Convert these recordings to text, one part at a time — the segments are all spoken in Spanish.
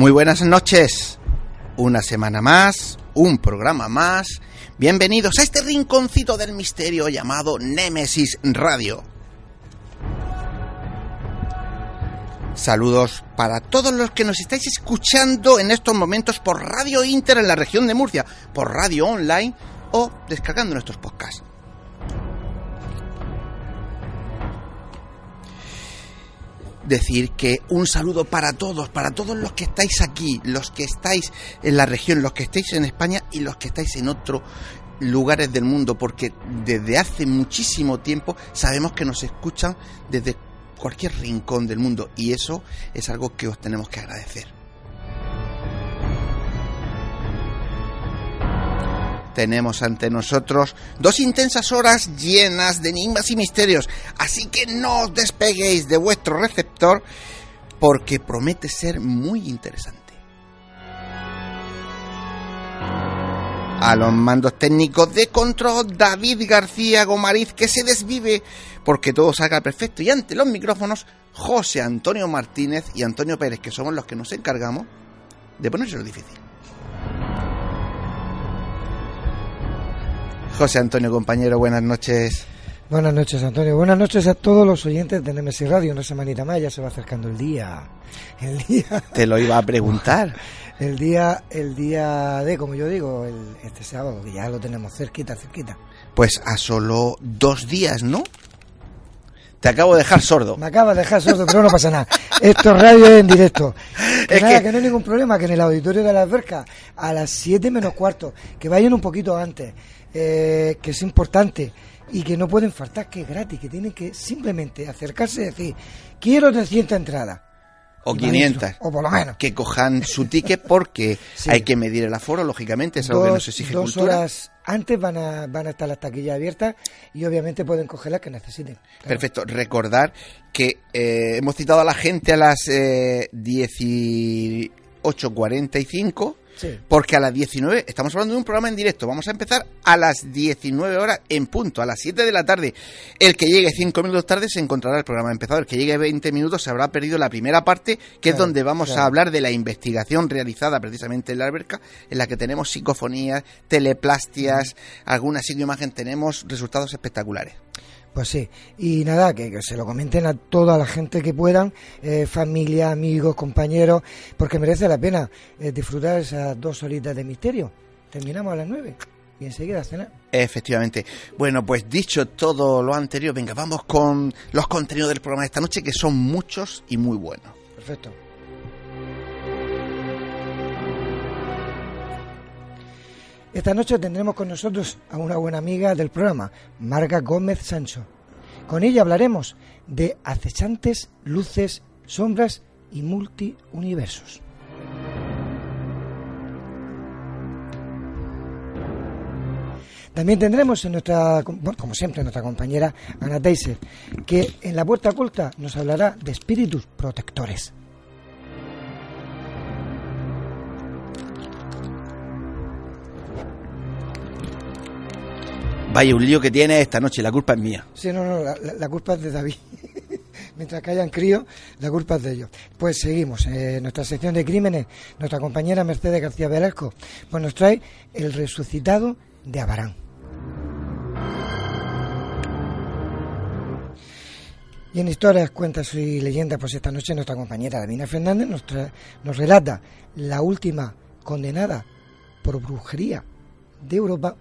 Muy buenas noches. Una semana más, un programa más. Bienvenidos a este rinconcito del misterio llamado Némesis Radio. Saludos para todos los que nos estáis escuchando en estos momentos por Radio Inter en la región de Murcia, por radio online o descargando nuestros podcasts. Decir que un saludo para todos, para todos los que estáis aquí, los que estáis en la región, los que estáis en España y los que estáis en otros lugares del mundo, porque desde hace muchísimo tiempo sabemos que nos escuchan desde cualquier rincón del mundo y eso es algo que os tenemos que agradecer. Tenemos ante nosotros dos intensas horas llenas de enigmas y misterios, así que no os despeguéis de vuestro receptor porque promete ser muy interesante. A los mandos técnicos de control, David García Gomariz, que se desvive porque todo salga perfecto. Y ante los micrófonos, José Antonio Martínez y Antonio Pérez, que somos los que nos encargamos de ponerse lo difícil. José Antonio, compañero, buenas noches. Buenas noches, Antonio. Buenas noches a todos los oyentes de Nemesis Radio. Una semanita más, ya se va acercando el día. El día. Te lo iba a preguntar. El día, el día de, como yo digo, el, este sábado, que ya lo tenemos cerquita, cerquita. Pues a solo dos días, ¿no? Te acabo de dejar sordo. Me acaba de dejar sordo, pero no pasa nada. Esto es radio en directo. Que es nada, que... no hay ningún problema, que en el auditorio de la alberca, a las 7 menos cuarto, que vayan un poquito antes. Eh, que es importante y que no pueden faltar, que es gratis, que tienen que simplemente acercarse y decir, quiero 300 entradas. O 500. O por lo menos. Que cojan su ticket porque hay que medir el aforo, lógicamente, es algo que nos exige dos horas antes van a, van a estar las taquillas abiertas y obviamente pueden coger las que necesiten. Perfecto. Recordar que eh, hemos citado a la gente a las eh, 18.45 porque a las 19, estamos hablando de un programa en directo, vamos a empezar a las 19 horas en punto, a las 7 de la tarde. El que llegue 5 minutos tarde se encontrará el programa empezado, el que llegue 20 minutos se habrá perdido la primera parte, que es donde vamos a hablar de la investigación realizada precisamente en la alberca, en la que tenemos psicofonías, teleplastias, alguna imagen tenemos resultados espectaculares. Pues sí, y nada, que, se lo comenten a toda la gente que puedan, eh, familia, amigos, compañeros, porque merece la pena eh, disfrutar esas dos horitas de misterio. Terminamos a las nueve y enseguida a cenar. Efectivamente. Bueno, pues dicho todo lo anterior, venga, vamos con los contenidos del programa de esta noche, que son muchos y muy buenos. Perfecto. Esta noche tendremos con nosotros a una buena amiga del programa, Marga Gómez Sancho. Con ella hablaremos de acechantes, luces, sombras y multiuniversos. También tendremos en nuestra, como siempre, nuestra compañera Ana Teiser, que en la puerta oculta nos hablará de espíritus protectores. Vaya un lío que tiene esta noche, la culpa es mía. Sí, no, no, la, culpa es de David. mientras que hayan críos, la culpa es de ellos. Pues seguimos. En nuestra sección de crímenes, nuestra compañera Mercedes García Velasco, pues nos trae el resucitado de Abarán. Y en historias, cuentas y leyendas, pues esta noche nuestra compañera Davina Fernández nos, nos relata la última condenada por brujería de Europa.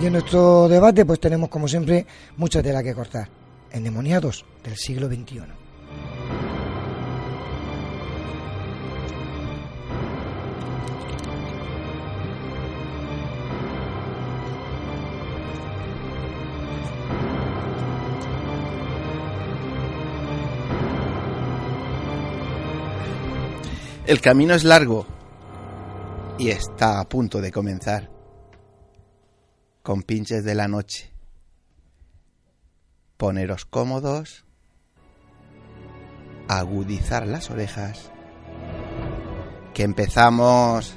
Y en nuestro debate pues tenemos como siempre mucha tela que cortar. Endemoniados del siglo XXI. El camino es largo y está a punto de comenzar. Con pinches de la noche. Poneros cómodos. Agudizar las orejas. Que empezamos.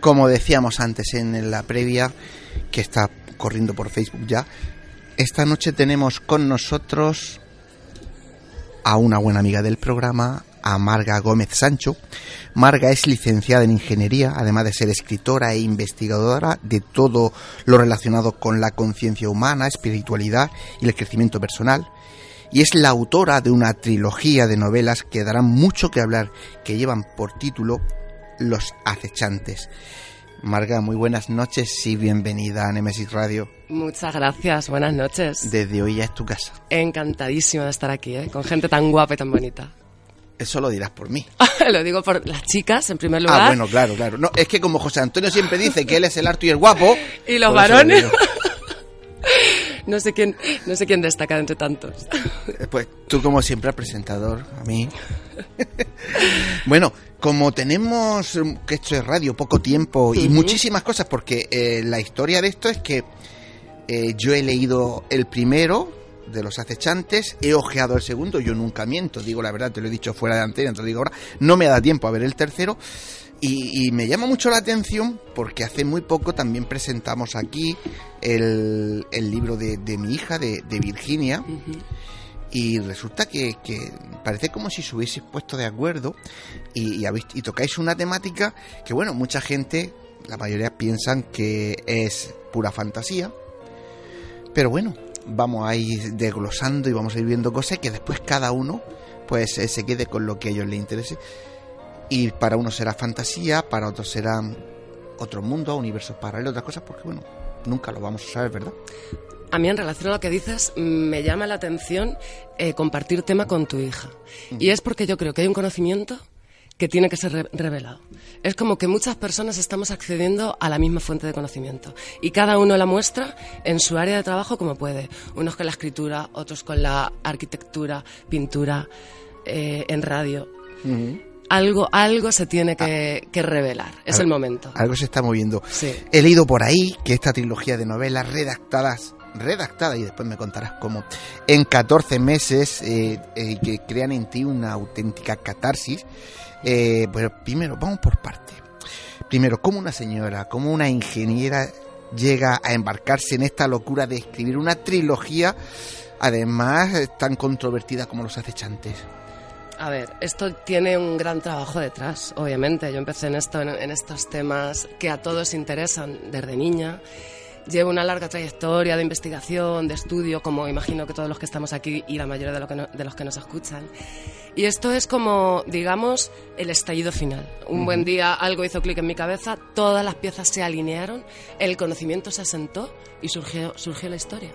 Como decíamos antes en la previa, que está corriendo por Facebook ya, esta noche tenemos con nosotros a una buena amiga del programa, a Marga Gómez Sancho. Marga es licenciada en ingeniería, además de ser escritora e investigadora de todo lo relacionado con la conciencia humana, espiritualidad y el crecimiento personal. Y es la autora de una trilogía de novelas que darán mucho que hablar, que llevan por título los acechantes. Marga, muy buenas noches y bienvenida a Nemesis Radio. Muchas gracias, buenas noches. Desde hoy ya es tu casa. Encantadísima de estar aquí, ¿eh? con gente tan guapa y tan bonita. Eso lo dirás por mí. lo digo por las chicas, en primer lugar. Ah, bueno, claro, claro. No, es que como José Antonio siempre dice que él es el harto y el guapo. y los varones. no sé quién, no sé quién destaca entre tantos. Eh, pues tú como siempre presentador, a mí. bueno, como tenemos um, que esto es radio poco tiempo y muchísimas cosas, porque eh, la historia de esto es que eh, yo he leído el primero de los acechantes, he ojeado el segundo, yo nunca miento, digo la verdad, te lo he dicho fuera de antena, te lo digo ahora, no me da tiempo a ver el tercero. Y, me llama mucho la atención porque hace muy poco también presentamos aquí el, libro de, mi hija, de, Virginia, y resulta que, parece como si se hubiese puesto de acuerdo y, y, tocáis una temática que, bueno, mucha gente, la mayoría piensan que es pura fantasía, pero bueno, vamos a ir desglosando y vamos a ir viendo cosas que después cada uno pues eh, se quede con lo que a ellos les interese. Y para unos será fantasía, para otros será otro mundo, universos paralelos, otras cosas, porque bueno, nunca lo vamos a saber, ¿verdad? A mí, en relación a lo que dices, me llama la atención eh, compartir tema con tu hija. Y es porque yo creo que hay un conocimiento que tiene que ser revelado. Es como que muchas personas estamos accediendo a la misma fuente de conocimiento y cada uno la muestra en su área de trabajo como puede. Unos con la escritura, otros con la arquitectura, pintura, eh, en radio. algo, algo se tiene que, que revelar. Es el momento. Algo se está moviendo. Sí. He leído por ahí que esta trilogía de novelas redactadas redactada y después me contarás cómo. En 14 meses eh, eh, que crean en ti una auténtica catarsis eh, bueno primero vamos por parte. Primero cómo una señora como una ingeniera llega a embarcarse en esta locura de escribir una trilogía además tan controvertida como los acechantes. A ver, esto tiene un gran trabajo detrás, obviamente. Yo empecé en esto, en, en estos temas que a todos interesan desde niña llevo una larga trayectoria de investigación, de estudio, como imagino que todos los que estamos aquí y la mayoría de, lo que de los que nos escuchan. Y esto es como, digamos, el estallido final. Un buen día algo hizo clic en mi cabeza, todas las piezas se alinearon, el conocimiento se asentó y surgió, surgió la historia.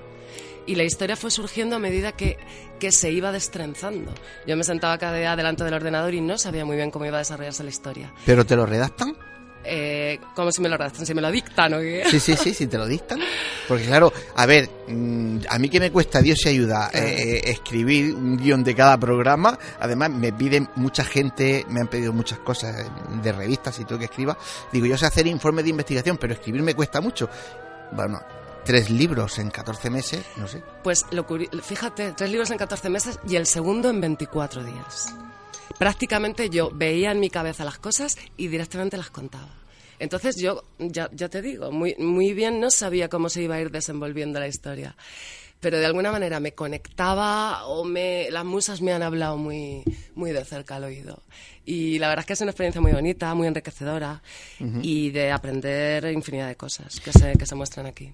Y la historia fue surgiendo a medida que, que se iba destrenzando. Yo me sentaba cada día delante del ordenador y no sabía muy bien cómo iba a desarrollarse la historia. ¿Pero te lo redactan? Eh, como si me lo redactan, si me lo dictan o qué. Sí, sí, sí, si te lo dictan. Porque claro, a ver, mm, a mí que me cuesta Dios y ayuda eh, escribir un guion de cada programa. Además, me piden mucha gente, me han pedido muchas cosas de revistas y todo que escriba. Digo, yo sé hacer informes de investigación, pero escribir me cuesta mucho. Bueno, tres libros en 14 meses, no sé. Pues lo fíjate, tres libros en 14 meses y el segundo en 24 días prácticamente yo veía en mi cabeza las cosas y directamente las contaba. Entonces yo, ya, ya te digo, muy, muy bien no sabía cómo se iba a ir desenvolviendo la historia pero de alguna manera me conectaba o me, las musas me han hablado muy, muy de cerca al oído. Y la verdad es que es una experiencia muy bonita, muy enriquecedora y de aprender infinidad de cosas que se, que se muestran aquí.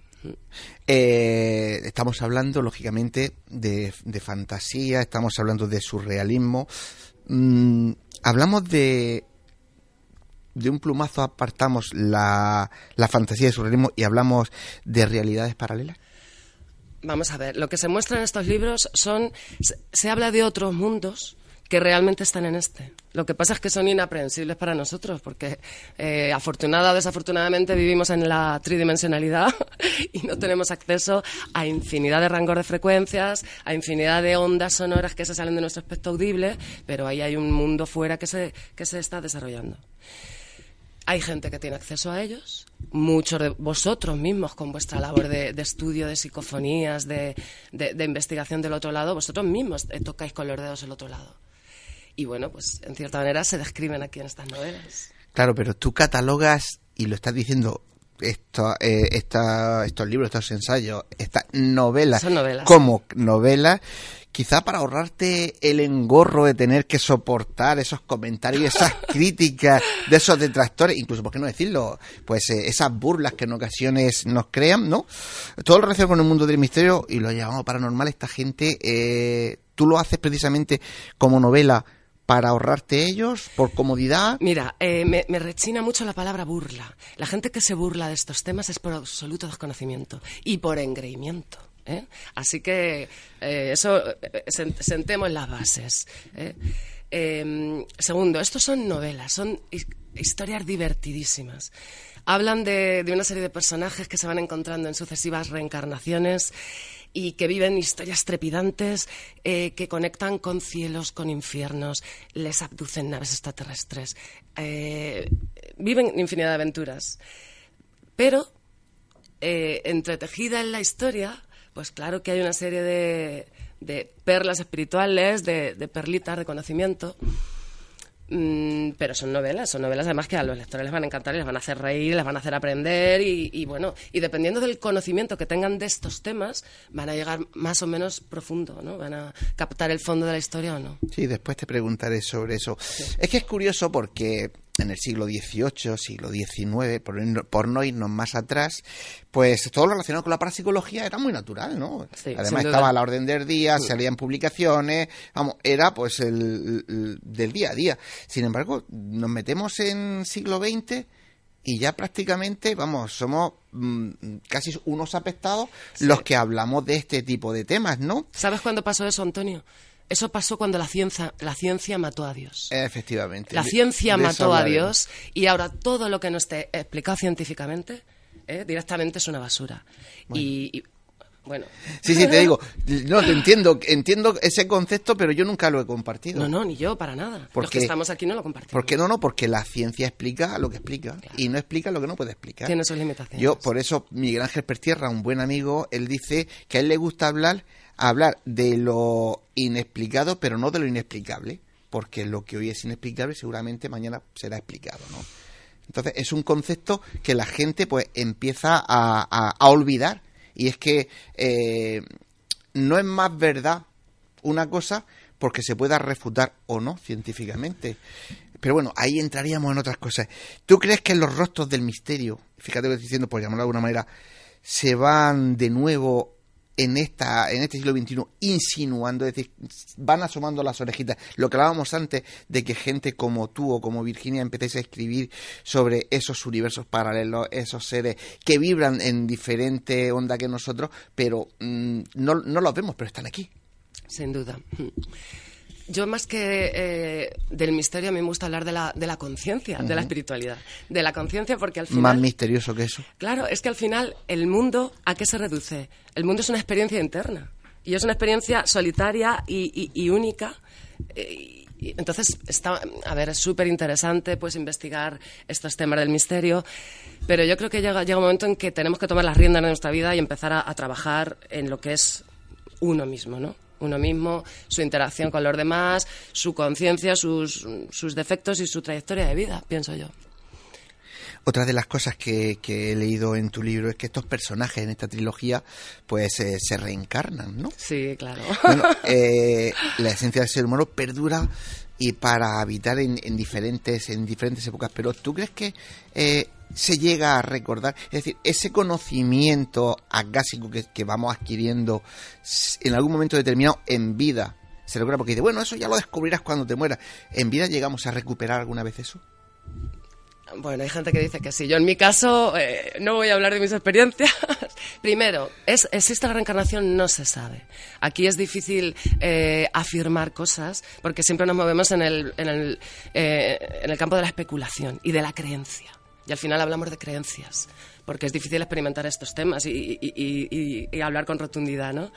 Eh, estamos hablando, lógicamente, de, fantasía, estamos hablando de surrealismo, Mm, hablamos de de un plumazo apartamos la, la fantasía de surrealismo y hablamos de realidades paralelas? Vamos a ver, lo que se muestra en estos libros son. se habla de otros mundos que realmente están en este. Lo que pasa es que son inaprehensibles para nosotros, porque eh, afortunada o desafortunadamente vivimos en la tridimensionalidad y no tenemos acceso a infinidad de rangos de frecuencias, a infinidad de ondas sonoras que se salen de nuestro espectro audible, pero ahí hay un mundo fuera que se, que se está desarrollando. Hay gente que tiene acceso a ellos, muchos de vosotros mismos con vuestra labor de, estudio de psicofonías, de, de, investigación del otro lado, vosotros mismos tocáis con los dedos el otro lado y bueno, pues en cierta manera se describen aquí en estas novelas. Claro, pero tú catalogas, y lo estás diciendo, esto, eh, estos libros, estos ensayos, estas novelas, como novelas, quizá para ahorrarte el engorro de tener que soportar esos comentarios, esas críticas de esos detractores, incluso, ¿por qué no decirlo? Pues eh, esas burlas que en ocasiones nos crean, ¿no? Todo lo relacionado con el mundo del misterio y lo llamamos paranormal, esta gente, eh, tú lo haces precisamente como novela para ahorrarte ellos, por comodidad? Mira, eh, me, rechina mucho la palabra burla. La gente que se burla de estos temas es por absoluto desconocimiento y por engreimiento. ¿eh? Así que eh, eso, sentemos las bases. Em, segundo, estos son novelas, son historias divertidísimas. Hablan de, de una serie de personajes que se van encontrando en sucesivas reencarnaciones y que viven historias trepidantes eh, que conectan con cielos, con infiernos, les abducen naves extraterrestres, eh, viven infinidad de aventuras. Pero, eh, entretejida en la historia, pues claro que hay una serie de, de perlas espirituales, de, de perlitas de conocimiento Mm, pero son novelas, son novelas además que a los lectores les van a encantar y les van a hacer reír, les van a hacer aprender y, bueno, y dependiendo del conocimiento que tengan de estos temas, van a llegar más o menos profundo, ¿no? Van a captar el fondo de la historia o no. Sí, después te preguntaré sobre eso. Es que es curioso porque en el siglo XVIII, siglo XIX, por, no irnos más atrás, pues todo lo relacionado con la parapsicología era muy natural, ¿no? Además estaba a la orden del día, salían publicaciones, vamos, era pues el, del día a día. Sin embargo, nos metemos en siglo XX y ya prácticamente, vamos, somos mm, casi unos apestados los que hablamos de este tipo de temas, ¿no? ¿Sabes cuándo pasó eso, Antonio? Eso pasó cuando la ciencia, la ciencia mató a Dios. Efectivamente. La ciencia mató a Dios y ahora todo lo que no esté explicado científicamente eh, directamente es una basura. Y, Bueno. Sí, sí, te digo, no, te entiendo, entiendo ese concepto, pero yo nunca lo he compartido. No, no, ni yo, para nada. Porque, Los que estamos aquí no lo compartimos. ¿Por qué no? No, porque la ciencia explica lo que explica y no explica lo que no puede explicar. Tiene sus limitaciones. Yo, por eso, Miguel Ángel Pertierra, un buen amigo, él dice que a él le gusta hablar, hablar de lo inexplicado, pero no de lo inexplicable, porque lo que hoy es inexplicable seguramente mañana será explicado, ¿no? Entonces, es un concepto que la gente pues empieza a, a olvidar y es que eh, no es más verdad una cosa porque se pueda refutar o no científicamente. Pero bueno, ahí entraríamos en otras cosas. ¿Tú crees que los rostros del misterio, fíjate lo que estoy diciendo, por llamarlo de alguna manera, se van de nuevo en esta en este siglo XXI insinuando, es decir, van asomando las orejitas. Lo que hablábamos antes de que gente como tú o como Virginia empecéis a escribir sobre esos universos paralelos, esos seres que vibran en diferente onda que nosotros, pero mm, no, no los vemos, pero están aquí. Sin duda. Yo más que eh, del misterio, a mí me gusta hablar de la, de la conciencia, de la espiritualidad. De la conciencia porque al final... Más misterioso que eso. Claro, es que al final el mundo, ¿a qué se reduce? El mundo es una experiencia interna. Y es una experiencia solitaria y, única. Eh, y, entonces, está, a ver, es súper interesante pues investigar estos temas del misterio, pero yo creo que llega, llega un momento en que tenemos que tomar las riendas de nuestra vida y empezar a trabajar en lo que es uno mismo, ¿no? Uno mismo, su interacción con los demás, su conciencia, sus, sus defectos y su trayectoria de vida, pienso yo. Otra de las cosas que, he leído en tu libro es que estos personajes en esta trilogía pues eh, se reencarnan, ¿no? Sí, claro. Eh, la esencia del ser humano perdura y para habitar en, diferentes en diferentes épocas. Pero ¿tú crees que eh, se llega a recordar. Es decir, ese conocimiento agásico que, que vamos adquiriendo en algún momento determinado en vida, se recuerda porque dice, bueno, eso ya lo descubrirás cuando te mueras. ¿En vida llegamos a recuperar alguna vez eso? Bueno, hay gente que dice que sí. Yo en mi caso eh, no voy a hablar de mis experiencias. Primero, ¿es, ¿existe la reencarnación? No se sabe. Aquí es difícil eh, afirmar cosas porque siempre nos movemos en el, en, el, eh, en el campo de la especulación y de la creencia. Y al final hablamos de creencias, porque es difícil experimentar estos temas y, hablar con rotundidad, ¿no?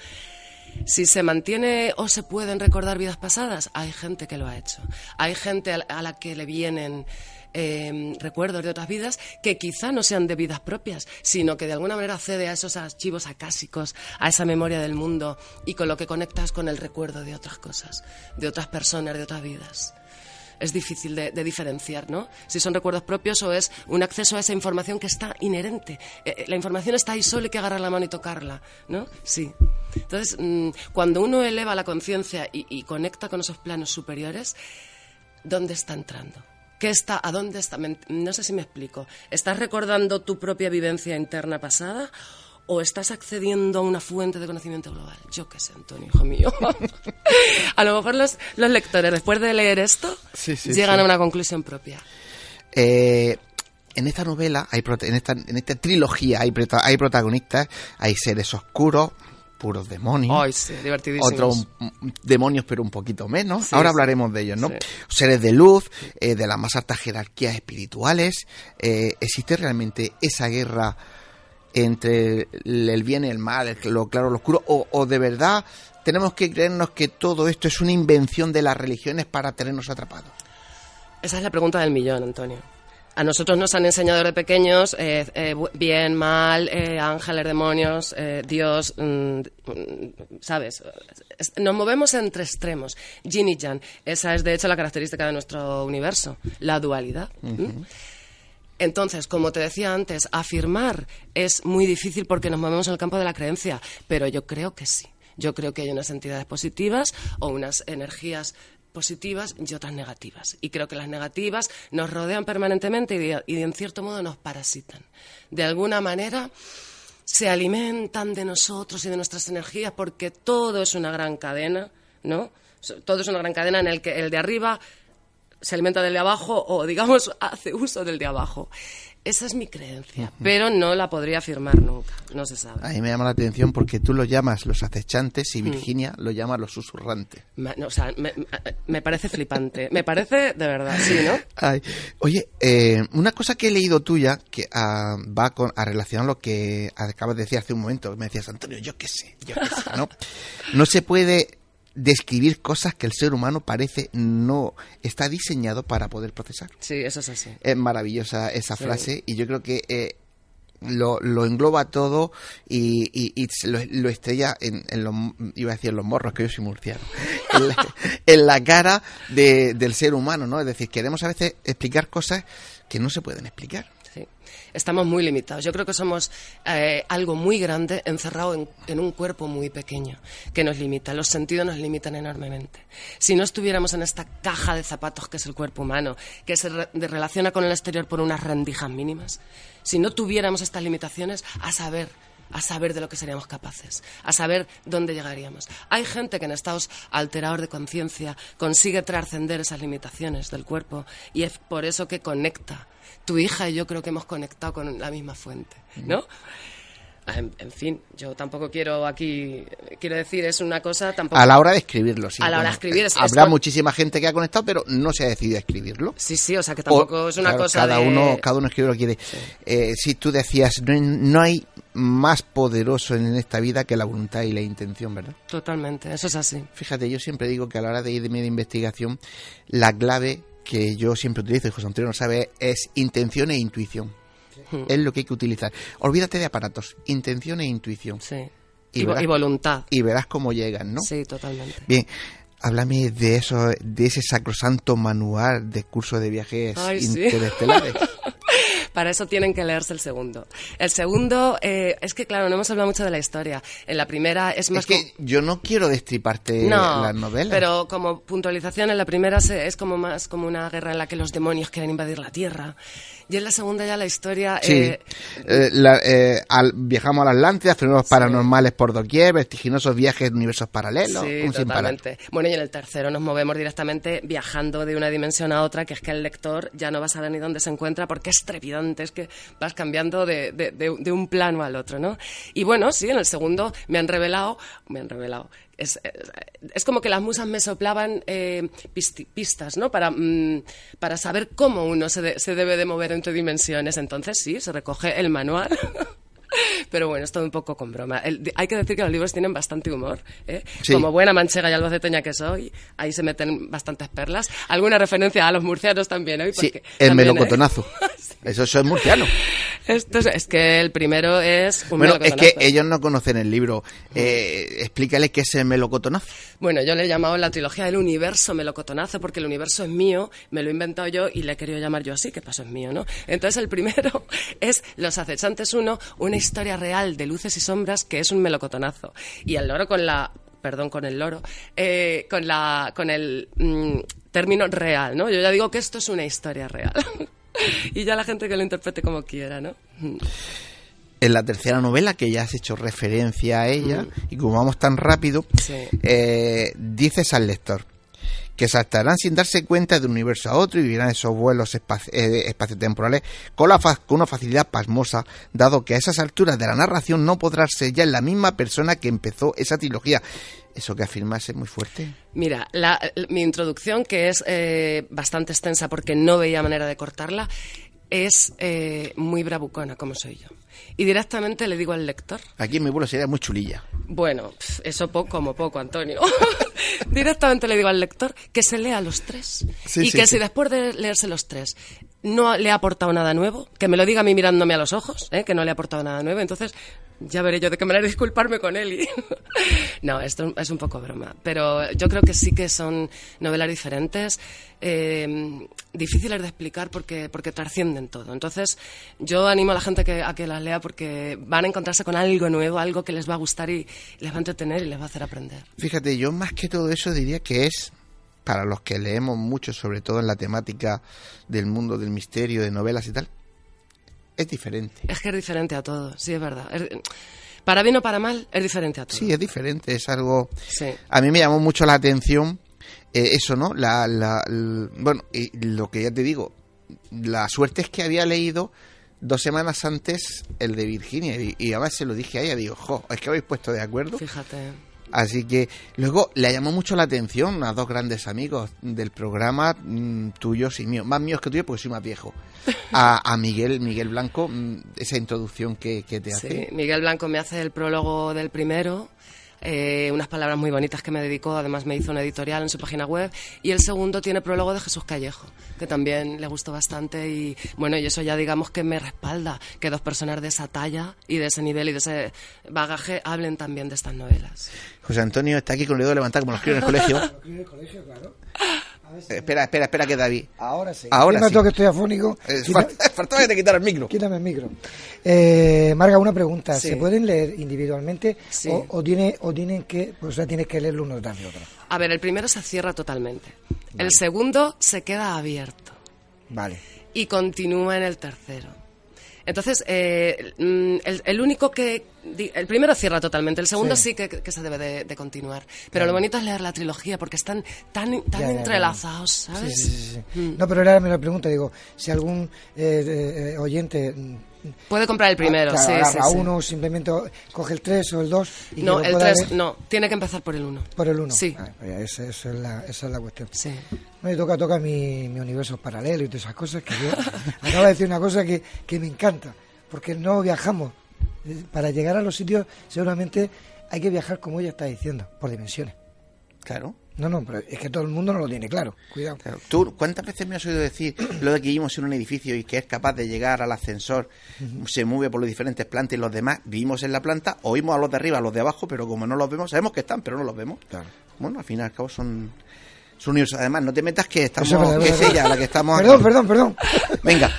Si se mantiene o se pueden recordar vidas pasadas, hay gente que lo ha hecho. Hay gente a la que le vienen em, recuerdos de otras vidas que quizá no sean de vidas propias, sino que de alguna manera accede a esos archivos acásicos, a esa memoria del mundo y con lo que conectas con el recuerdo de otras cosas, de otras personas, de otras vidas es difícil de, diferenciar, ¿no? Si son recuerdos propios o es un acceso a esa información que está inherente. Eh, eh, la información está ahí solo hay que agarrar la mano y tocarla, ¿no? Sí. Entonces, mm, cuando uno eleva la conciencia y, conecta con esos planos superiores, ¿dónde está entrando? ¿Qué está? ¿A dónde está? No sé si me explico. ¿Estás recordando tu propia vivencia interna pasada o estás accediendo a una fuente de conocimiento global. Yo qué sé, Antonio, hijo mío. a lo mejor los, los, lectores, después de leer esto, llegan a una conclusión propia. Eh, en esta novela, hay, en, esta, en esta trilogía, hay, hay protagonistas, hay seres oscuros, puros demonios. Ay, sí, Otros demonios, pero un poquito menos. Ahora hablaremos de ellos, ¿no? Seres de luz, eh, de las más altas jerarquías espirituales. Eh, ¿Existe realmente esa guerra entre el bien y el mal, lo claro, lo oscuro, o, de verdad tenemos que creernos que todo esto es una invención de las religiones para tenernos atrapados? Esa es la pregunta del millón, Antonio. A nosotros nos han enseñado de pequeños eh, eh, bien, mal, eh, ángeles, demonios, Dios, mm, mm, ¿sabes? Nos movemos entre extremos, yin y yang. Esa es, de hecho, la característica de nuestro universo, la dualidad. Entonces, como te decía antes, afirmar es muy difícil porque nos movemos en el campo de la creencia, pero yo creo que sí. Yo creo que hay unas entidades positivas o unas energías positivas y otras negativas. Y creo que las negativas nos rodean permanentemente y, en cierto modo nos parasitan. De alguna manera se alimentan de nosotros y de nuestras energías porque todo es una gran cadena, ¿no? Todo es una gran cadena en el que el de arriba se alimenta del de abajo o, digamos, hace uso del de abajo. Esa es mi creencia, pero no la podría afirmar nunca, no se sabe. A mí me llama la atención porque tú lo llamas los acechantes y mm. Virginia lo llama los susurrantes. o sea, me, parece flipante, me parece de verdad, sí, ¿no? oye, eh, una cosa que he leído tuya que ah, va con, a relacionar lo que acabas de decir hace un momento, me decías, Antonio, yo qué sé, yo qué sé, ¿no? No se puede describir cosas que el ser humano parece no está diseñado para poder procesar. Sí, eso es así. Es maravillosa esa frase y yo creo que eh, lo, lo, engloba todo y, y, lo, estrella en, en, los, iba a decir los morros, que yo soy murciano, en la, cara del ser humano, ¿no? Es decir, queremos a veces explicar cosas que no se pueden explicar estamos muy limitados. Yo creo que somos eh, algo muy grande encerrado en, un cuerpo muy pequeño que nos limita. Los sentidos nos limitan enormemente. Si no estuviéramos en esta caja de zapatos que es el cuerpo humano, que se relaciona con el exterior por unas rendijas mínimas, si no tuviéramos estas limitaciones, a saber a saber de lo que seríamos capaces, a saber dónde llegaríamos. Hay gente que en estados alterados de conciencia consigue trascender esas limitaciones del cuerpo y es por eso que conecta tu hija y yo creo que hemos conectado con la misma fuente, ¿no? Ah, en, fin, yo tampoco quiero aquí, quiero decir, es una cosa tampoco... A la hora de escribirlo, sí. A la hora de escribir. Es, habrá muchísima gente que ha conectado, pero no se ha decidido a escribirlo. Sí, sí, o sea que tampoco es una cosa cada Uno, cada uno escribe lo que quiere. Eh, si tú decías, no, hay más poderoso en esta vida que la voluntad y la intención, ¿verdad? Totalmente, eso es así. Fíjate, yo siempre digo que a la hora de irme de investigación, la clave que yo siempre utilizo, y José Antonio no sabe, es intención e intuición. Es lo que hay que utilizar. Olvídate de aparatos, intención e intuición. Sí. Y, voluntad. Y verás cómo llegan, ¿no? Sí, totalmente. Bien, háblame de eso, de ese sacrosanto manual de curso de viajes interestelares. Para eso tienen que leerse el segundo. El segundo, eh, es que claro, no hemos hablado mucho de la historia. En la primera es más... Es que yo no quiero destriparte las novelas. pero como puntualización, en la primera es como más como una guerra en la que los demonios quieren invadir la Tierra. Y en la segunda ya la historia... Sí. Eh, eh, al, viajamos a la Atlántida, fenómenos paranormales por doquier, vertiginosos viajes de universos paralelos. Sí, totalmente. Bueno, y en el tercero nos movemos directamente viajando de una dimensión a otra, que es que el lector ya no va a saber ni dónde se encuentra porque es trepidante, es que vas cambiando de, de, de un plano al otro, ¿no? Y bueno, sí, en el segundo me han revelado, me han revelado, es, como que las musas me soplaban eh, pistas, ¿no? Para, mm, para saber cómo uno se, se, debe de mover entre dimensiones. Entonces, sí, se recoge el manual. Pero bueno, es todo un poco con broma. hay que decir que los libros tienen bastante humor. ¿eh? Como buena manchega y albaceteña que soy, ahí se meten bastantes perlas. Alguna referencia a los murcianos también. ¿eh? sí, el melocotonazo. Eso, es murciano. Esto es, que el primero es un Bueno, es que ellos no conocen el libro. Eh, explícale qué es el melocotonazo. Bueno, yo le he llamado la trilogía del universo melocotonazo porque el universo es mío, me lo he inventado yo y le he querido llamar yo así, que paso es mío, ¿no? Entonces el primero es Los acechantes 1, una historia real de luces y sombras que es un melocotonazo. Y el loro con la perdón con el loro, eh, con, la, con el mm, término real, ¿no? Yo ya digo que esto es una historia real. y ya la gente que lo interprete como quiera, ¿no? En la tercera novela, que ya has hecho referencia a ella, y como vamos tan rápido, eh, dices al lector que saltarán sin darse cuenta de un universo a otro y vivirán esos vuelos eh, espaciotemporales con, la con una facilidad pasmosa, dado que a esas alturas de la narración no podrá ser ya la misma persona que empezó esa trilogía. Eso que afirmas es muy fuerte. Mira, mi introducción, que es eh, bastante extensa porque no veía manera de cortarla, es eh, muy bravucona, como soy yo. Y directamente le digo al lector. Aquí en mi pueblo sería muy chulilla. Bueno, eso poco como poco, Antonio. directamente le digo al lector que se lea los tres. y que si después de leerse los tres no le ha aportado nada nuevo, que me lo diga a mí mirándome a los ojos, ¿eh? que no le ha aportado nada nuevo, entonces ya veré yo de qué manera disculparme con él. No, esto es un poco broma, pero yo creo que sí que son novelas diferentes, eh, difíciles de explicar porque, porque trascienden todo. Entonces, yo animo a la gente que, a que las lea porque van a encontrarse con algo nuevo, algo que les va a gustar y les va a entretener y les va a hacer aprender. Fíjate, yo más que todo eso diría que es para los que leemos mucho, sobre todo en la temática del mundo del misterio, de novelas y tal, es diferente. Es que es diferente a todo, sí, es verdad. para bien o para mal, es diferente a todo. Sí, es diferente, es algo... A mí me llamó mucho la atención eh, eso, ¿no? La, bueno, y lo que ya te digo, la suerte es que había leído dos semanas antes el de Virginia y, y además se lo dije a ella, digo, jo, es que habéis puesto de acuerdo. Fíjate. Así que luego le llamó mucho la atención a dos grandes amigos del programa, mm, tuyos y míos, más míos que tuyos porque soy más viejo, a, a Miguel, Miguel Blanco, mm, esa introducción que, que te hace. Sí, Miguel Blanco me hace el prólogo del primero. Eh, unas palabras muy bonitas que me dedicó, además me hizo un editorial en su página web y el segundo tiene prólogo de Jesús Callejo, que también le gustó bastante y bueno, y eso ya digamos que me respalda que dos personas de esa talla y de ese nivel y de ese bagaje hablen también de estas novelas. José Antonio está aquí con el dedo levantado como los críos en el colegio. Espera, espera, espera que David. Ahora sí. Ahora sí. toque estoy afónico. Eh, Quita- Faltaba que te quitara el micro. Quítame el micro. Eh, Marga, una pregunta. Sí. ¿Se pueden leer individualmente Sí. o, o tiene, o tienen que, o sea, tienes que leerlo uno tras de otro? A ver, el primero se cierra totalmente. El segundo se queda abierto. Vale. y continúa en el tercero. Entonces, eh, mm, el, el único que... El primero cierra totalmente, el segundo sí, Sí. que, que se debe de, de continuar. Pero lo bonito es leer la trilogía porque están tan, tan Ya, ya, ya. entrelazados, ¿sabes? sí, sí, sí. Mm. No, pero ahora me la pregunta, digo, si algún eh, eh, oyente mm, Puede comprar el primero, claro, sí, agarra sí. uno, simplemente coge el 3 o el 2 y No, el pueda 3, leer no, tiene que empezar por el 1. por el 1. Sí. esa, esa es la, esa es la cuestión. Sí. Me toca, toca mi, mi universo paralelo y todas esas cosas que yo... acaba de decir una cosa que, que me encanta, porque no viajamos. Para llegar a los sitios seguramente hay que viajar, como ella está diciendo, por dimensiones. Claro. No, no, pero es que todo el mundo no lo tiene claro. Cuidado. Claro. ¿Tú cuántas veces me has oído decir lo de que vivimos en un edificio y que es capaz de llegar al ascensor, se mueve por los diferentes plantas y los demás vivimos en la planta, oímos a los de arriba, a los de abajo, pero como no los vemos, sabemos que están, pero no los vemos. Claro. Bueno, al fin y al cabo son, son universos. Además, no te metas que estamos, Eso es verdad, que es ella la que estamos Perdón, aquí. perdón, perdón. Venga,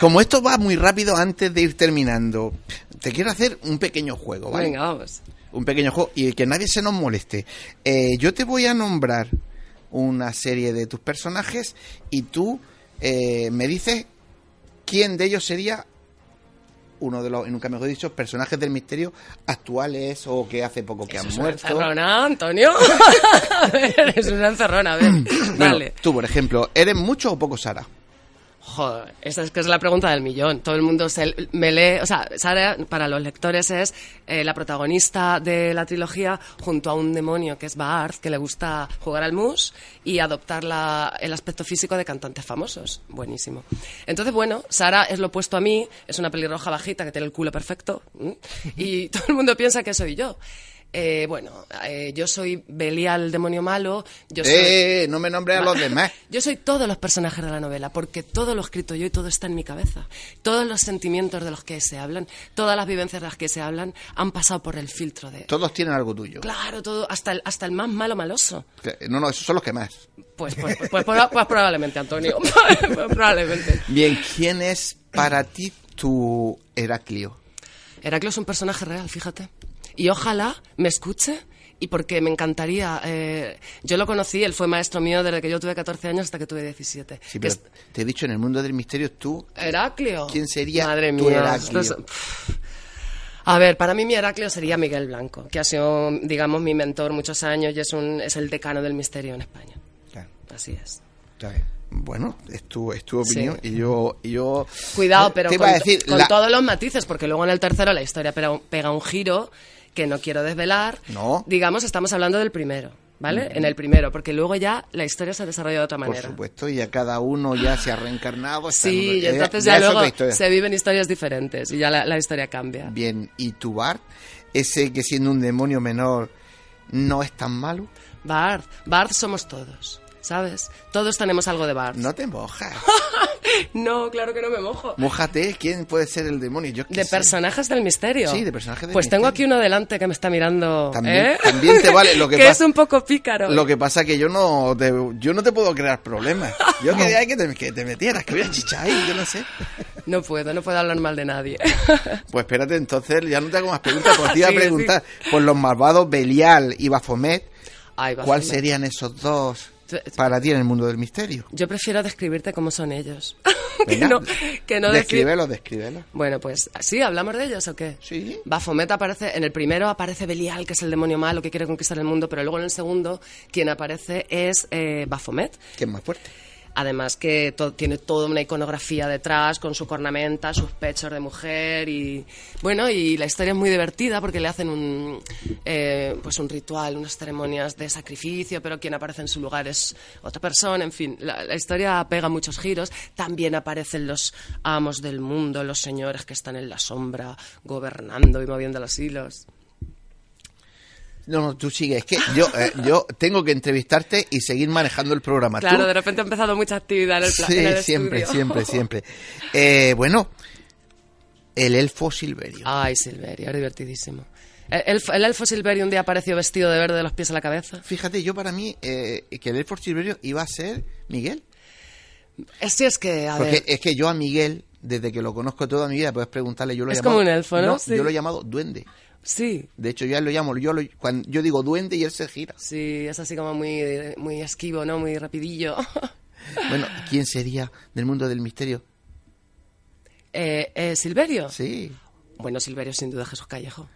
como esto va muy rápido antes de ir terminando, te quiero hacer un pequeño juego, ¿vale? Venga, vamos. Un pequeño juego y que nadie se nos moleste. Eh, yo te voy a nombrar una serie de tus personajes y tú eh, me dices quién de ellos sería uno de los, nunca mejor dicho, personajes del misterio actuales o que hace poco que han Es una muerto. encerrona, Antonio. A ver, es una encerrona, a ver. Bueno, Dale. tú, por ejemplo, ¿eres mucho o poco Sara? Joder, esa es que es la pregunta del millón. Todo el mundo se, me lee, o sea, Sara para los lectores es eh, la protagonista de la trilogía junto a un demonio que es Baarth, que le gusta jugar al mus y adoptar la- el aspecto físico de cantantes famosos. Buenísimo. Entonces, bueno, Sara es lo opuesto a mí, es una pelirroja bajita que tiene el culo perfecto y todo el mundo piensa que soy yo. Eh, bueno, eh, yo soy Belial, el demonio malo. Yo soy... Eh, no me nombres a los demás. Yo soy todos los personajes de la novela, porque todo lo he escrito yo y todo está en mi cabeza. Todos los sentimientos de los que se hablan, todas las vivencias de las que se hablan, han pasado por el filtro de... Todos tienen algo tuyo. Claro, todo, hasta el, hasta el más malo maloso. No, no, esos son los que más. Pues, pues, pues, pues, pues, pues probablemente, Antonio. Pues probablemente. Bien, ¿quién es para ti tu Heraclio? Heraclio es un personaje real, fíjate. Y ojalá me escuche y porque me encantaría. eh, yo lo conocí, él fue maestro mío desde que yo tuve 14 años hasta que tuve 17. Sí, Que pero es- te he dicho, en el mundo del misterio tú... Heraclio. ¿Quién sería Madre tu mía, Heraclio? esto es- Pff. A ver, para mí mi Heraclio sería Miguel Blanco, que ha sido, digamos, mi mentor muchos años y es, un, es el decano del misterio en España. Claro, Así es. está bien. Bueno, es tu, es tu Sí. opinión y yo... Y yo Cuidado, pero te con, a decir, con la- todos los matices, porque luego en el tercero la historia pega un, pega un giro que no quiero desvelar. No. Digamos, estamos hablando del primero, ¿vale? En el primero, porque luego ya la historia se desarrolla de otra Por manera. supuesto, y a cada uno ya se ha reencarnado. en Sí, y entonces ya ya, otra luego se viven historias diferentes y ya la, la historia cambia. Bien, ¿y tu Bart? Ese que siendo un demonio menor no es tan malo. Bart, Bart somos todos, ¿sabes? Todos tenemos algo de Bart. No te mojas. No, claro que no me mojo. Mójate, ¿quién puede ser el demonio? Yo De sé. personajes del misterio. Sí, de personajes del Pues tengo aquí uno delante que me está mirando. También- ¿eh? también te vale, lo que es pasa- un poco pícaro. Lo que pasa que yo no te, yo no te puedo crear problemas. Yo quería que te, que te metieras, que voy a chichar ahí, yo no sé. No puedo, no puedo hablar mal de nadie. Pues espérate, entonces ya no te hago más preguntas, te iba a Sí, preguntar por los malvados Belial y Bafomet, Ay, ¿cuál serían esos dos para ti en el mundo del misterio? Yo prefiero describirte cómo son ellos. que Venga, no, que no descríbelo, descríbelo. Bueno, pues, ¿sí? ¿Hablamos de ellos o qué? Sí. Baphomet aparece, en el primero aparece Belial, que es el demonio malo que quiere conquistar el mundo, pero luego en el segundo quien aparece es eh, Baphomet. ¿Quién es más fuerte? Además que tiene toda una iconografía detrás con su cornamenta, sus pechos de mujer y bueno y la historia es muy divertida porque le hacen un eh, pues un ritual, unas ceremonias de sacrificio, pero quien aparece en su lugar es otra persona. En fin, la, la historia pega muchos giros. También aparecen los amos del mundo, los señores que están en la sombra gobernando y moviendo los hilos. No, no, tú sigue. Es que yo, eh, yo tengo que entrevistarte y seguir manejando el programa. Claro, de repente ha empezado mucha actividad en el, sí, en siempre, siempre, siempre. Eh, bueno, el elfo Silverio. Ay, Silverio, es divertidísimo. El, el, elfo Silverio un día apareció vestido de verde de los pies a la cabeza. Fíjate, yo para mí eh, que el elfo Silverio iba a ser Miguel. Sí, es que, a Porque ver. es que yo a Miguel, desde que lo conozco toda mi vida, puedes preguntarle, yo lo he Es llamado... como un elfo, ¿no? Sí. Yo lo he llamado duende. Sí. De hecho, yo lo llamo, yo, lo, cuando yo digo duende y él se gira. Sí, es así como muy, muy esquivo, ¿no? Muy rapidillo. Bueno, ¿quién sería del mundo del misterio? Eh, eh, ¿Silverio? Sí. Bueno, Silverio sin duda Jesús Callejo.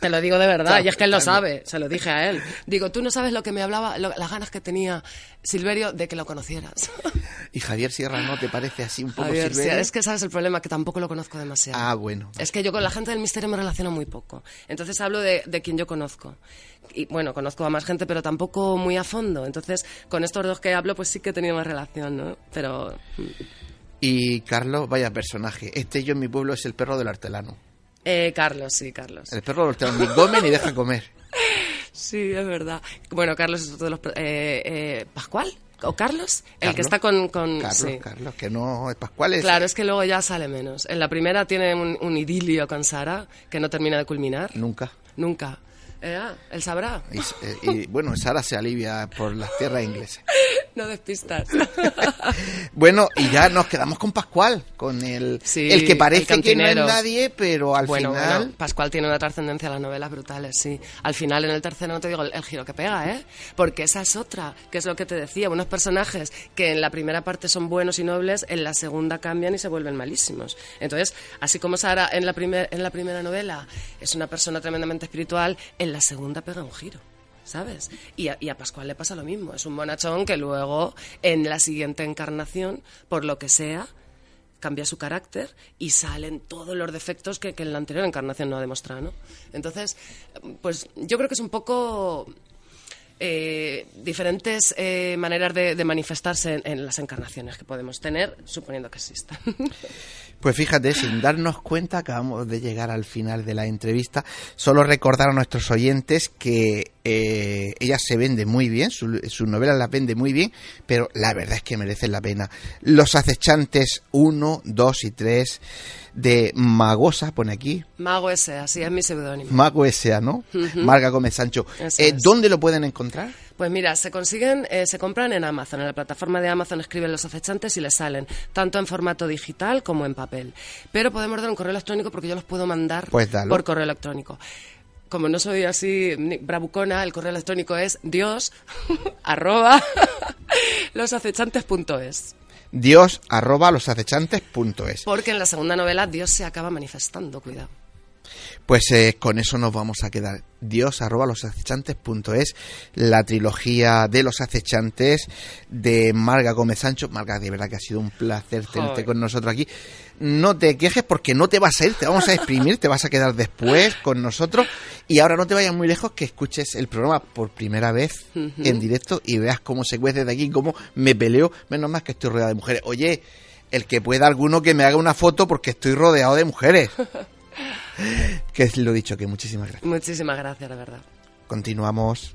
Te lo digo de verdad, y es que él lo sabe, se lo dije a él. Digo, tú no sabes lo que me hablaba, lo- las ganas que tenía Silverio de que lo conocieras. ¿Y Javier Sierra no te parece así un poco Javier, sí, Silverio? es que sabes el problema, que tampoco lo conozco demasiado. Ah, bueno. Es que yo con la gente del misterio me relaciono muy poco. Entonces hablo de, de quien yo conozco. Y bueno, conozco a más gente, pero tampoco muy a fondo. Entonces, con estos dos que hablo, pues sí que he tenido más relación, ¿no? Pero. mm. Y Carlos, vaya personaje. Este yo en mi pueblo es el perro del hortelano. Eh, Carlos, sí, Carlos. El perro del hortelano ni come ni deja comer. Sí, es verdad. Bueno, Carlos es otro de los. Eh, eh, ¿Pascual? ¿O Carlos? El Carlos. que está con. con Carlos, sí. Carlos, que no es Pascual. Es... Claro, es que luego ya sale menos. En la primera tiene un, un idilio con Sara que no termina de culminar. Nunca. Nunca. Eh, ah, él sabrá. Y, y, bueno, Sara se alivia por las tierras inglesas. No despistas. Bueno, y ya nos quedamos con Pascual, con el, Sí, el que el parece que no es nadie, pero al bueno, final... bueno, Pascual tiene una trascendencia a las novelas brutales, sí. Al final, en el tercero, no te digo el, el giro que pega, ¿eh? Porque esa es otra, que es lo que te decía. Unos personajes que en la primera parte son buenos y nobles, en la segunda cambian y se vuelven malísimos. Entonces, así como Sara en la, primer, en la primera novela es una persona tremendamente espiritual, en la segunda pega un giro. ¿Sabes? Y a, y a Pascual le pasa lo mismo. Es un bonachón que luego, en la siguiente encarnación, por lo que sea, cambia su carácter y salen todos los defectos que, en la anterior encarnación no ha demostrado, ¿no? Entonces, pues yo creo que es un poco eh, diferentes eh, maneras de, de manifestarse en, en las encarnaciones que podemos tener, suponiendo que existan. Pues fíjate, sin darnos cuenta, acabamos de llegar al final de la entrevista. Solo recordar a nuestros oyentes que eh, ella se vende muy bien, su- sus novelas las vende muy bien, pero la verdad es que merecen la pena. Los acechantes 1, 2 y 3 de Magosa, pone aquí. Mago ese, así es mi seudónimo. Mago S.A., ¿no? Marga Gómez Sancho. Eh. ¿Dónde lo pueden encontrar? Pues mira, se consiguen, eh, se compran en Amazon. En la plataforma de Amazon escriben los acechantes y les salen tanto en formato digital como en papel. Pero podemos dar un correo electrónico porque yo los puedo mandar Pues por correo electrónico. Como no soy así bravucona, el correo electrónico es dios arroba losacechantes.es. Dios arroba losacechantes.es. Porque en la segunda novela Dios se acaba manifestando, cuidado. Pues eh, con eso nos vamos a quedar. Dios arroba losacechantes.es, la trilogía de los acechantes de Marga Gómez Sancho. Marga, de verdad que ha sido un placer tenerte Joder. con nosotros aquí. No te quejes porque no te vas a ir, te vamos a exprimir, te vas a quedar después con nosotros. Y ahora no te vayas muy lejos que escuches el programa por primera vez en directo y veas cómo se cuece de aquí, cómo me peleo. Menos más que estoy rodeado de mujeres. Oye, el que pueda alguno que me haga una foto porque estoy rodeado de mujeres. Que es lo dicho, que muchísimas gracias. Muchísimas gracias, de verdad. Continuamos.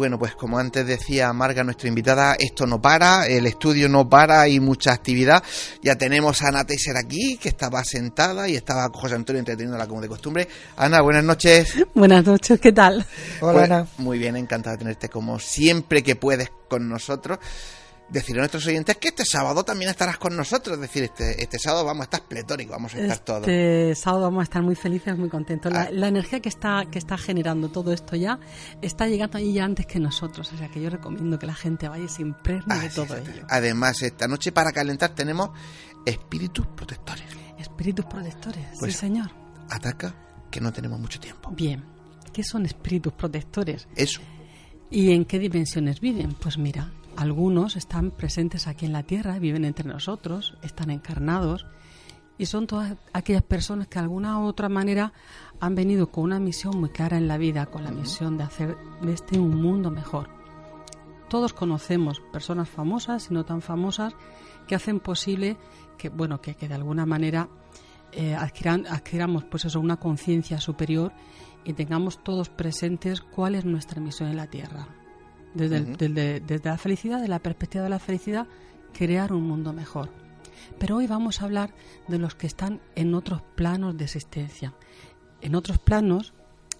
Bueno, pues como antes decía Marga, nuestra invitada, esto no para, el estudio no para, hay mucha actividad. Ya tenemos a Ana Teiser aquí, que estaba sentada y estaba José Antonio entreteniéndola como de costumbre. Ana, buenas noches. Buenas noches, ¿qué tal? Hola, Pues, Ana. Muy bien, encantada de tenerte como siempre que puedes con nosotros. Decirle a nuestros oyentes que este sábado también estarás con nosotros. Es decir, este, este sábado vamos a estar pletóricos, vamos a estar todos. Este sábado vamos a estar muy felices, muy contentos. La, Ah. la energía que está, que está generando todo esto ya está llegando ahí ya antes que nosotros. O sea que yo recomiendo que la gente vaya se impregne Ah, de sí, todo sí. ello. Además, esta noche para calentar tenemos espíritus protectores. Espíritus protectores, Pues- sí señor. Ataca que no tenemos mucho tiempo. Bien, ¿qué son espíritus protectores? Eso. ¿Y en qué dimensiones viven? Pues mira, algunos están presentes aquí en la Tierra, viven entre nosotros, están encarnados y son todas aquellas personas que de alguna u otra manera han venido con una misión muy clara en la vida, con la misión de hacer de este un mundo mejor. Todos conocemos personas famosas y no tan famosas que hacen posible que, bueno, que, de alguna manera eh, adquiramos pues eso, una conciencia superior y tengamos todos presentes cuál es nuestra misión en la Tierra. Desde, el- Ujú. desde, desde la felicidad, de la perspectiva de la felicidad, crear un mundo mejor. Pero hoy vamos a hablar de los que están en otros planos de existencia. En otros planos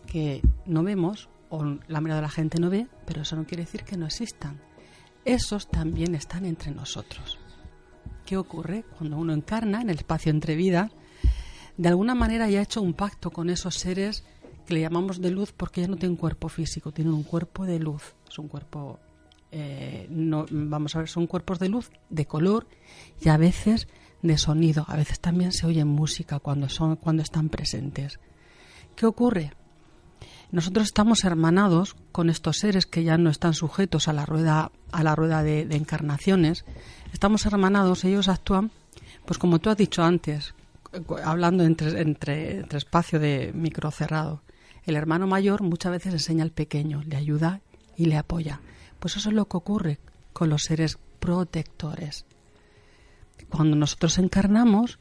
que no vemos, o la mayoría de la gente no ve, pero eso no quiere decir que no existan. Esos también están entre nosotros. ¿Qué ocurre cuando uno encarna en el espacio entre vidas? De alguna manera ya ha hecho un pacto con esos seres que le llamamos de luz porque ya no tienen cuerpo físico, tienen un cuerpo de luz. Es un cuerpo, eh, no, vamos a ver, son cuerpos de luz, de color y a veces de sonido. A veces también se oye música cuando, son, cuando están presentes. ¿Qué ocurre? Nosotros estamos hermanados con estos seres que ya no están sujetos a la rueda, a la rueda de, encarnaciones. Estamos hermanados, ellos actúan, pues como tú has dicho antes, hablando entre, entre espacio de micro cerrado. El hermano mayor muchas veces enseña al pequeño, le ayuda y le apoya. Pues eso es lo que ocurre con los seres protectores. Cuando nosotros encarnamos,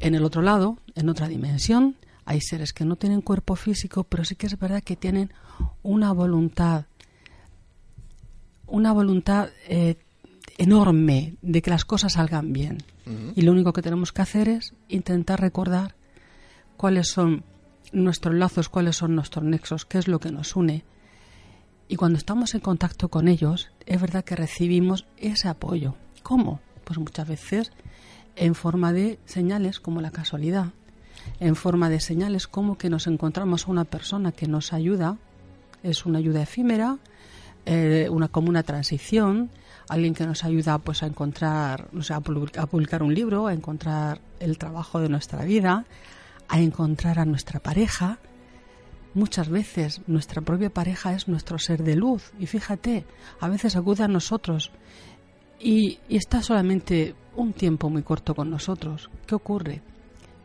en el otro lado, en otra dimensión, hay seres que no tienen cuerpo físico, pero sí que es verdad que tienen una voluntad, una voluntad eh, enorme de que las cosas salgan bien. Y lo único que tenemos que hacer es intentar recordar cuáles son nuestros lazos, cuáles son nuestros nexos, qué es lo que nos une. Y cuando estamos en contacto con ellos, es verdad que recibimos ese apoyo. ¿Cómo? Pues muchas veces en forma de señales como la casualidad, en forma de señales como que nos encontramos a una persona que nos ayuda, es una ayuda efímera, eh, una como una transición, alguien que nos ayuda pues a encontrar, no sé, a public- a publicar un libro, a encontrar el trabajo de nuestra vida, a encontrar a nuestra pareja. Muchas veces nuestra propia pareja es nuestro ser de luz y fíjate, a veces acude a nosotros y, está solamente un tiempo muy corto con nosotros. ¿Qué ocurre?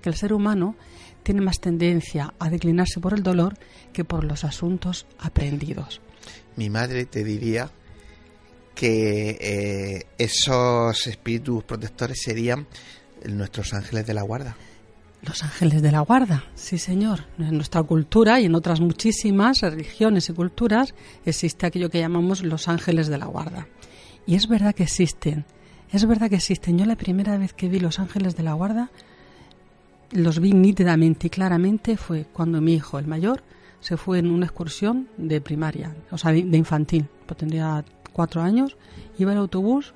Que el ser humano tiene más tendencia a declinarse por el dolor que por los asuntos aprendidos. Mi madre te diría que eh, esos espíritus protectores serían nuestros ángeles de la guarda. Los ángeles de la guarda, sí señor. En nuestra cultura y en otras muchísimas religiones y culturas existe aquello que llamamos los ángeles de la guarda. Y es verdad que existen, es verdad que existen. Yo la primera vez que vi los ángeles de la guarda, los vi nítidamente y claramente fue cuando mi hijo, el mayor, se fue en una excursión de primaria, o sea, de infantil, pues tendría cuatro años, iba el autobús,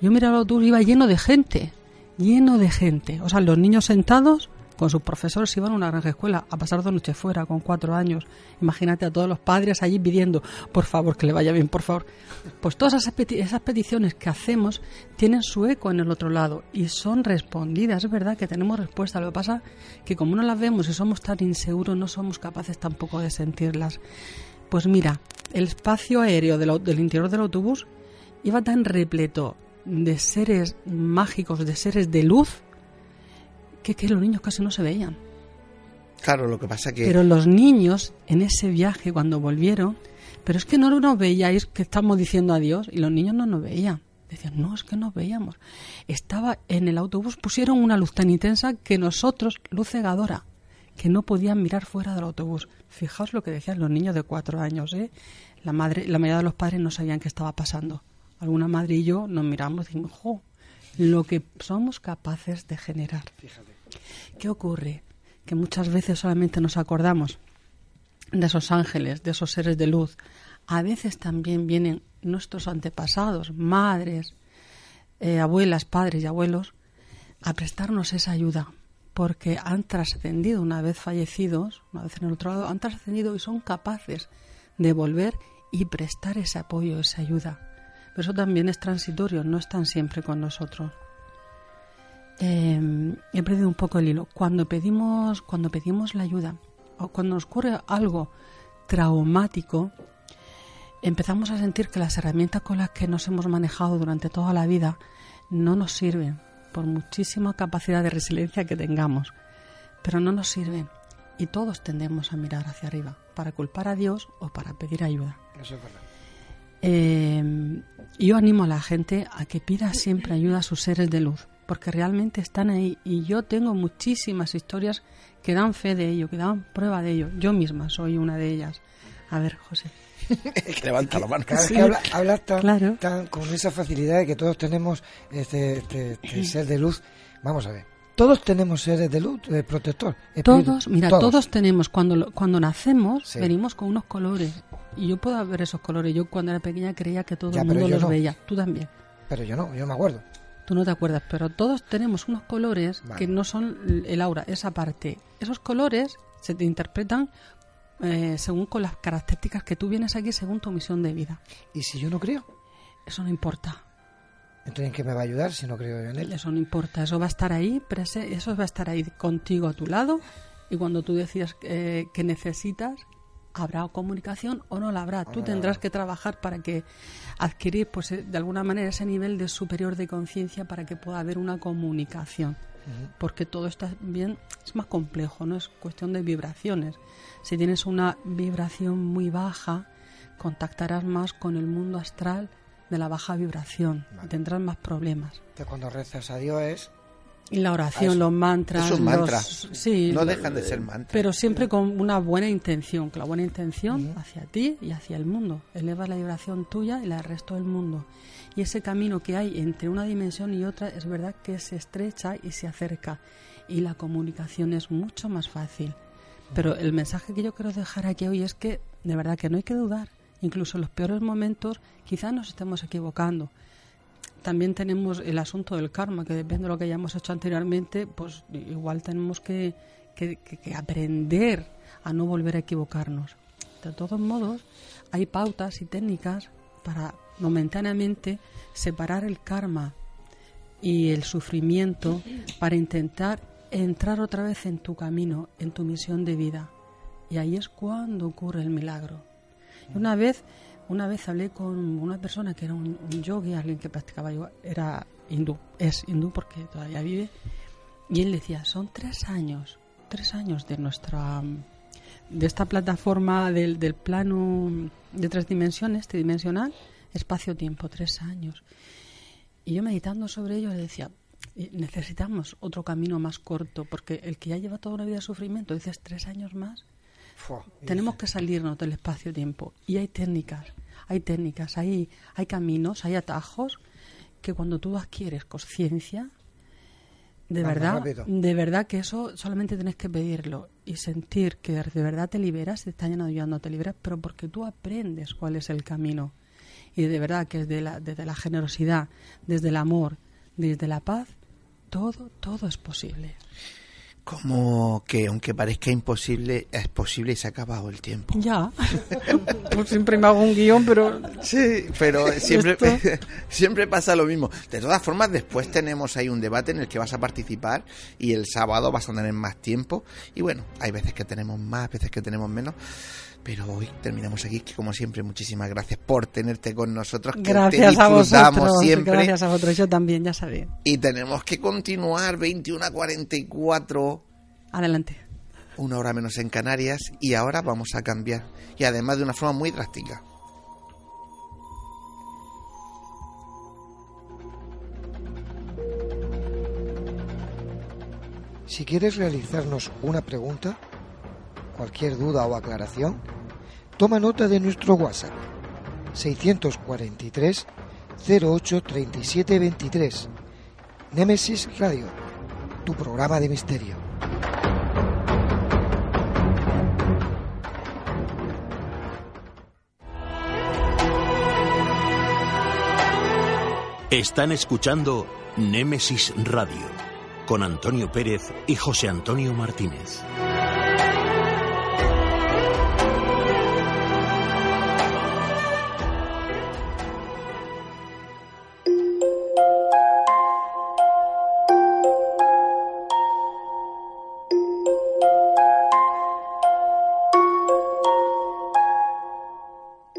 yo miraba el autobús, iba lleno de gente, lleno de gente, o sea, los niños sentados, con sus profesores iban a una gran escuela a pasar dos noches fuera con cuatro años. Imagínate a todos los padres allí pidiendo, por favor, que le vaya bien, por favor. Pues todas esas, esas peticiones que hacemos tienen su eco en el otro lado y son respondidas. Es verdad que tenemos respuesta. Lo que pasa que como no las vemos y somos tan inseguros, no somos capaces tampoco de sentirlas. Pues mira, el espacio aéreo del interior del autobús iba tan repleto de seres mágicos, de seres de luz, que, que los niños casi no se veían. Claro, lo que pasa que... Pero los niños en ese viaje cuando volvieron, pero es que no nos veíais que estamos diciendo adiós y los niños no nos veían. Decían, no, es que no veíamos. Estaba en el autobús, pusieron una luz tan intensa que nosotros, luz cegadora, que no podían mirar fuera del autobús. Fijaos lo que decían los niños de cuatro años, ¿eh? La, madre, la mayoría de los padres no sabían qué estaba pasando. Alguna madre y yo nos miramos y decimos, jo, lo que somos capaces de generar. ¿Qué ocurre? Que muchas veces solamente nos acordamos de esos ángeles, de esos seres de luz. A veces también vienen nuestros antepasados, madres, eh, abuelas, padres y abuelos, a prestarnos esa ayuda, porque han trascendido una vez fallecidos, una vez en el otro lado, han trascendido y son capaces de volver y prestar ese apoyo, esa ayuda. Pero eso también es transitorio, no están siempre con nosotros. Em, he perdido un poco el hilo. Cuando pedimos, cuando pedimos la ayuda o cuando nos ocurre algo traumático, empezamos a sentir que las herramientas con las que nos hemos manejado durante toda la vida no nos sirven por muchísima capacidad de resiliencia que tengamos, pero no nos sirven. Y todos tendemos a mirar hacia arriba para culpar a Dios o para pedir ayuda. Eso es verdad. Eh, yo animo a la gente a que pida siempre ayuda a sus seres de luz, porque realmente están ahí. Y yo tengo muchísimas historias que dan fe de ello, que dan prueba de ello. Yo misma soy una de ellas. A ver, José. que levanta la mano. que habla, tan, con esa facilidad de que todos tenemos este, este, este ser de luz. Vamos a ver. Todos tenemos seres de luz, de protector. Todos, mira, todos. tenemos, cuando, cuando nacemos, venimos con unos colores. Y yo puedo ver esos colores. Yo cuando era pequeña creía que todo el mundo los veía. Tú también. Pero yo no, yo me acuerdo. Tú no te acuerdas, pero todos tenemos unos colores que no son el aura, esa parte. Esos colores se te interpretan eh, según con las características que tú vienes aquí según tu misión de vida. ¿Y si yo no creo? Eso no importa. Entonces, ¿en qué me va a ayudar si no creo en él? Eso no importa, eso va a estar ahí, eso va a estar ahí contigo a tu lado y cuando tú decidas eh, que necesitas, habrá comunicación o no la habrá. Tú tendrás que trabajar para que adquirir, pues, eh, de alguna manera ese nivel de superior de conciencia para que pueda haber una comunicación. Porque todo está bien, es más complejo, no es cuestión de vibraciones. Si tienes una vibración muy baja, contactarás más con el mundo astral de la baja vibración y tendrás más problemas. cuando rezas a Dios es y la oración, los mantras. Esos mantras. sí, no dejan de ser mantras. Pero siempre con una buena intención, que la buena intención hacia ti y hacia el mundo. Eleva la vibración tuya y la del resto del mundo. Y ese camino que hay entre una dimensión y otra es verdad que se estrecha y se acerca. Y la comunicación es mucho más fácil. Pero el mensaje que yo quiero dejar aquí hoy es que de verdad que no hay que dudar. Incluso en los peores momentos quizás nos estemos equivocando también tenemos el asunto del karma, que depende de lo que hayamos hecho anteriormente, pues igual tenemos que, aprender a no volver a equivocarnos. De todos modos, hay pautas y técnicas para momentáneamente separar el karma y el sufrimiento para intentar entrar otra vez en tu camino, en tu misión de vida. Y ahí es cuando ocurre el milagro. Una vez una vez hablé con una persona que era un, yogi, alguien que practicaba yoga, era hindú, es hindú porque todavía vive, y él decía, son tres años, tres años de nuestra de esta plataforma del, del plano de tres dimensiones, tridimensional, espacio-tiempo, tres años. Y yo meditando sobre ello le decía, necesitamos otro camino más corto, porque el que ya lleva toda una vida de sufrimiento, dices tres años más, tenemos que salirnos del espacio-tiempo y hay técnicas, hay técnicas, hay, hay caminos, hay atajos que cuando tú adquieres conciencia, de verdad, de verdad que eso solamente tienes que pedirlo y sentir que de verdad te liberas, te están ayudando, te liberas, pero porque tú aprendes cuál es el camino. Y de verdad que desde la, desde la generosidad, desde el amor, desde la paz, todo, todo es posible. Como que aunque parezca imposible, es posible y se ha acabado el tiempo. Ya. pues siempre me hago un guion, pero... Sí, pero siempre, siempre pasa lo mismo. De todas formas, después tenemos ahí un debate en el que vas a participar y el sábado vas a tener más tiempo. Y bueno, hay veces que tenemos más, veces que tenemos menos. Pero hoy terminamos aquí, que como siempre, muchísimas gracias por tenerte con nosotros. Que gracias a vosotros, siempre. Gracias a vosotros, yo también, ya sabía. Y tenemos que continuar 21 a 44. Adelante. Una hora menos en Canarias y ahora vamos a cambiar. Y además de una forma muy drástica. Si quieres realizarnos una pregunta, cualquier duda o aclaración, Toma nota de nuestro WhatsApp 643 08 37 23. Nemesis Radio, tu programa de misterio. Están escuchando Némesis Radio con Antonio Pérez y José Antonio Martínez.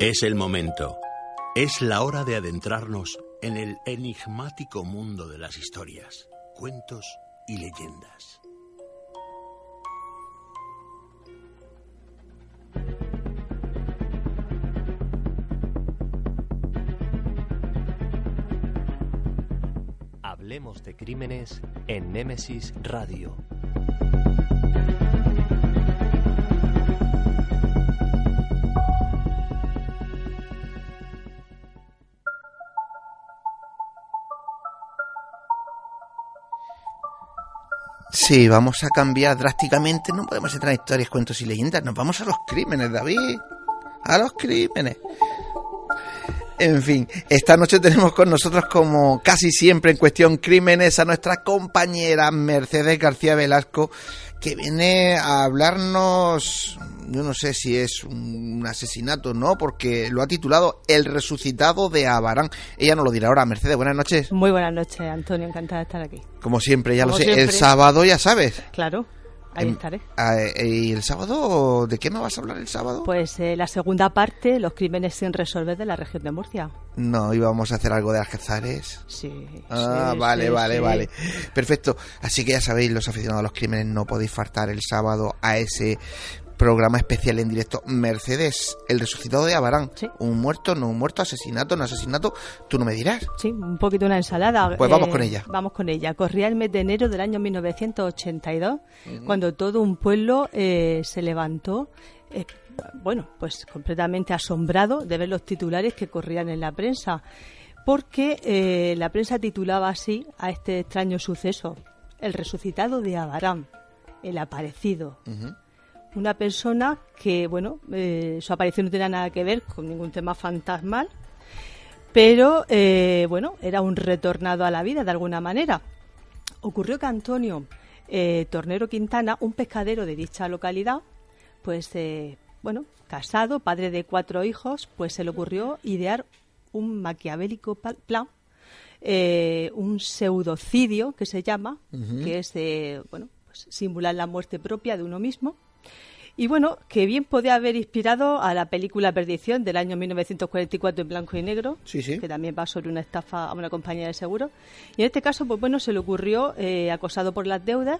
Es el momento. Es la hora de adentrarnos en el enigmático mundo de las historias, cuentos y leyendas. Hablemos de crímenes en Némesis Radio. Sí, vamos a cambiar drásticamente. No podemos entrar en historias, cuentos y leyendas. Nos vamos a los crímenes, David. A los crímenes. En fin, esta noche tenemos con nosotros, como casi siempre en cuestión crímenes, a nuestra compañera Mercedes García Velasco, que viene a hablarnos, yo no sé si es un asesinato, ¿no? Porque lo ha titulado El resucitado de Abarán. Ella nos lo dirá ahora. Mercedes, buenas noches. Muy buenas noches, Antonio, encantada de estar aquí. Como siempre, ya lo sé. El sábado ya sabes. Claro. Ahí estaré. Ah, eh, ¿Y el sábado? ¿De qué me vas a hablar el sábado? Pues eh, la segunda parte, los crímenes sin resolver de la región de Murcia. No, íbamos a hacer algo de Alcazares. Sí. Ah, vale, vale, vale. Perfecto. Así que ya sabéis, los aficionados a los crímenes, no podéis faltar el sábado a ese programa especial en directo. Mercedes, el resucitado de Abarán. Un muerto, no un muerto, asesinato, no asesinato. Tú no me dirás. Sí, un poquito una ensalada. Pues vamos con ella. Vamos con ella. Corría el mes de enero del año 1982, cuando todo un pueblo eh, se levantó. Eh, bueno, pues completamente asombrado de ver los titulares que corrían en la prensa, porque eh, la prensa titulaba así a este extraño suceso, el resucitado de Abarán, el aparecido una persona que, bueno, eh, su aparición no tenía nada que ver con ningún tema fantasmal, pero, eh, bueno, era un retornado a la vida de alguna manera. Ocurrió que Antonio eh, Tornero Quintana, un pescadero de dicha localidad, pues, bueno, casado, padre de cuatro hijos, pues se le ocurrió idear un maquiavélico plan un pseudocidio que se llama, que es bueno, pues, simular la muerte propia de uno mismo y bueno, que bien podía haber inspirado a la película Perdición del año 1944 en blanco y negro, que también va sobre una estafa a una compañía de seguros. Y en este caso, pues bueno, se le ocurrió, eh, acosado por las deudas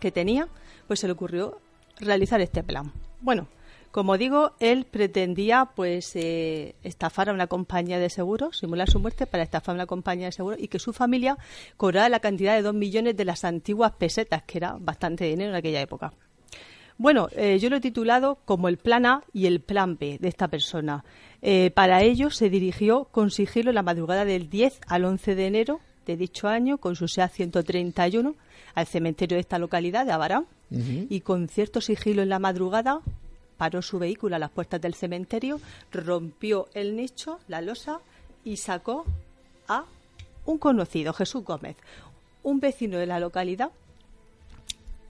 que tenía, pues se le ocurrió realizar este plan. Bueno, como digo, él pretendía pues eh, estafar a una compañía de seguros, simular su muerte para estafar a una compañía de seguros y que su familia cobrara la cantidad de dos millones de las antiguas pesetas, que era bastante dinero en aquella época. Bueno, eh, yo lo he titulado como el plan A y el plan B de esta persona. Eh, para ello se dirigió con sigilo la madrugada del 10 al 11 de enero de dicho año con su SEA 131 al cementerio de esta localidad de Abarán y con cierto sigilo en la madrugada paró su vehículo a las puertas del cementerio, rompió el nicho, la losa y sacó a un conocido, Jesús Gómez, un vecino de la localidad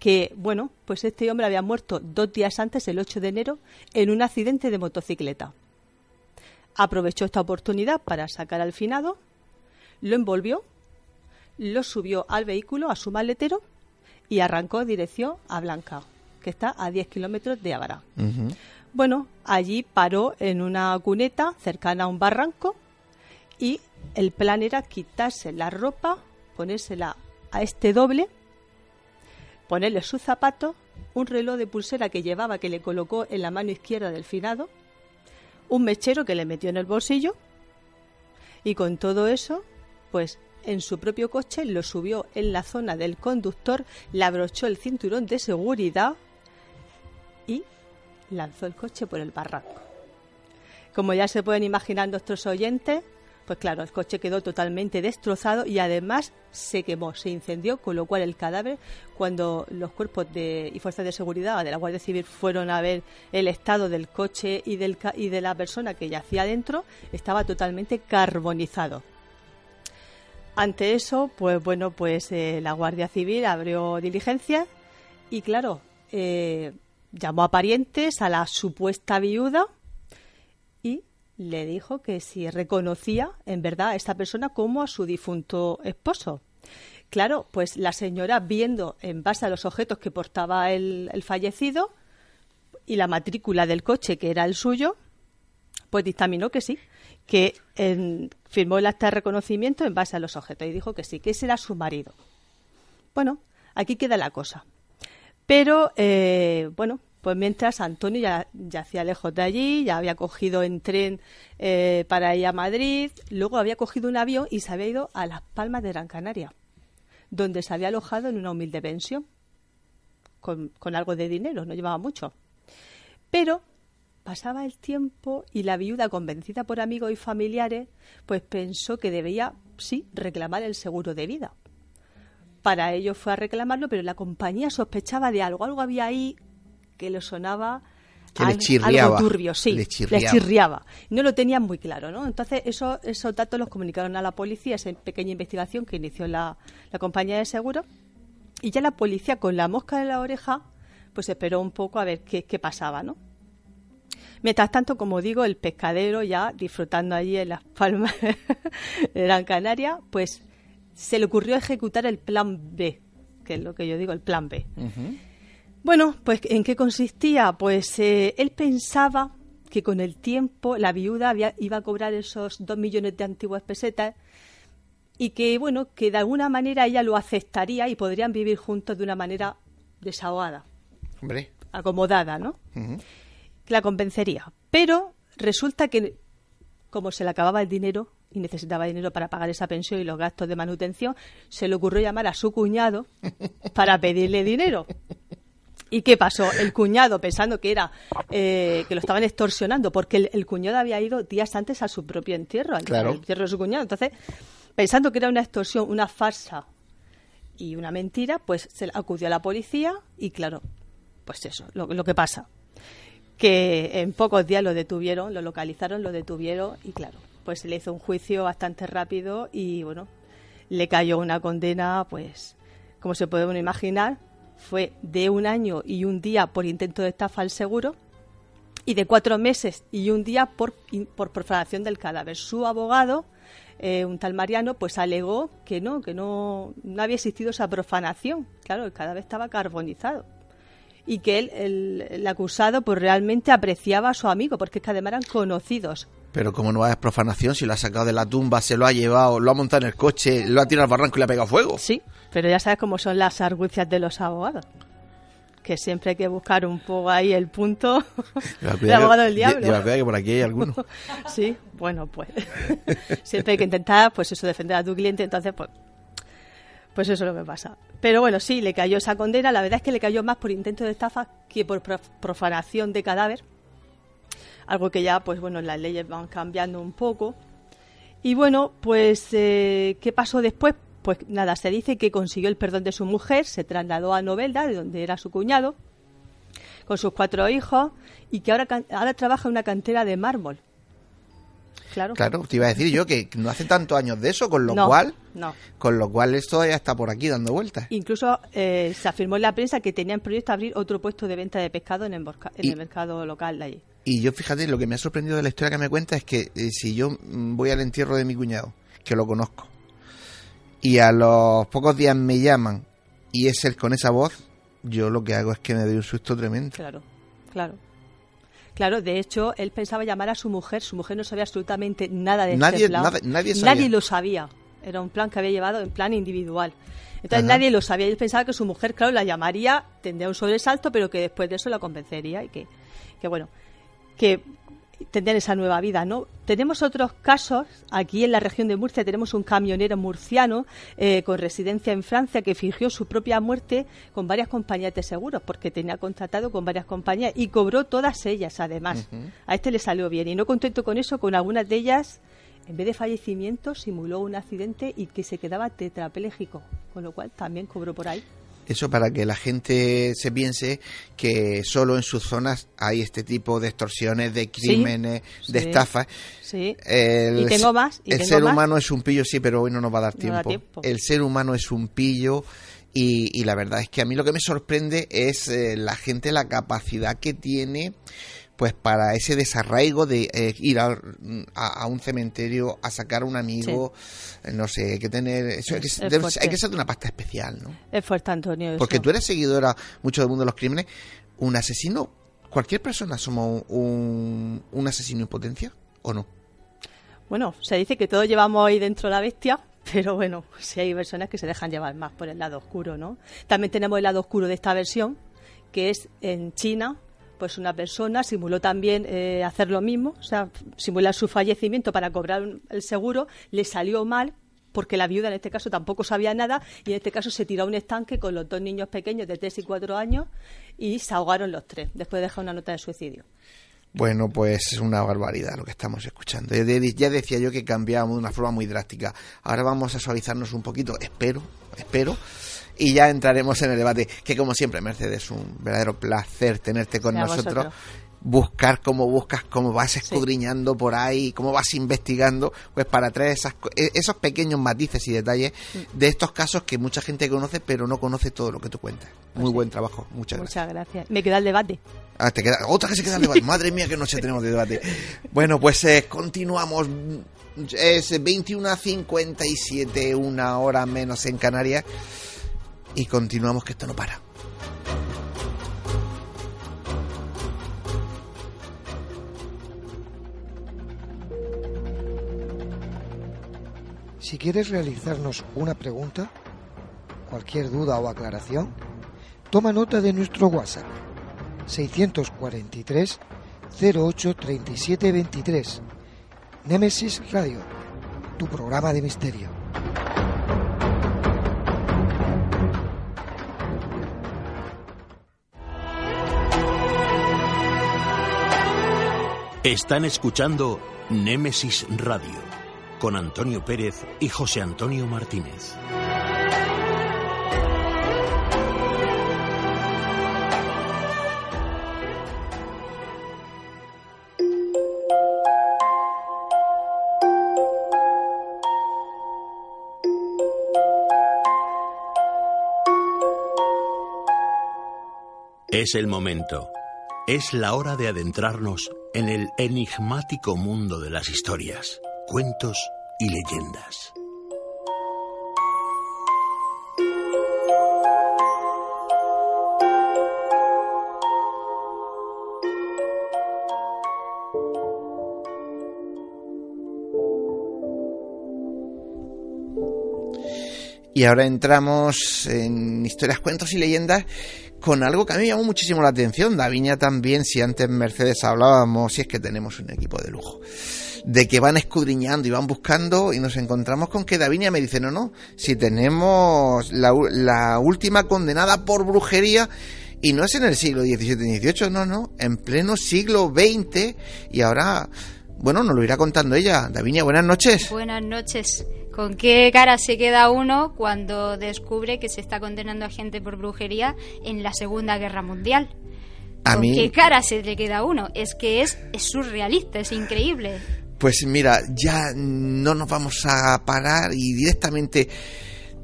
que, bueno, pues este hombre había muerto dos días antes, el 8 de enero, en un accidente de motocicleta. Aprovechó esta oportunidad para sacar al finado, lo envolvió, lo subió al vehículo, a su maletero, y arrancó dirección a Blanca, que está a 10 kilómetros de Abará. Bueno, allí paró en una cuneta cercana a un barranco y el plan era quitarse la ropa, ponérsela a este doble, ponerle sus zapatos, un reloj de pulsera que llevaba que le colocó en la mano izquierda del finado, un mechero que le metió en el bolsillo y con todo eso, pues en su propio coche lo subió en la zona del conductor, le abrochó el cinturón de seguridad y lanzó el coche por el barranco. Como ya se pueden imaginar nuestros oyentes, pues claro, el coche quedó totalmente destrozado y además se quemó, se incendió, con lo cual el cadáver, cuando los cuerpos de, y fuerzas de seguridad de la Guardia Civil fueron a ver el estado del coche y, del, y de la persona que yacía dentro, estaba totalmente carbonizado. Ante eso, pues bueno, pues eh, la Guardia Civil abrió diligencia y claro, eh, llamó a parientes, a la supuesta viuda le dijo que si reconocía en verdad a esta persona como a su difunto esposo. Claro, pues la señora, viendo en base a los objetos que portaba el, fallecido y la matrícula del coche que era el suyo, pues dictaminó que sí, que firmó el acta de reconocimiento en base a los objetos y dijo que sí, que ese era su marido. Bueno, aquí queda la cosa. Pero, eh, bueno, pues mientras Antonio ya, ya, hacía lejos de allí, ya había cogido en tren eh, para ir a Madrid, luego había cogido un avión y se había ido a Las Palmas de Gran Canaria, donde se había alojado en una humilde pensión, con, con algo de dinero, no llevaba mucho. Pero pasaba el tiempo y la viuda, convencida por amigos y familiares, pues pensó que debía, sí, reclamar el seguro de vida. Para ello fue a reclamarlo, pero la compañía sospechaba de algo, algo había ahí que le sonaba algo turbio, sí, le chirriaba. No lo tenían muy claro, ¿no? Entonces, eso, esos datos los comunicaron a la policía, esa pequeña investigación que inició la, la compañía de seguro. Y ya la policía, con la mosca en la oreja, pues esperó un poco a ver qué, qué pasaba, ¿no? Mientras tanto, como digo, el pescadero ya disfrutando allí en las palmas de Gran Canaria, pues se le ocurrió ejecutar el plan B, que es lo que yo digo, el plan B. Bueno, pues ¿en qué consistía? Pues eh, él pensaba que con el tiempo la viuda iba a cobrar esos dos millones de antiguas pesetas y que, bueno, que de alguna manera ella lo aceptaría y podrían vivir juntos de una manera desahogada. Hombre. Acomodada, ¿no? Que la convencería. Pero resulta que, como se le acababa el dinero y necesitaba dinero para pagar esa pensión y los gastos de manutención, se le ocurrió llamar a su cuñado para pedirle dinero. ¿Y qué pasó? El cuñado, pensando que era eh, que lo estaban extorsionando, porque el, cuñado había ido días antes a su propio entierro, al entierro de su cuñado. Entonces, pensando que era una extorsión, una farsa y una mentira, pues se acudió a la policía y, claro, pues eso, lo, lo que pasa. Que en pocos días lo detuvieron, lo localizaron, lo detuvieron y, claro, pues se le hizo un juicio bastante rápido y, bueno, le cayó una condena, pues, como se puede uno imaginar, fue de un año y un día por intento de estafa al seguro y de cuatro meses y un día por, por profanación del cadáver. Su abogado, eh, un tal Mariano, pues alegó que no, que no, no había existido esa profanación. Claro, el cadáver estaba carbonizado y que él, el, el, acusado, pues realmente apreciaba a su amigo, porque es que además eran conocidos. Pero como no es profanación, si lo ha sacado de la tumba, se lo ha llevado, lo ha montado en el coche, lo ha tirado al barranco y le ha pegado fuego. Sí, pero ya sabes cómo son las argucias de los abogados. Que siempre hay que buscar un poco ahí el punto del abogado del diablo. Lleva que por aquí hay alguno. sí, bueno, pues siempre hay que intentar, pues eso, defender a tu cliente, entonces, pues, pues eso es lo que pasa. Pero bueno, sí, le cayó esa condena. La verdad es que le cayó más por intento de estafa que por profanación de cadáver algo que ya, pues bueno, las leyes van cambiando un poco. Y bueno, pues, eh, ¿qué pasó después? Pues nada, se dice que consiguió el perdón de su mujer, se trasladó a Novelda, de donde era su cuñado, con sus cuatro hijos, y que ahora, ahora trabaja en una cantera de mármol. Claro. Claro, te iba a decir yo que no hace tantos años de eso, con lo No, cual, no. con lo cual esto ya está por aquí dando vueltas. Incluso eh, se afirmó en la prensa que tenían proyecto abrir otro puesto de venta de pescado en el mercado local de allí. Y yo fíjate, lo que me ha sorprendido de la historia que me cuenta es que eh, si yo mm, voy al entierro de mi cuñado, que lo conozco, y a los pocos días me llaman y es él con esa voz, yo lo que hago es que me doy un susto tremendo. Claro, claro. Claro, de hecho, él pensaba llamar a su mujer, su mujer no sabía absolutamente nada de Nadie- este plan. nada- nadie sabía. lo sabía. Era un plan que había llevado en plan individual. Entonces Ajá. nadie lo sabía. Él pensaba que su mujer, claro, la llamaría, tendría un sobresalto, pero que después de eso la convencería y que, que bueno, que tendrían esa nueva vida, ¿no? Tenemos otros casos, aquí en la región de Murcia tenemos un camionero murciano eh, con residencia en Francia que fingió su propia muerte con varias compañías de seguros, porque tenía contratado con varias compañías y cobró todas ellas, además. A este le salió bien y no contento con eso, con algunas de ellas, en vez de fallecimiento, simuló un accidente y que se quedaba tetrapléjico, con lo cual también cobró por ahí. Eso para que la gente se piense que solo en sus zonas hay este tipo de extorsiones, de crímenes, de sí, estafas. Sí. El, Y tengo más, y el tengo ser más. humano es un pillo, sí, pero hoy no nos va a dar No tiempo. da tiempo. El ser humano es un pillo y, y la verdad es que a mí lo que me sorprende es eh, la gente, la capacidad que tiene pues para ese desarraigo de eh, ir a, a- a un cementerio a sacar a un amigo, no sé, hay que tener, eso hay, que, Es debe- fuerte. hay que ser de una pasta especial, ¿no? Es fuerte, Antonio. Porque tú eres seguidora mucho del mundo de los crímenes. ¿Un asesino? ¿Cualquier persona somos un, un asesino en potencia o no? Bueno, se dice que todos llevamos ahí dentro la bestia, pero bueno, sí hay personas que se dejan llevar más por el lado oscuro, ¿no? También tenemos el lado oscuro de esta versión, que es en China, pues una persona simuló también eh, hacer lo mismo, o sea, simular su fallecimiento para cobrar el seguro, le salió mal porque la viuda en este caso tampoco sabía nada y en este caso se tiró a un estanque con los dos niños pequeños de 3 y 4 años y se ahogaron los tres después de dejar una nota de suicidio. Bueno, pues es una barbaridad lo que estamos escuchando. De- ya decía yo que cambiábamos de una forma muy drástica. Ahora vamos a suavizarnos un poquito, espero, espero. Y ya entraremos en el debate, que como siempre, Mercedes, un verdadero placer tenerte con nosotros. vosotros. Buscar cómo buscas, cómo vas escudriñando por ahí, cómo vas investigando, pues para traer esas, e- esos pequeños matices y detalles de estos casos que mucha gente conoce, pero no conoce todo lo que tú cuentas. Muy buen trabajo, muchas gracias. Muchas gracias. Me queda el debate. Ah, te queda otra que se queda en debate. Madre mía, que noche tenemos de debate. Bueno, pues eh, continuamos. Es 21 a 57, una hora menos en Canarias. Y continuamos, que esto no para. Si quieres realizarnos una pregunta, cualquier duda o aclaración, toma nota de nuestro WhatsApp 643 08 37 23. Némesis Radio, tu programa de misterio. Están escuchando Némesis Radio con Antonio Pérez y José Antonio Martínez. Es el momento. Es la hora de adentrarnos en el enigmático mundo de las historias, cuentos y leyendas. Y ahora entramos en historias, cuentos y leyendas con algo que a mí me llamó muchísimo la atención. Daviña también, si antes Mercedes hablábamos, si es que tenemos un equipo de lujo, de que van escudriñando y van buscando y nos encontramos con que Daviña me dice, no, no, si tenemos la, la última condenada por brujería y no es en el siglo XVII ni XVIII, no, no, en pleno siglo XX y ahora, bueno, nos lo irá contando ella. Daviña, buenas noches. Buenas noches. ¿Con qué cara se queda uno cuando descubre que se está condenando a gente por brujería en la Segunda Guerra Mundial? A ¿Con mí... qué cara se le queda uno? Es que es, es surrealista, es increíble. Pues mira, ya no nos vamos a parar y directamente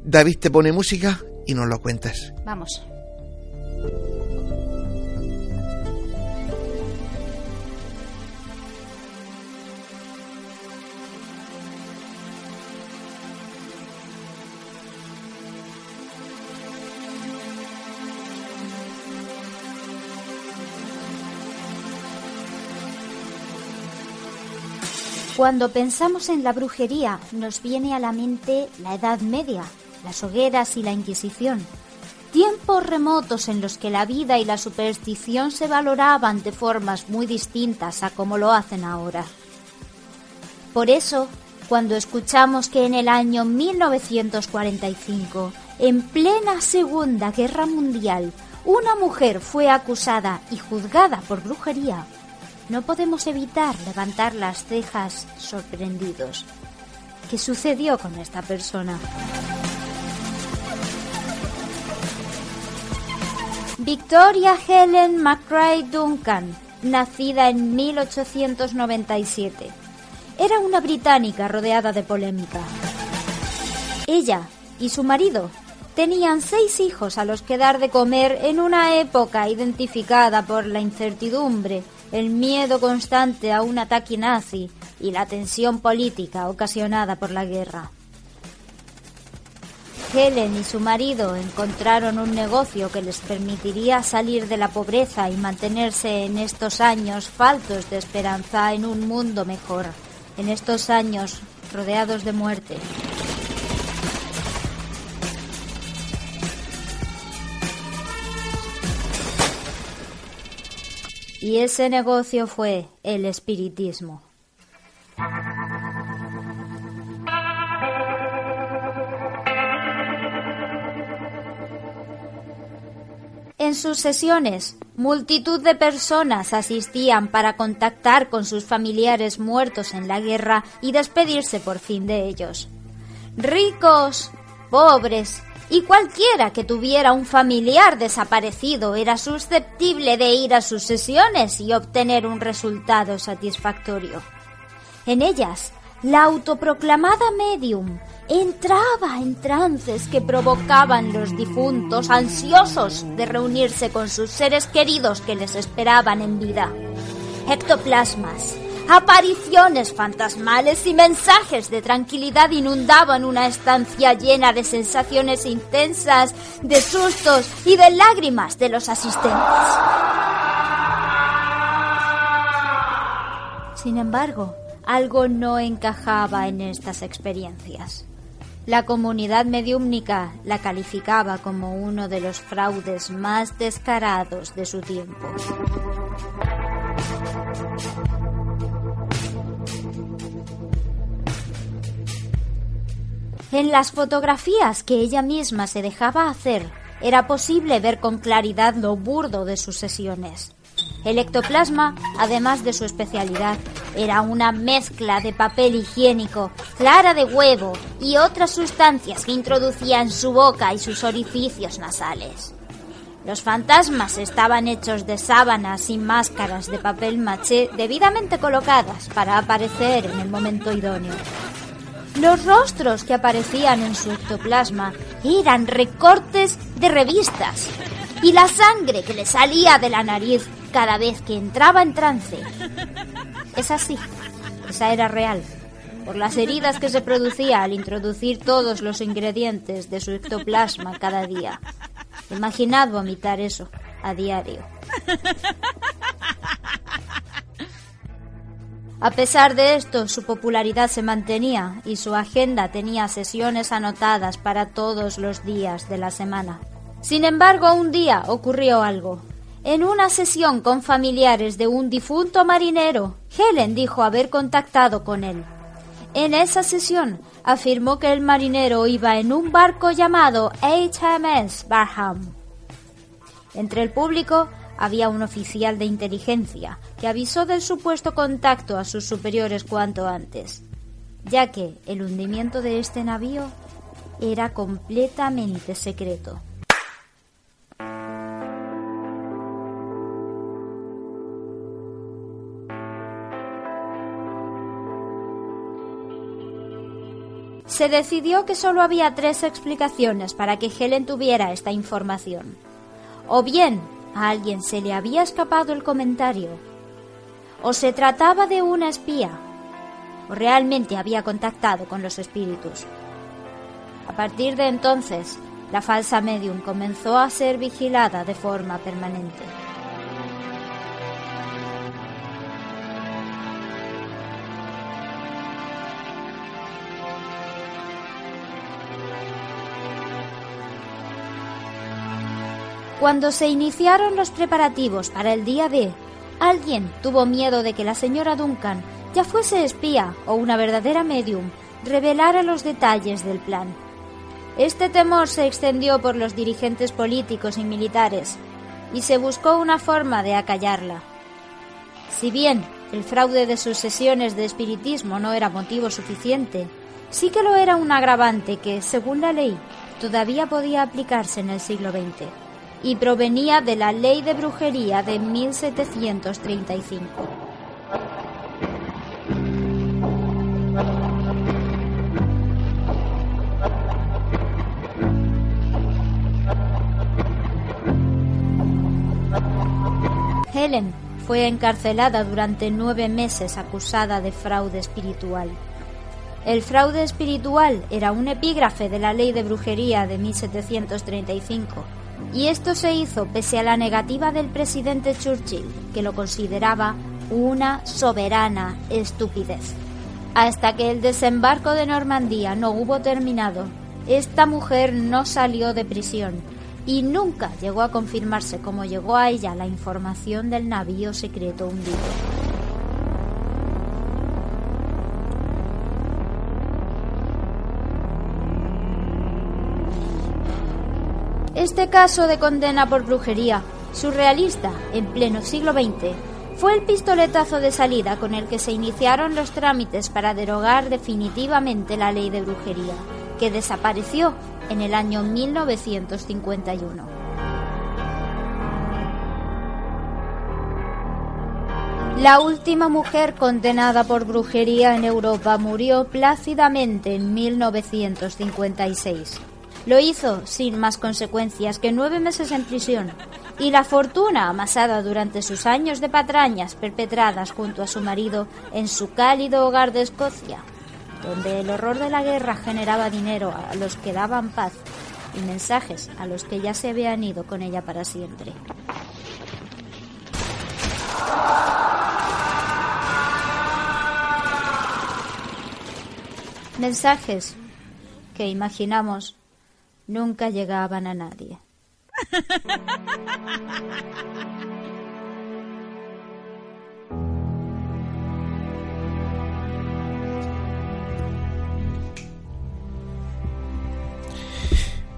David te pone música y nos lo cuentas. Vamos. Cuando pensamos en la brujería, nos viene a la mente la Edad Media, las hogueras y la Inquisición. Tiempos remotos en los que la vida y la superstición se valoraban de formas muy distintas a como lo hacen ahora. Por eso, cuando escuchamos que en el año 1945, en plena Segunda Guerra Mundial, una mujer fue acusada y juzgada por brujería, no podemos evitar levantar las cejas sorprendidos. ¿Qué sucedió con esta persona? Victoria Helen McRae Duncan, nacida en 1897. Era una británica rodeada de polémica. Ella y su marido tenían seis hijos a los que dar de comer en una época identificada por la incertidumbre el miedo constante a un ataque nazi y la tensión política ocasionada por la guerra. Helen y su marido encontraron un negocio que les permitiría salir de la pobreza y mantenerse en estos años faltos de esperanza en un mundo mejor, en estos años rodeados de muerte. Y ese negocio fue el espiritismo. En sus sesiones, multitud de personas asistían para contactar con sus familiares muertos en la guerra y despedirse por fin de ellos. Ricos, pobres, y cualquiera que tuviera un familiar desaparecido era susceptible de ir a sus sesiones y obtener un resultado satisfactorio. En ellas, la autoproclamada medium entraba en trances que provocaban los difuntos ansiosos de reunirse con sus seres queridos que les esperaban en vida. Ectoplasmas, Apariciones fantasmales y mensajes de tranquilidad inundaban una estancia llena de sensaciones intensas, de sustos y de lágrimas de los asistentes. Sin embargo, algo no encajaba en estas experiencias. La comunidad mediúmnica la calificaba como uno de los fraudes más descarados de su tiempo. En las fotografías que ella misma se dejaba hacer, era posible ver con claridad lo burdo de sus sesiones. El ectoplasma, además de su especialidad, era una mezcla de papel higiénico, clara de huevo y otras sustancias que introducía en su boca y sus orificios nasales. Los fantasmas estaban hechos de sábanas y máscaras de papel maché debidamente colocadas para aparecer en el momento idóneo. Los rostros que aparecían en su ectoplasma eran recortes de revistas y la sangre que le salía de la nariz cada vez que entraba en trance. Es así, esa era real, por las heridas que se producía al introducir todos los ingredientes de su ectoplasma cada día. Imaginad vomitar eso a diario. A pesar de esto, su popularidad se mantenía y su agenda tenía sesiones anotadas para todos los días de la semana. Sin embargo, un día ocurrió algo. En una sesión con familiares de un difunto marinero, Helen dijo haber contactado con él. En esa sesión afirmó que el marinero iba en un barco llamado HMS Barham. Entre el público había un oficial de inteligencia que avisó del supuesto contacto a sus superiores cuanto antes, ya que el hundimiento de este navío era completamente secreto. Se decidió que solo había tres explicaciones para que Helen tuviera esta información. O bien a alguien se le había escapado el comentario, o se trataba de una espía, o realmente había contactado con los espíritus. A partir de entonces, la falsa medium comenzó a ser vigilada de forma permanente. Cuando se iniciaron los preparativos para el día D, alguien tuvo miedo de que la señora Duncan, ya fuese espía o una verdadera medium, revelara los detalles del plan. Este temor se extendió por los dirigentes políticos y militares, y se buscó una forma de acallarla. Si bien el fraude de sus sesiones de espiritismo no era motivo suficiente, sí que lo era un agravante que, según la ley, todavía podía aplicarse en el siglo XX y provenía de la ley de brujería de 1735. Helen fue encarcelada durante nueve meses acusada de fraude espiritual. El fraude espiritual era un epígrafe de la ley de brujería de 1735 y esto se hizo pese a la negativa del presidente Churchill, que lo consideraba una soberana estupidez. Hasta que el desembarco de Normandía no hubo terminado, esta mujer no salió de prisión y nunca llegó a confirmarse cómo llegó a ella la información del navío secreto hundido. Este caso de condena por brujería, surrealista en pleno siglo XX, fue el pistoletazo de salida con el que se iniciaron los trámites para derogar definitivamente la ley de brujería, que desapareció en el año 1951. La última mujer condenada por brujería en Europa murió plácidamente en 1956. Lo hizo sin más consecuencias que nueve meses en prisión y la fortuna amasada durante sus años de patrañas perpetradas junto a su marido en su cálido hogar de Escocia, donde el horror de la guerra generaba dinero a los que daban paz y mensajes a los que ya se habían ido con ella para siempre. Mensajes que imaginamos nunca llegaban a nadie.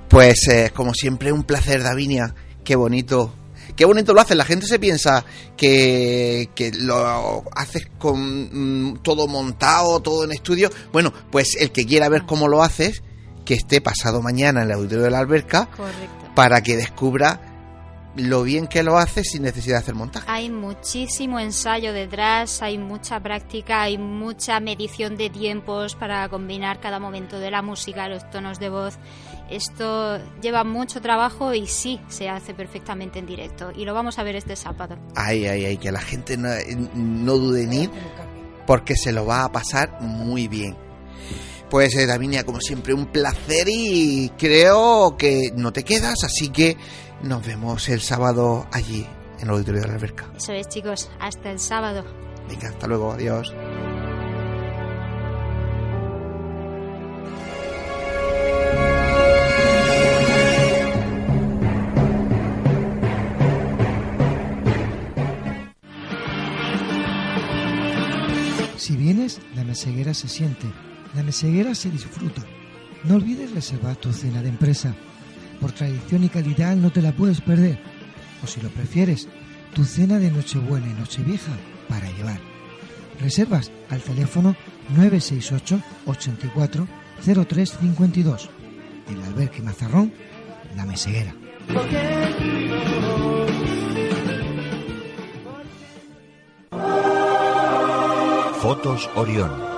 Pues eh, como siempre un placer, Davinia. Qué bonito. Qué bonito lo haces. La gente se piensa que, lo haces con mm, todo montado, todo en estudio. Bueno, pues el que quiera ver cómo lo haces, que esté pasado mañana en el auditorio de la alberca para que descubra lo bien que lo hace sin necesidad de hacer montaje. Hay muchísimo ensayo detrás, hay mucha práctica, hay mucha medición de tiempos para combinar cada momento de la música, los tonos de voz. Esto lleva mucho trabajo y sí se hace perfectamente en directo. Y lo vamos a ver este sábado. Ay, ay, ay, que la gente no, no dude en ir porque se lo va a pasar muy bien. Pues eh, Davinia, como siempre, un placer y creo que no te quedas, así que nos vemos el sábado allí, en el auditorio de la alberca. Eso es, chicos, hasta el sábado. Venga, hasta luego, adiós. Si vienes, la meseguera se siente la meseguera se disfruta. No olvides reservar tu cena de empresa. Por tradición y calidad no te la puedes perder. O si lo prefieres, tu cena de Nochebuena y Nochevieja para llevar. Reservas al teléfono 968 84 0352. El albergue Mazarrón, La Meseguera. Fotos Orión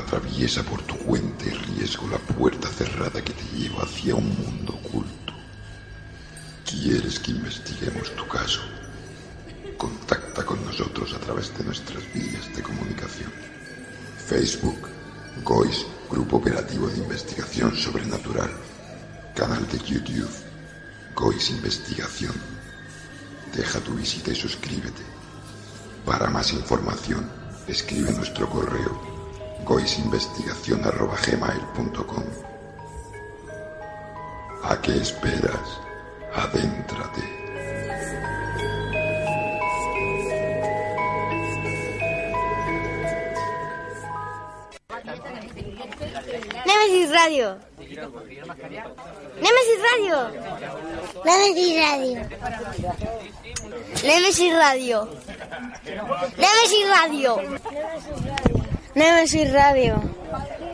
Atraviesa por tu cuenta y riesgo la puerta cerrada que te lleva hacia un mundo oculto. ¿Quieres que investiguemos tu caso? Contacta con nosotros a través de nuestras vías de comunicación. Facebook, GOIS, Grupo Operativo de Investigación Sobrenatural. Canal de YouTube, GOIS Investigación. Deja tu visita y suscríbete. Para más información, escribe nuestro correo goisinvestigación.gmail.com ¿A qué esperas? Adéntrate. Nemesis Radio. Nemesis Radio. Nemesis Radio. Nemesis Radio. Nemesis Radio. Nemesis Radio. Nemesis Radio.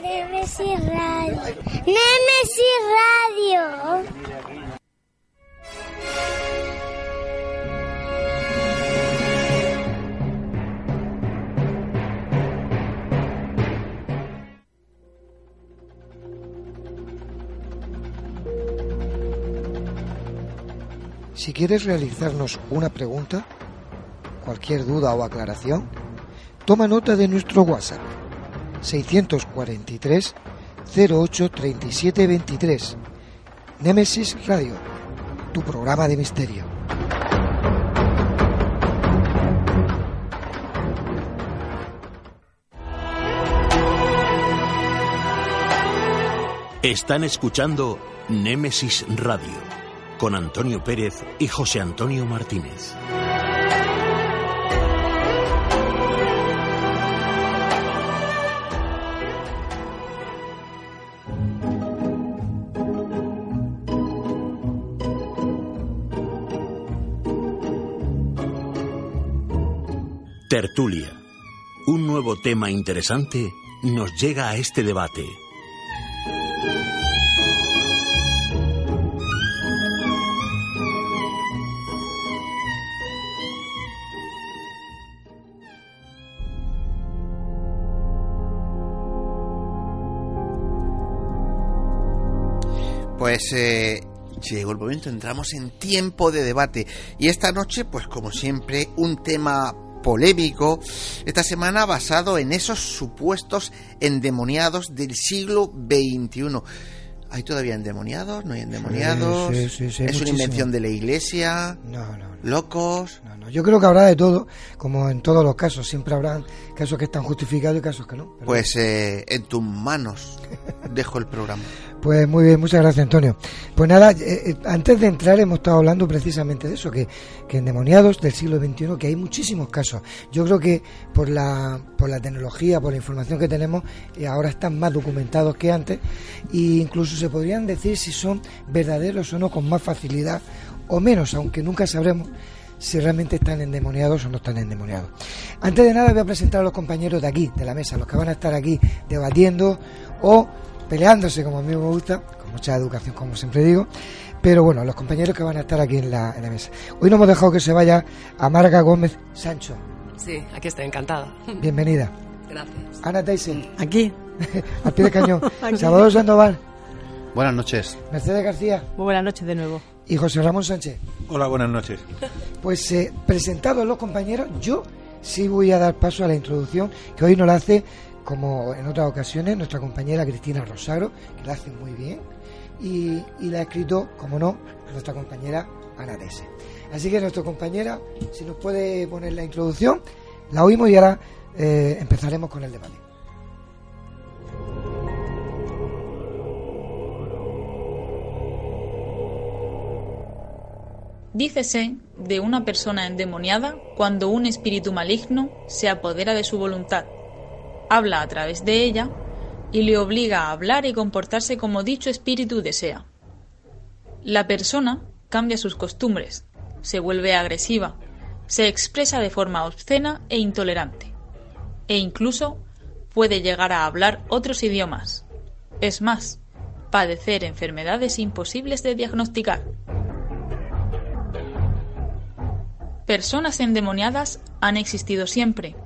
Nemesis Radio. Si quieres realizarnos una pregunta, cualquier duda o aclaración, toma nota de nuestro WhatsApp 643 08 37 23. Nemesis Radio, tu programa de misterio. Están escuchando Némesis Radio con Antonio Pérez y José Antonio Martínez. Tertulia. Un nuevo tema interesante nos llega a este debate. Pues eh, llegó el momento, entramos en tiempo de debate. Y esta noche, pues como siempre, un tema polémico, esta semana basado en esos supuestos endemoniados del siglo XXI. ¿Hay todavía endemoniados? ¿No hay endemoniados? Sí, sí, sí, sí, ¿Es una invención de la iglesia? No, no, ¿Locos? no. Yo creo que habrá de todo, como en todos los casos. Siempre habrán casos que están justificados y casos que no. Pero- Pues eh, en tus manos dejo el programa. Pues muy bien, muchas gracias Antonio. Pues nada, eh, eh, antes de entrar hemos estado hablando precisamente de eso, que, endemoniados del siglo XXI, que hay muchísimos casos. Yo creo que por la, por la tecnología, por la información que tenemos, eh, ahora están más documentados que antes e incluso se podrían decir si son verdaderos o no con más facilidad o menos, aunque nunca sabremos si realmente están endemoniados o no están endemoniados. Antes de nada voy a presentar a los compañeros de aquí, de la mesa, los que van a estar aquí debatiendo o peleándose, como a mí me gusta, con mucha educación, como siempre digo. Pero bueno, los compañeros que van a estar aquí en la, en la mesa. Hoy no hemos dejado que se vaya a Marga Gómez Sancho. Sí, aquí estoy encantada. Bienvenida. Gracias. Ana Tyson. Aquí. Al pie del cañón. Aquí. Salvador Sandoval. Buenas noches. Mercedes García. Muy buenas noches de nuevo. Y José Ramón Sánchez. Hola, buenas noches. Pues eh, presentados los compañeros, yo sí voy a dar paso a la introducción que hoy nos la hace, como en otras ocasiones, nuestra compañera Cristina Rosagro, que la hace muy bien, y, la ha escrito, como no, nuestra compañera Ana. Así que nuestra compañera, si nos puede poner la introducción, la oímos y ahora eh, empezaremos con el debate. Dícese de una persona endemoniada cuando un espíritu maligno se apodera de su voluntad. Habla a través de ella y le obliga a hablar y comportarse como dicho espíritu desea. La persona cambia sus costumbres, se vuelve agresiva, se expresa de forma obscena e intolerante, e incluso puede llegar a hablar otros idiomas. Es más, padecer enfermedades imposibles de diagnosticar. Personas endemoniadas han existido siempre,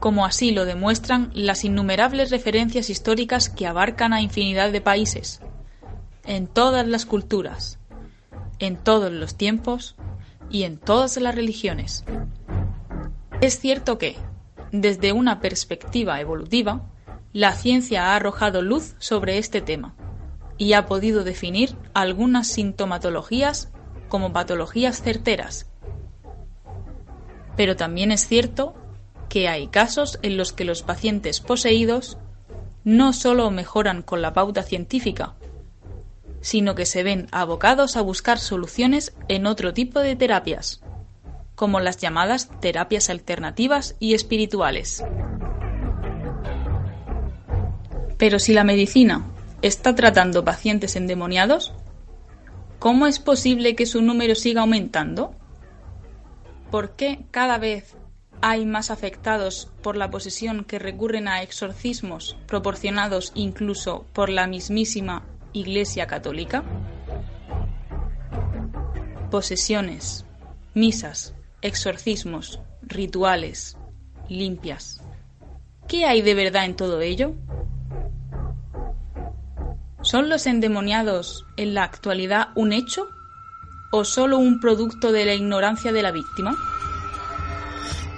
como así lo demuestran las innumerables referencias históricas que abarcan a infinidad de países, en todas las culturas, en todos los tiempos y en todas las religiones. Es cierto que, desde una perspectiva evolutiva, la ciencia ha arrojado luz sobre este tema y ha podido definir algunas sintomatologías como patologías certeras pero también es cierto que hay casos en los que los pacientes poseídos no solo mejoran con la pauta científica, sino que se ven abocados a buscar soluciones en otro tipo de terapias, como las llamadas terapias alternativas y espirituales. Pero si la medicina está tratando pacientes endemoniados, ¿cómo es posible que su número siga aumentando? ¿Por qué cada vez hay más afectados por la posesión que recurren a exorcismos proporcionados incluso por la mismísima Iglesia Católica? Posesiones, misas, exorcismos, rituales, limpias. ¿Qué hay de verdad en todo ello? ¿Son los endemoniados en la actualidad un hecho o solo un producto de la ignorancia de la víctima?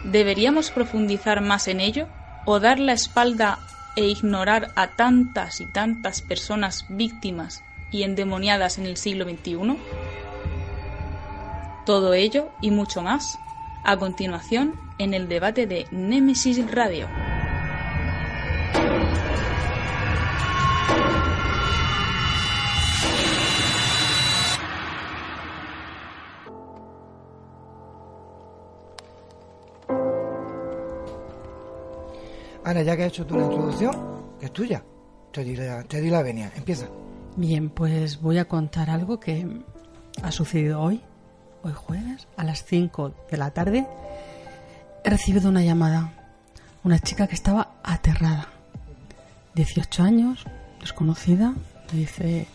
¿Deberíamos profundizar más en ello o dar la espalda e ignorar a tantas y tantas personas víctimas y endemoniadas en el siglo XXI? Todo ello y mucho más a continuación en el debate de Nemesis Radio. Ana, ya que has hecho tú la introducción, que es tuya, te di la, te di la venia. Empieza. Bien, pues voy a contar algo que ha sucedido hoy, hoy jueves, a las 5 de la tarde. He recibido una llamada, una chica que estaba aterrada, 18 años, desconocida, me dice,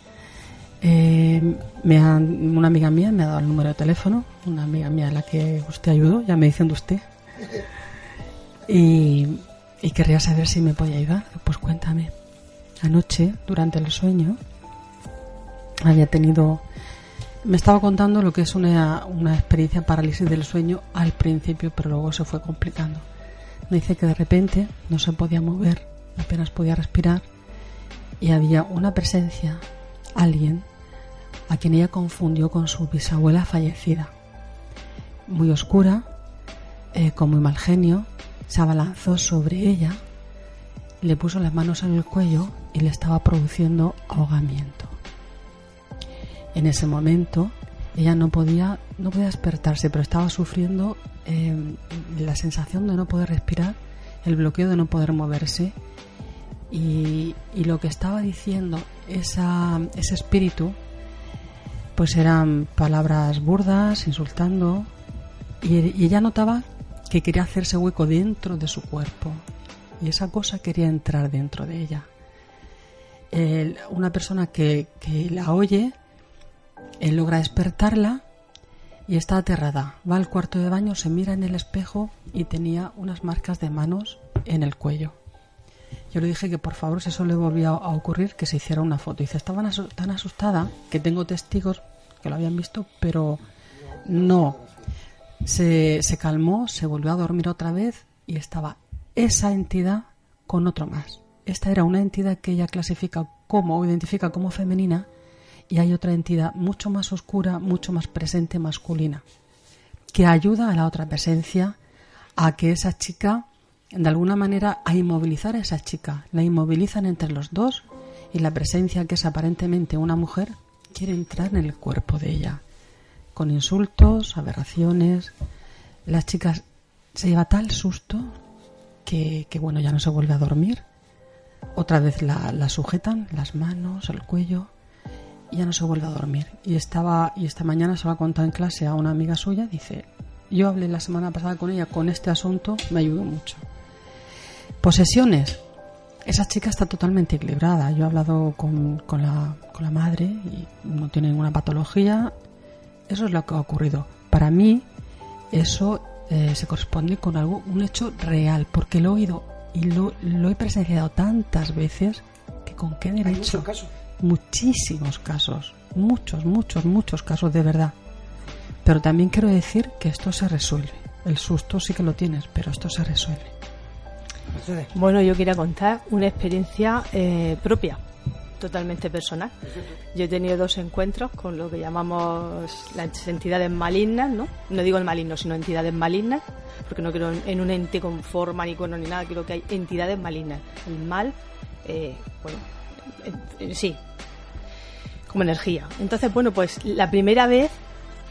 eh, me una amiga mía me ha dado el número de teléfono, una amiga mía a la que usted ayudó, ya me dicen de usted. Y y querría saber si me podía ayudar. Pues cuéntame. Anoche, durante el sueño, había tenido. Me estaba contando lo que es una, una experiencia parálisis del sueño al principio, pero luego se fue complicando. Me dice que de repente no se podía mover, apenas podía respirar, y había una presencia, alguien, a quien ella confundió con su bisabuela fallecida. Muy oscura, eh, con muy mal genio, se abalanzó sobre ella, le puso las manos en el cuello y le estaba produciendo ahogamiento. En ese momento ella no podía, no podía despertarse, pero estaba sufriendo eh, la sensación de no poder respirar, el bloqueo de no poder moverse y, lo que estaba diciendo esa, ese espíritu pues eran palabras burdas, insultando, y, y, ella notaba que quería hacerse hueco dentro de su cuerpo y esa cosa quería entrar dentro de ella. una persona que, la oye él logra despertarla y está aterrada. Va al cuarto de baño, se mira en el espejo y tenía unas marcas de manos en el cuello. Yo le dije que por favor, si eso le volvía a ocurrir, que se hiciera una foto. Dice, estaba tan asustada que tengo testigos que lo habían visto, pero no se, calmó, se volvió a dormir otra vez y estaba esa entidad con otro más. Esta era una entidad que ella clasifica como o identifica como femenina y hay otra entidad mucho más oscura, mucho más presente masculina, que ayuda a la otra presencia a que esa chica, de alguna manera, a inmovilizar a esa chica. La inmovilizan entre los dos y la presencia, que es aparentemente una mujer, quiere entrar en el cuerpo de ella con insultos, aberraciones. La chica se lleva tal susto que, que, bueno, ya no se vuelve a dormir. Otra vez la, la sujetan, las manos, el cuello, y ya no se vuelve a dormir. Y estaba, y esta mañana se lo ha contado en clase a una amiga suya, dice, yo hablé la semana pasada con ella con este asunto, me ayudó mucho. Posesiones. Esa chica está totalmente equilibrada. Yo he hablado con, con, la, con la madre y no tiene ninguna patología. Eso es lo que ha ocurrido. Para mí, eso eh, se corresponde con algo, un hecho real, porque lo he oído y lo, lo he presenciado tantas veces que con qué derecho. Muchísimos casos, muchos, muchos, muchos casos de verdad. Pero también quiero decir que esto se resuelve. El susto sí que lo tienes, pero esto se resuelve. Bueno, yo quería contar una experiencia eh, propia, totalmente personal. Yo he tenido dos encuentros con lo que llamamos las entidades malignas, ¿no? No digo el maligno, sino entidades malignas, porque no creo en un ente con forma ni cono ni nada, creo que hay entidades malignas. El mal, eh, bueno, sí, como energía. Entonces, bueno, pues la primera vez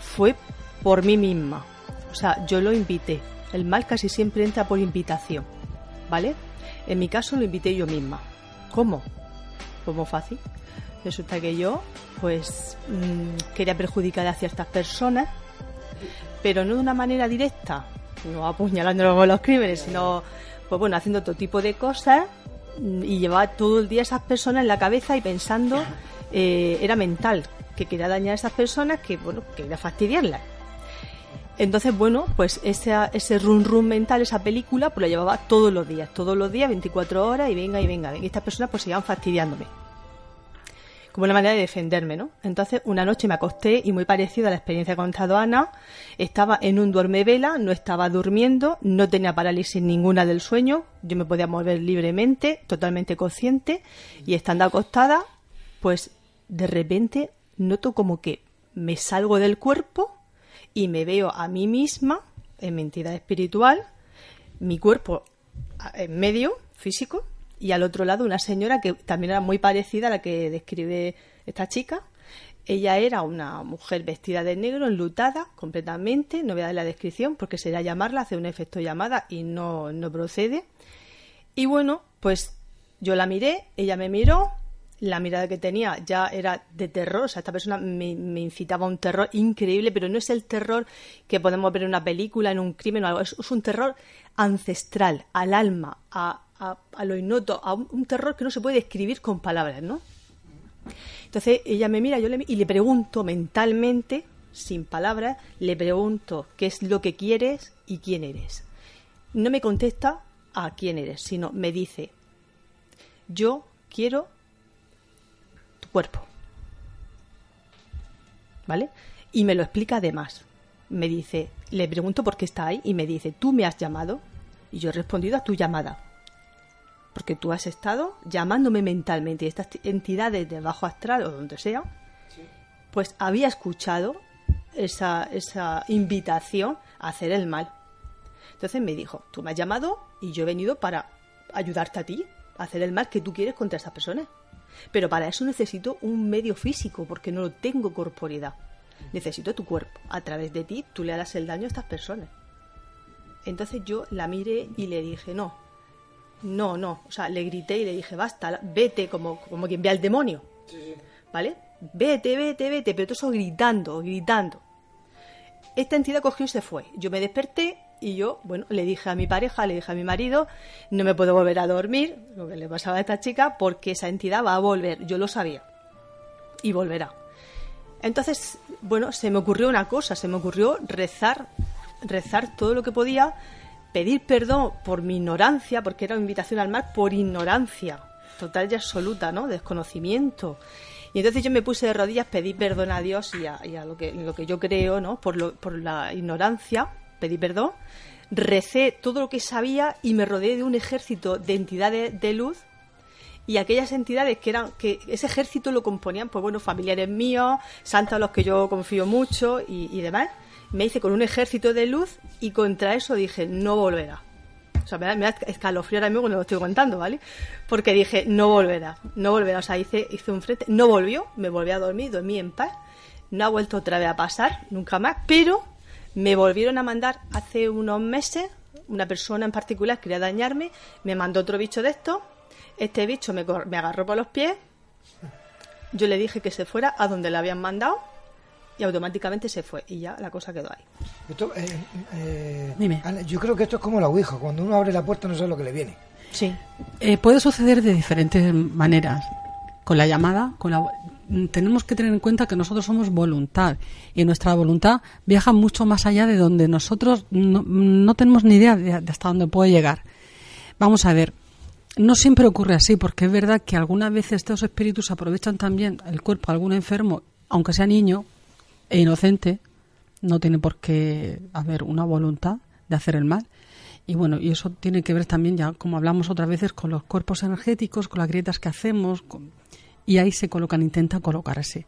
fue por mí misma. O sea, yo lo invité. El mal casi siempre entra por invitación, ¿vale? En mi caso lo invité yo misma. ¿Cómo? Muy fácil. Resulta que yo, pues, mmm, quería perjudicar a ciertas personas, pero no de una manera directa, no apuñalándolo con los crímenes, sino, pues bueno, haciendo todo tipo de cosas y llevaba todo el día a esas personas en la cabeza y pensando, eh, era mental, que quería dañar a esas personas, que bueno, quería fastidiarlas. Entonces, bueno, pues ese, ese run run mental, esa película, pues la llevaba todos los días, todos los días, 24 horas, y venga, y venga, y estas personas pues seguían fastidiándome. Como una manera de defenderme, ¿no? Entonces, una noche me acosté y muy parecida a la experiencia que ha contado Ana, estaba en un duerme vela, no estaba durmiendo, no tenía parálisis ninguna del sueño, yo me podía mover libremente, totalmente consciente, y estando acostada, pues de repente noto como que me salgo del cuerpo y me veo a mí misma en mi entidad espiritual, mi cuerpo en medio, físico, y al otro lado una señora que también era muy parecida a la que describe esta chica. Ella era una mujer vestida de negro, enlutada completamente, no voy a dar la descripción porque sería llamarla, hace un efecto llamada y no, no procede. Y bueno, pues yo la miré, ella me miró, la mirada que tenía ya era de terror, o sea, esta persona me, incitaba a un terror increíble, pero no es el terror que podemos ver en una película, en un crimen o algo, es, un terror ancestral, al alma, a, a, lo innoto, a un, terror que no se puede describir con palabras, ¿no? Entonces ella me mira yo le, y le pregunto mentalmente, sin palabras, le pregunto qué es lo que quieres y quién eres. No me contesta a quién eres, sino me dice, yo quiero cuerpo. ¿Vale? Y me lo explica además. Me dice, le pregunto por qué está ahí y me dice, tú me has llamado y yo he respondido a tu llamada. Porque tú has estado llamándome mentalmente y estas entidades de bajo astral o donde sea, pues había escuchado esa, esa invitación a hacer el mal. Entonces me dijo, tú me has llamado y yo he venido para ayudarte a ti, a hacer el mal que tú quieres contra esa persona. Pero para eso necesito un medio físico, porque no lo tengo corporidad. Necesito tu cuerpo. A través de ti tú le harás el daño a estas personas. Entonces yo la miré y le dije, no, no, no. O sea, le grité y le dije, basta, vete, como, como quien ve al demonio. ¿Vale? Vete, vete, vete. Pero todo eso gritando, gritando. Esta entidad cogió y se fue. Yo me desperté y yo, bueno, le dije a mi pareja, le dije a mi marido, no me puedo volver a dormir, lo que le pasaba a esta chica, porque esa entidad va a volver. Yo lo sabía. Y volverá. Entonces, bueno, se me ocurrió una cosa, se me ocurrió rezar, rezar todo lo que podía, pedir perdón por mi ignorancia, porque era una invitación al mar por ignorancia, total y absoluta, ¿no? Desconocimiento. Y entonces yo me puse de rodillas, pedí perdón a Dios y a, lo, que, lo que yo creo, ¿no? Por, por la ignorancia pedí perdón, recé todo lo que sabía y me rodeé de un ejército de entidades de luz y aquellas entidades que eran que ese ejército lo componían pues bueno familiares míos santos a los que yo confío mucho y, demás me hice con un ejército de luz y contra eso dije no volverá o sea, me da, me escalofrío ahora mismo cuando lo estoy contando, ¿vale? Porque dije, no volverá, no volverá. O sea, hice, hice un frente, no volvió, me volví a dormir, dormí en paz. No ha vuelto otra vez a pasar, nunca más, pero me volvieron a mandar hace unos meses una persona en particular quería dañarme, me mandó otro bicho de estos, este bicho me, cor- me agarró por los pies, yo le dije que se fuera a donde le habían mandado y automáticamente se fue y ya la cosa quedó ahí. Esto, eh, eh, Dime. Ana, yo creo que esto es como la Ouija. Cuando uno abre la puerta no sabe lo que le viene. Sí. Eh, puede suceder de diferentes maneras. Con la llamada, con la, tenemos que tener en cuenta que nosotros somos voluntad y nuestra voluntad viaja mucho más allá de donde nosotros no, tenemos ni idea de, de hasta dónde puede llegar. Vamos a ver, no siempre ocurre así, porque es verdad que algunas veces estos espíritus aprovechan también el cuerpo de algún enfermo, aunque sea niño e inocente, no tiene por qué haber una voluntad de hacer el mal. Y bueno, y eso tiene que ver también, ya como hablamos otras veces, con los cuerpos energéticos, con las grietas que hacemos, con- y ahí se colocan, intentan colocarse.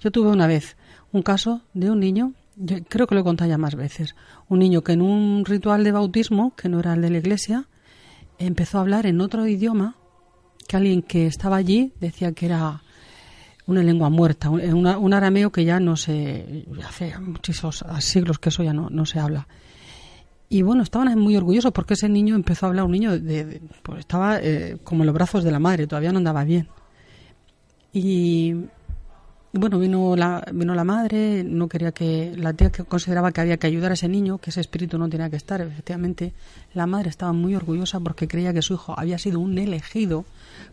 Yo tuve una vez un caso de un niño, yo creo que lo he contado ya más veces, un niño que en un ritual de bautismo, que no era el de la iglesia, empezó a hablar en otro idioma que alguien que estaba allí decía que era una lengua muerta, un, un arameo que ya no se, hace muchísimos siglos que eso ya no, no se habla. Y bueno, estaban muy orgullosos porque ese niño empezó a hablar, un niño de- pues estaba eh, como en los brazos de la madre, todavía no andaba bien. Y bueno, vino la, vino la madre, no quería que, la tía que consideraba que había que ayudar a ese niño, que ese espíritu no tenía que estar. Efectivamente, la madre estaba muy orgullosa porque creía que su hijo había sido un elegido,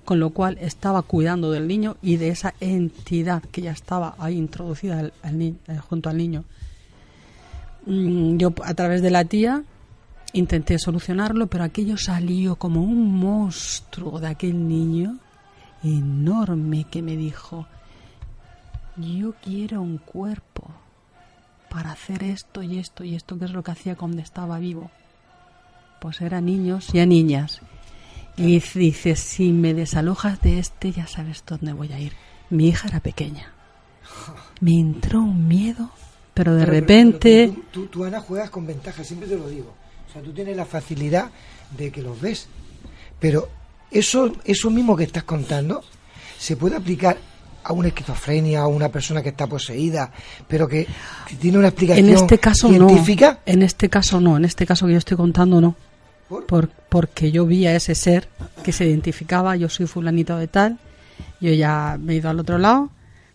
con lo cual estaba cuidando del niño y de esa entidad que ya estaba ahí introducida eh, junto al niño. Mm, Yo, a través de la tía, intenté solucionarlo, pero aquello salió como un monstruo de aquel niño enorme que me dijo, yo quiero un cuerpo para hacer esto y esto y esto, que es lo que hacía cuando estaba vivo. Pues eran niños y a niñas. Y dice, si me desalojas de este, ya sabes dónde voy a ir. Mi hija era pequeña. Me entró un miedo, pero de Pero- pero- repente... pero tú, tú- tú, Ana, juegas con ventaja, siempre te lo digo. O sea, tú tienes la facilidad de que los ves. Pero eso, eso mismo que estás contando se puede aplicar a una esquizofrenia, a una persona que está poseída, pero que, que tiene una explicación En este caso científica. no. En este caso no. En este caso que yo estoy contando no. Por- porque yo vi a ese ser que se identificaba, yo soy fulanito de tal, yo ya me he ido al otro lado,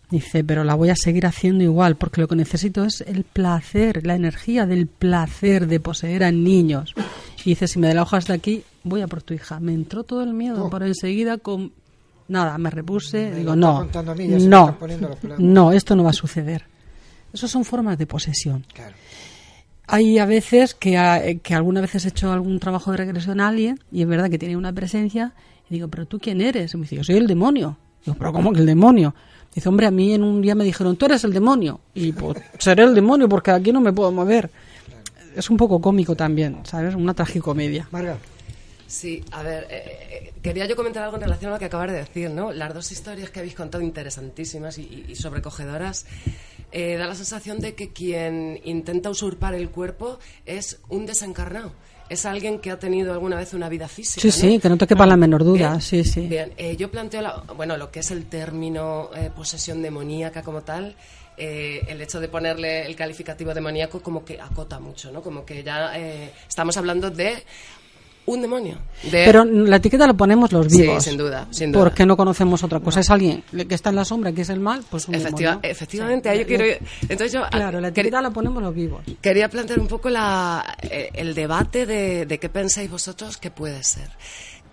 dice, pero la voy a seguir haciendo igual, porque lo que necesito es el placer, la energía del placer de poseer a niños. Y dice, si me hojas de aquí, voy a por tu hija. Me entró todo el miedo, Oh. pero enseguida con... Nada, me repuse, Me digo, no, mí, no, no, esto no va a suceder. Eso son formas de posesión. Hay a veces que, que algunas veces he hecho algún trabajo de regresión a alguien y es verdad que tiene una presencia y digo, pero tú quién eres? Y me dice, yo soy el demonio. Digo, pero ¿cómo que el demonio? Dice, hombre, a mí en un día me dijeron, tú eres el demonio. Y pues seré el demonio porque aquí no me puedo mover. Es un poco cómico también, ¿sabes? Una tragicomedia. Marga. Sí, a ver, eh, eh, quería yo comentar algo en relación a lo que acabas de decir, ¿no? Las dos historias que habéis contado interesantísimas y, y- sobrecogedoras, eh, da la sensación de que quien intenta usurpar el cuerpo es un desencarnado. Es alguien que ha tenido alguna vez una vida física. Sí, sí, que no te quepa la menor duda, Bien, sí, sí. Bien, eh, yo planteo, la- bueno, lo que es el término eh, posesión demoníaca como tal, eh, el hecho de ponerle el calificativo demoníaco como que acota mucho, ¿no? Como que ya eh, estamos hablando de un demonio. De, Pero la etiqueta la ponemos los Sí, vivos. sin duda, sin duda. Porque no conocemos otra cosa. Es alguien que está en la sombra, que es el mal, pues un Efectiva- demonio. efectivamente, Sí. ahí yo quiero ir. Entonces yo, Claro, la etiqueta la ponemos los vivos. Quería plantear un poco la, eh, el debate de, de qué pensáis vosotros que puede ser.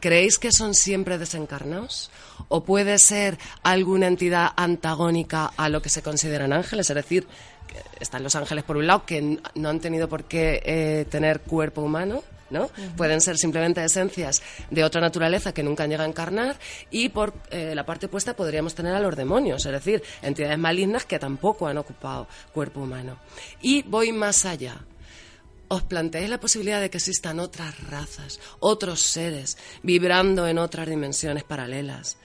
¿Creéis que son siempre desencarnados? ¿O puede ser alguna entidad antagónica a lo que se consideran ángeles? Es decir, que están los ángeles por un lado, que no han tenido por qué eh, tener cuerpo humano, ¿no? Pueden ser simplemente esencias de otra naturaleza que nunca han llegado a encarnar y por eh, la parte opuesta podríamos tener a los demonios, es decir, entidades malignas que tampoco han ocupado cuerpo humano. Y voy más allá. ¿Os planteáis la posibilidad de que existan otras razas, otros seres, vibrando en otras dimensiones paralelas?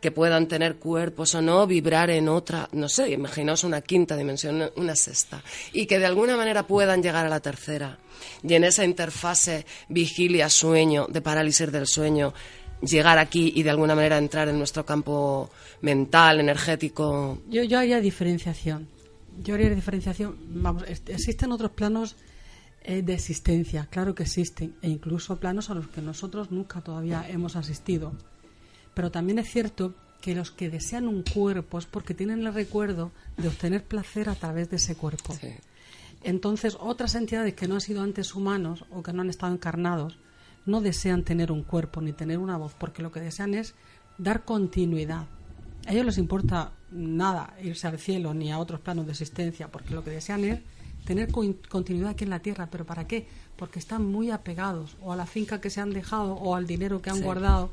Que puedan tener cuerpos o no, vibrar en otra, no sé, imaginaos una quinta dimensión, una sexta, y que de alguna manera puedan llegar a la tercera. Y en esa interfase vigilia-sueño, de parálisis del sueño, llegar aquí y de alguna manera entrar en nuestro campo mental, energético. Yo, yo haría diferenciación. Yo haría diferenciación. Vamos, existen otros planos eh, de existencia, claro que existen, e incluso planos a los que nosotros nunca todavía hemos asistido. Pero también es cierto que los que desean un cuerpo es porque tienen el recuerdo de obtener placer a través de ese cuerpo. Entonces, otras entidades que no han sido antes humanos o que no han estado encarnados no desean tener un cuerpo ni tener una voz, porque lo que desean es dar continuidad. A ellos les importa nada irse al cielo ni a otros planos de existencia, porque lo que desean es tener continuidad aquí en la tierra. ¿Pero para qué? Porque están muy apegados o a la finca que se han dejado o al dinero que han guardado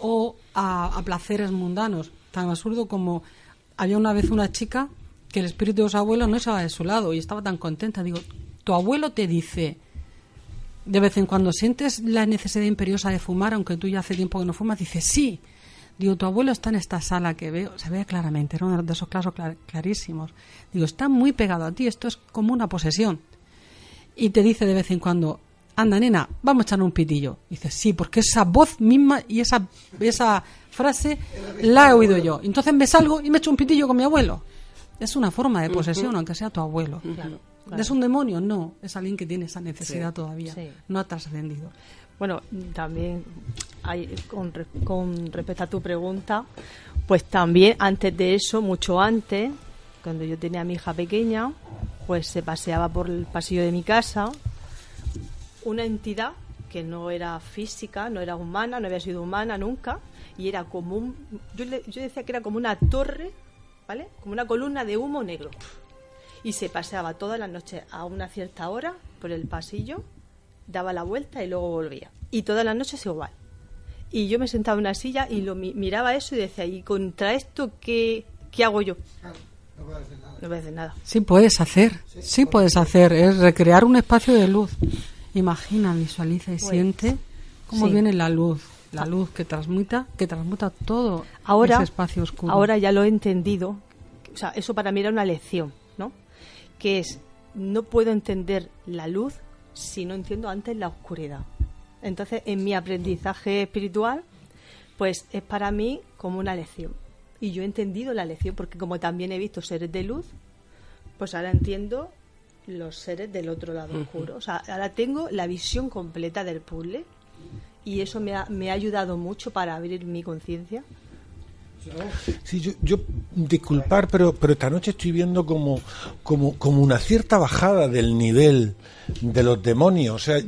o a, placeres mundanos. Tan absurdo como había una vez una chica que el espíritu de su abuelo no estaba de su lado y estaba tan contenta. Digo, tu abuelo te dice, de vez en cuando sientes la necesidad imperiosa de fumar, aunque tú ya hace tiempo que no fumas, dice, sí. Digo, tu abuelo está en esta sala que veo, se ve claramente, era uno de esos casos clarísimos. Digo, está muy pegado a ti, esto es como una posesión. Y te dice de vez en cuando, anda nena, vamos a echar un pitillo. dice, sí, porque esa voz misma y esa, esa frase la he oído yo. Entonces me salgo y me echo un pitillo con mi abuelo. Es una forma de posesión, aunque sea tu abuelo. ¿Es un demonio? No, es alguien que tiene esa necesidad todavía, no ha trascendido. Bueno, también hay, con, con respecto a tu pregunta, pues también antes de eso, mucho antes, cuando yo tenía a mi hija pequeña, pues se paseaba por el pasillo de mi casa una entidad que no era física, no era humana, no había sido humana nunca, y era como un. Yo, yo decía que era como una torre, ¿vale? Como una columna de humo negro. Y se paseaba toda la noche a una cierta hora por el pasillo, daba la vuelta y luego volvía. Y todas las noches igual. Y yo me sentaba en una silla y lo miraba eso y decía, ¿y contra esto qué, qué hago yo? No puedo hacer nada. No puedo hacer nada. Sí puedes hacer, sí puedes hacer, es recrear un espacio de luz. Imagina, visualiza y pues, siente cómo viene la luz, la luz que transmuta, que transmuta todo ahora, ese espacio oscuro. Ahora ya lo he entendido. O sea, eso para mí era una lección, ¿no? Que es no puedo entender la luz si no entiendo antes la oscuridad. Entonces, en mi aprendizaje espiritual, pues es para mí como una lección. Y yo he entendido la lección porque como también he visto seres de luz, pues ahora entiendo los seres del otro lado oscuro. O sea, ahora tengo la visión completa del puzzle y eso me ha, me ha ayudado mucho para abrir mi conciencia. Sí, yo, yo, disculpar, pero, pero esta noche estoy viendo como, como, como una cierta bajada del nivel de los demonios. O sea,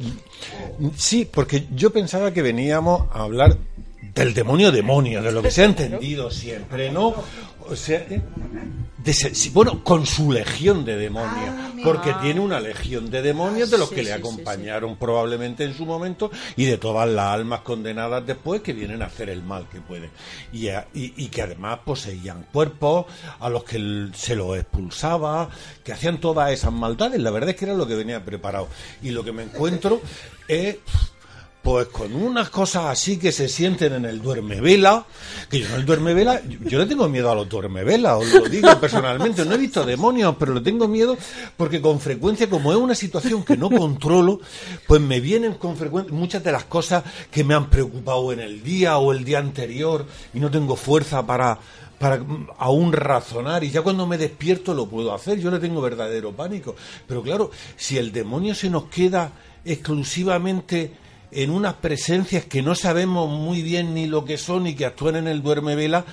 sí, porque yo pensaba que veníamos a hablar del demonio demonio, de lo que se ha entendido siempre, ¿no? O sea, ¿eh? bueno, con su legión de demonios, ah, porque tiene una legión de demonios de los que le acompañaron probablemente en su momento y de todas las almas condenadas después que vienen a hacer el mal que pueden. Y, y, que además poseían cuerpos a los que se los expulsaba, que hacían todas esas maldades. La verdad es que era lo que venía preparado. Y lo que me encuentro es pues con unas cosas así que se sienten en el duerme vela, que yo en el duerme vela, yo, le tengo miedo a los duerme vela, os lo digo personalmente, no he visto demonios, pero le tengo miedo porque con frecuencia, como es una situación que no controlo, pues me vienen con frecuencia muchas de las cosas que me han preocupado en el día o el día anterior y no tengo fuerza para, para aún razonar. Y ya cuando me despierto lo puedo hacer, yo le tengo verdadero pánico. Pero claro, si el demonio se nos queda exclusivamente en unas presencias que no sabemos muy bien ni lo que son y que actúan en el duerme vela,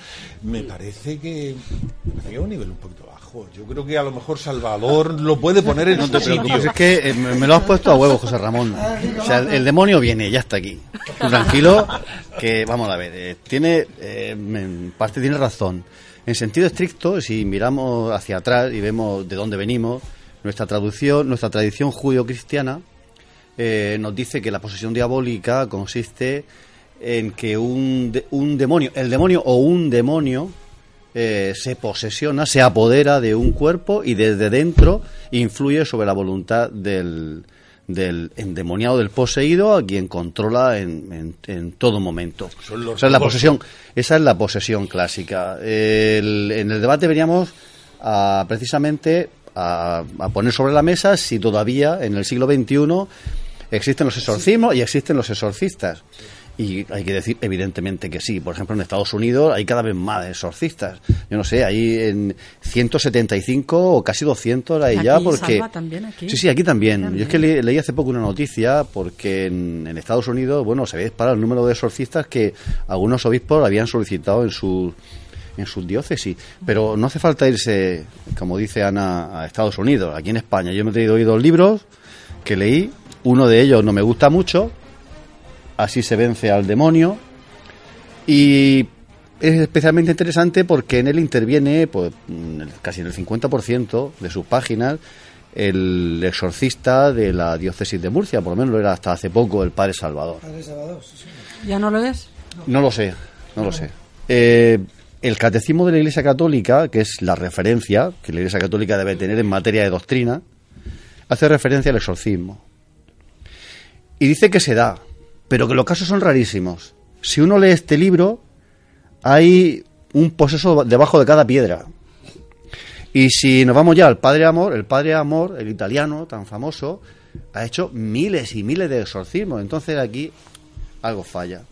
me parece que, me un nivel un poquito bajo. Yo creo que a lo mejor Salvador lo puede poner en no te preocupes, es que eh, me lo has puesto a huevo, José Ramón. O sea, el, demonio viene, ya está aquí. tranquilo, que vamos a ver, eh, tiene, eh, en parte tiene razón. En sentido estricto, si miramos hacia atrás y vemos de dónde venimos, nuestra traducción, nuestra tradición judío-cristiana, eh, nos dice que la posesión diabólica consiste en que un, un demonio, el demonio o un demonio eh, se posesiona, se apodera de un cuerpo y desde dentro influye sobre la voluntad del, del endemoniado, del poseído, a quien controla en, en, todo momento. Esa es la posesión, esa es la posesión clásica. en el debate veníamos a, precisamente a, a, poner sobre la mesa si todavía en el siglo XXI existen los exorcismos y existen los exorcistas. Y hay que decir, evidentemente, que sí. Por ejemplo, en Estados Unidos hay cada vez más exorcistas. Yo no sé, hay en 175 o casi 200 hay ya. porque también aquí. Sí, sí, aquí también. Yo es que leí hace poco una noticia porque en, Estados Unidos, bueno, se ve para el número de exorcistas que algunos obispos habían solicitado en su en sus diócesis. Pero no hace falta irse, como dice Ana, a Estados Unidos. Aquí en España yo me he traído hoy dos libros que leí. Uno de ellos no me gusta mucho, así se vence al demonio. Y es especialmente interesante porque en él interviene, pues, casi en el 50% de sus páginas, el exorcista de la diócesis de Murcia, por lo menos lo era hasta hace poco el padre Salvador. ¿Ya no lo es? No lo sé, no lo sé. Eh, el catecismo de la Iglesia Católica, que es la referencia que la Iglesia Católica debe tener en materia de doctrina, hace referencia al exorcismo. Y dice que se da, pero que los casos son rarísimos. Si uno lee este libro, hay un poseso debajo de cada piedra. Y si nos vamos ya al Padre Amor, el Padre Amor, el italiano tan famoso, ha hecho miles y miles de exorcismos. Entonces aquí algo falla.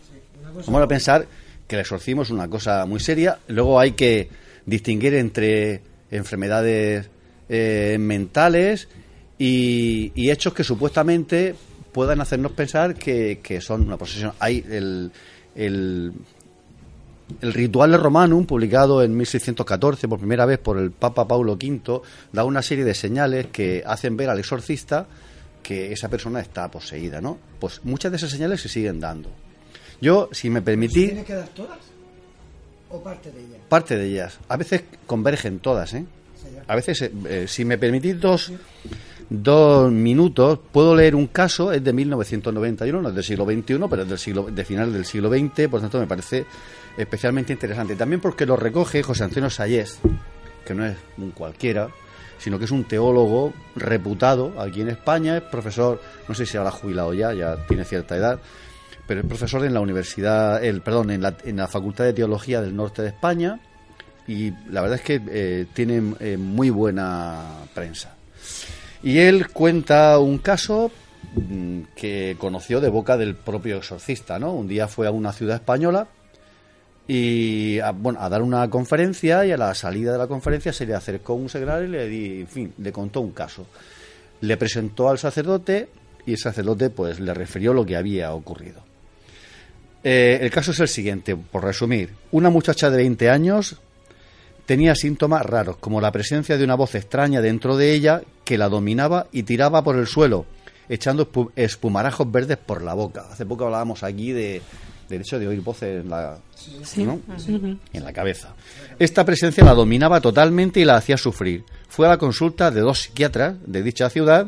Vamos a pensar que el exorcismo es una cosa muy seria. Luego hay que distinguir entre enfermedades eh, mentales y, y, hechos que supuestamente puedan hacernos pensar que, son una posesión. Hay el, el, el Ritual de Romanum, publicado en 1614 por primera vez por el Papa Paulo V, da una serie de señales que hacen ver al exorcista que esa persona está poseída, ¿no? Pues muchas de esas señales se siguen dando. Yo, si me permití... ¿Tiene que dar todas? ¿O parte de ellas? Parte de ellas. A veces convergen todas, ¿eh? A veces, eh, eh, si me permitís dos dos minutos, puedo leer un caso, es de 1991, no es del siglo XXI, pero es del siglo, de final del siglo XX, por tanto me parece especialmente interesante. También porque lo recoge José Antonio Sayés, que no es un cualquiera, sino que es un teólogo reputado aquí en España, es profesor, no sé si ahora jubilado ya, ya tiene cierta edad, pero es profesor en la universidad, el, perdón, en la, en la Facultad de Teología del Norte de España y la verdad es que eh, tiene eh, muy buena prensa. Y él cuenta un caso mm, que conoció de boca del propio exorcista, ¿no? Un día fue a una ciudad española y a, bueno, a dar una conferencia y a la salida de la conferencia se le acercó un secretario y le di, en fin, le contó un caso. Le presentó al sacerdote y el sacerdote pues le refirió lo que había ocurrido. Eh, el caso es el siguiente, por resumir. Una muchacha de 20 años tenía síntomas raros, como la presencia de una voz extraña dentro de ella que la dominaba y tiraba por el suelo, echando espumarajos verdes por la boca. Hace poco hablábamos aquí de, del hecho de oír voces en la, en la cabeza. Esta presencia la dominaba totalmente y la hacía sufrir. Fue a la consulta de dos psiquiatras de dicha ciudad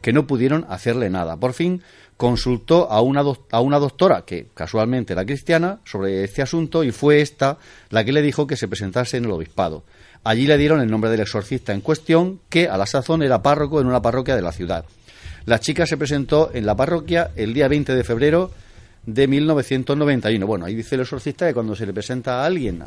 que no pudieron hacerle nada. Por fin consultó a una, a una doctora, que casualmente era cristiana, sobre este asunto y fue esta la que le dijo que se presentase en el obispado. Allí le dieron el nombre del exorcista en cuestión, que a la sazón era párroco en una parroquia de la ciudad. La chica se presentó en la parroquia el día 20 de febrero de 1991. Bueno, ahí dice el exorcista que cuando se le presenta a alguien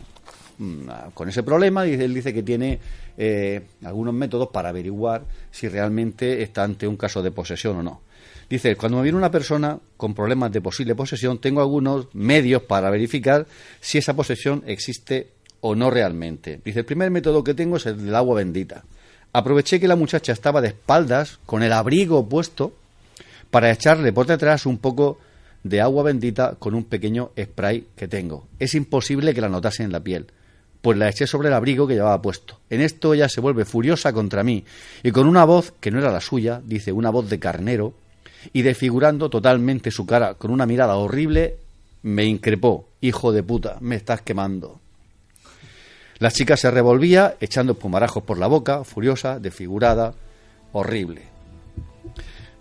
mm, con ese problema, él dice que tiene eh, algunos métodos para averiguar si realmente está ante un caso de posesión o no. Dice, cuando me viene una persona con problemas de posible posesión, tengo algunos medios para verificar si esa posesión existe o no realmente. Dice, el primer método que tengo es el del agua bendita. Aproveché que la muchacha estaba de espaldas, con el abrigo puesto, para echarle por detrás un poco de agua bendita con un pequeño spray que tengo. Es imposible que la notase en la piel, pues la eché sobre el abrigo que llevaba puesto. En esto ella se vuelve furiosa contra mí y con una voz que no era la suya, dice una voz de carnero, y desfigurando totalmente su cara con una mirada horrible, me increpó, hijo de puta, me estás quemando. La chica se revolvía, echando espumarajos por la boca, furiosa, desfigurada, horrible.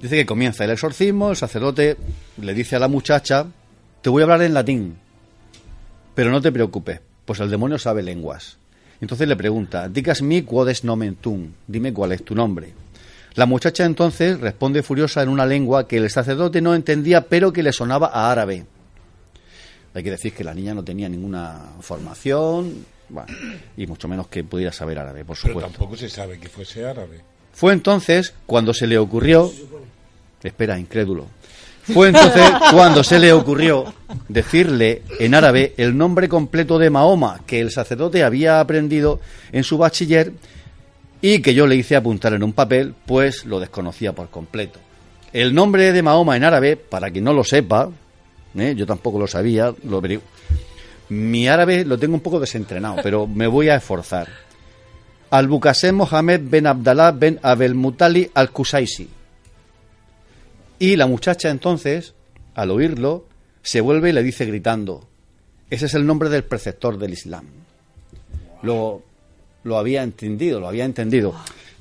Dice que comienza el exorcismo, el sacerdote le dice a la muchacha, te voy a hablar en latín, pero no te preocupes, pues el demonio sabe lenguas. Entonces le pregunta, digas mi quod es nomen tum, dime cuál es tu nombre. La muchacha entonces responde furiosa en una lengua que el sacerdote no entendía, pero que le sonaba a árabe. Hay que decir que la niña no tenía ninguna formación, y mucho menos que pudiera saber árabe, por supuesto. Pero tampoco se sabe que fuese árabe. Fue entonces cuando se le ocurrió, espera, incrédulo, Fue entonces cuando se le ocurrió decirle en árabe el nombre completo de Mahoma que el sacerdote había aprendido en su bachiller y que yo le hice apuntar en un papel, pues lo desconocía por completo. El nombre de Mahoma en árabe, para quien no lo sepa, ¿eh? yo tampoco lo sabía, lo mi árabe lo tengo un poco desentrenado, pero me voy a esforzar. Al-Bukasem Mohamed ben Abdallah ben Abel Mutali al-Kusaisi. Y la muchacha entonces, al oírlo, se vuelve y le dice gritando, ese es el nombre del preceptor del Islam. Lo, lo había entendido, lo había entendido.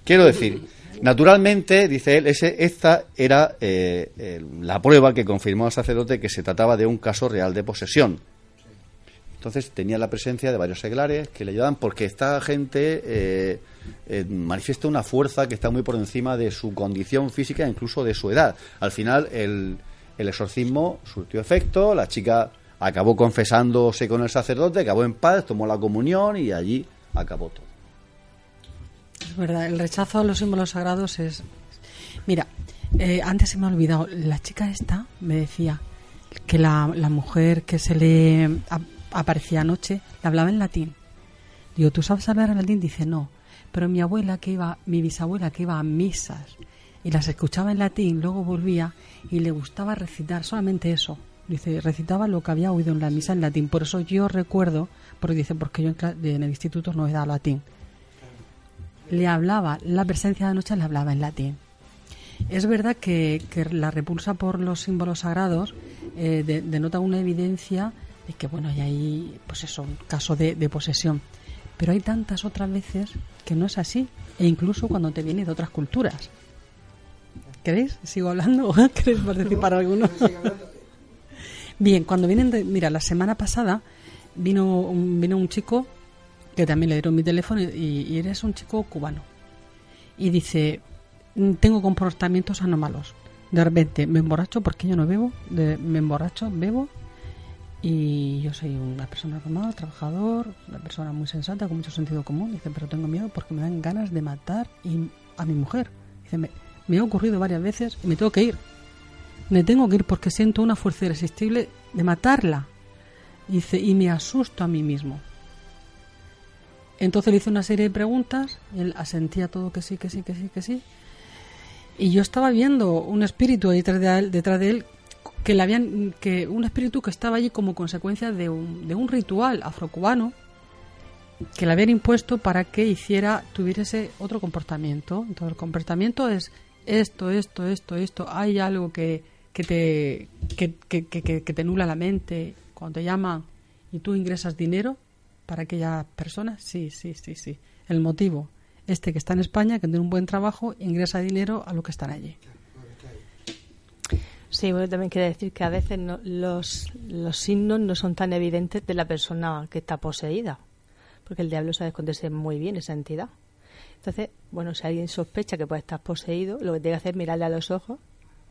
Quiero decir, naturalmente, dice él, ese, esta era eh, la prueba que confirmó al sacerdote que se trataba de un caso real de posesión. Entonces tenía la presencia de varios seglares que le ayudaban porque esta gente eh, eh, manifiesta una fuerza que está muy por encima de su condición física e incluso de su edad. Al final el, el exorcismo surtió efecto, la chica acabó confesándose con el sacerdote, acabó en paz, tomó la comunión y allí acabó todo. Es verdad, el rechazo a los símbolos sagrados es... Mira, eh, antes se me ha olvidado, la chica esta me decía que la, la mujer que se le aparecía anoche, le hablaba en latín. Digo, ¿tú sabes hablar en latín? Dice, no. Pero mi abuela que iba, mi bisabuela que iba a misas y las escuchaba en latín, luego volvía y le gustaba recitar solamente eso. Dice, recitaba lo que había oído en la misa en latín. Por eso yo recuerdo, porque dice, porque yo en, el instituto no he dado latín. Le hablaba, la presencia de noche le hablaba en latín. Es verdad que, la repulsa por los símbolos sagrados eh, denota una evidencia y que bueno, y ahí, pues eso, un caso de, posesión. Pero hay tantas otras veces que no es así, e incluso cuando te viene de otras culturas. ¿Queréis? ¿Sigo hablando? ¿Queréis participar alguno? Bien, cuando vienen de, Mira, la semana pasada vino un, vino un chico que también le dieron mi teléfono y, eres un chico cubano. Y dice, tengo comportamientos anómalos. De repente me emborracho porque yo no bebo, me emborracho, bebo y yo soy una persona normal, trabajador, una persona muy sensata, con mucho sentido común. Dice, pero tengo miedo porque me dan ganas de matar a mi mujer. Dice, me, ha ocurrido varias veces y me tengo que ir. Me tengo que ir porque siento una fuerza irresistible de matarla. Dice, y me asusto a mí mismo. Entonces le hice una serie de preguntas, y él asentía todo que sí, que sí, que sí, que sí. Y yo estaba viendo un espíritu detrás de él, detrás de él que le habían que un espíritu que estaba allí como consecuencia de un, de un ritual afrocubano que le habían impuesto para que hiciera tuviese otro comportamiento. Entonces el comportamiento es esto esto esto esto. Hay algo que, que te que, que, que, te nula la mente. Cuando te llaman y tú ingresas dinero para aquella persona sí sí sí sí. El motivo este que está en España que tiene un buen trabajo ingresa dinero a lo que están allí Sí, bueno, también quiere decir que a veces los, los signos no son tan evidentes de la persona que está poseída, porque el diablo sabe esconderse muy bien esa entidad. Entonces, bueno, si alguien sospecha que puede estar poseído, lo que tiene que hacer es mirarle a los ojos,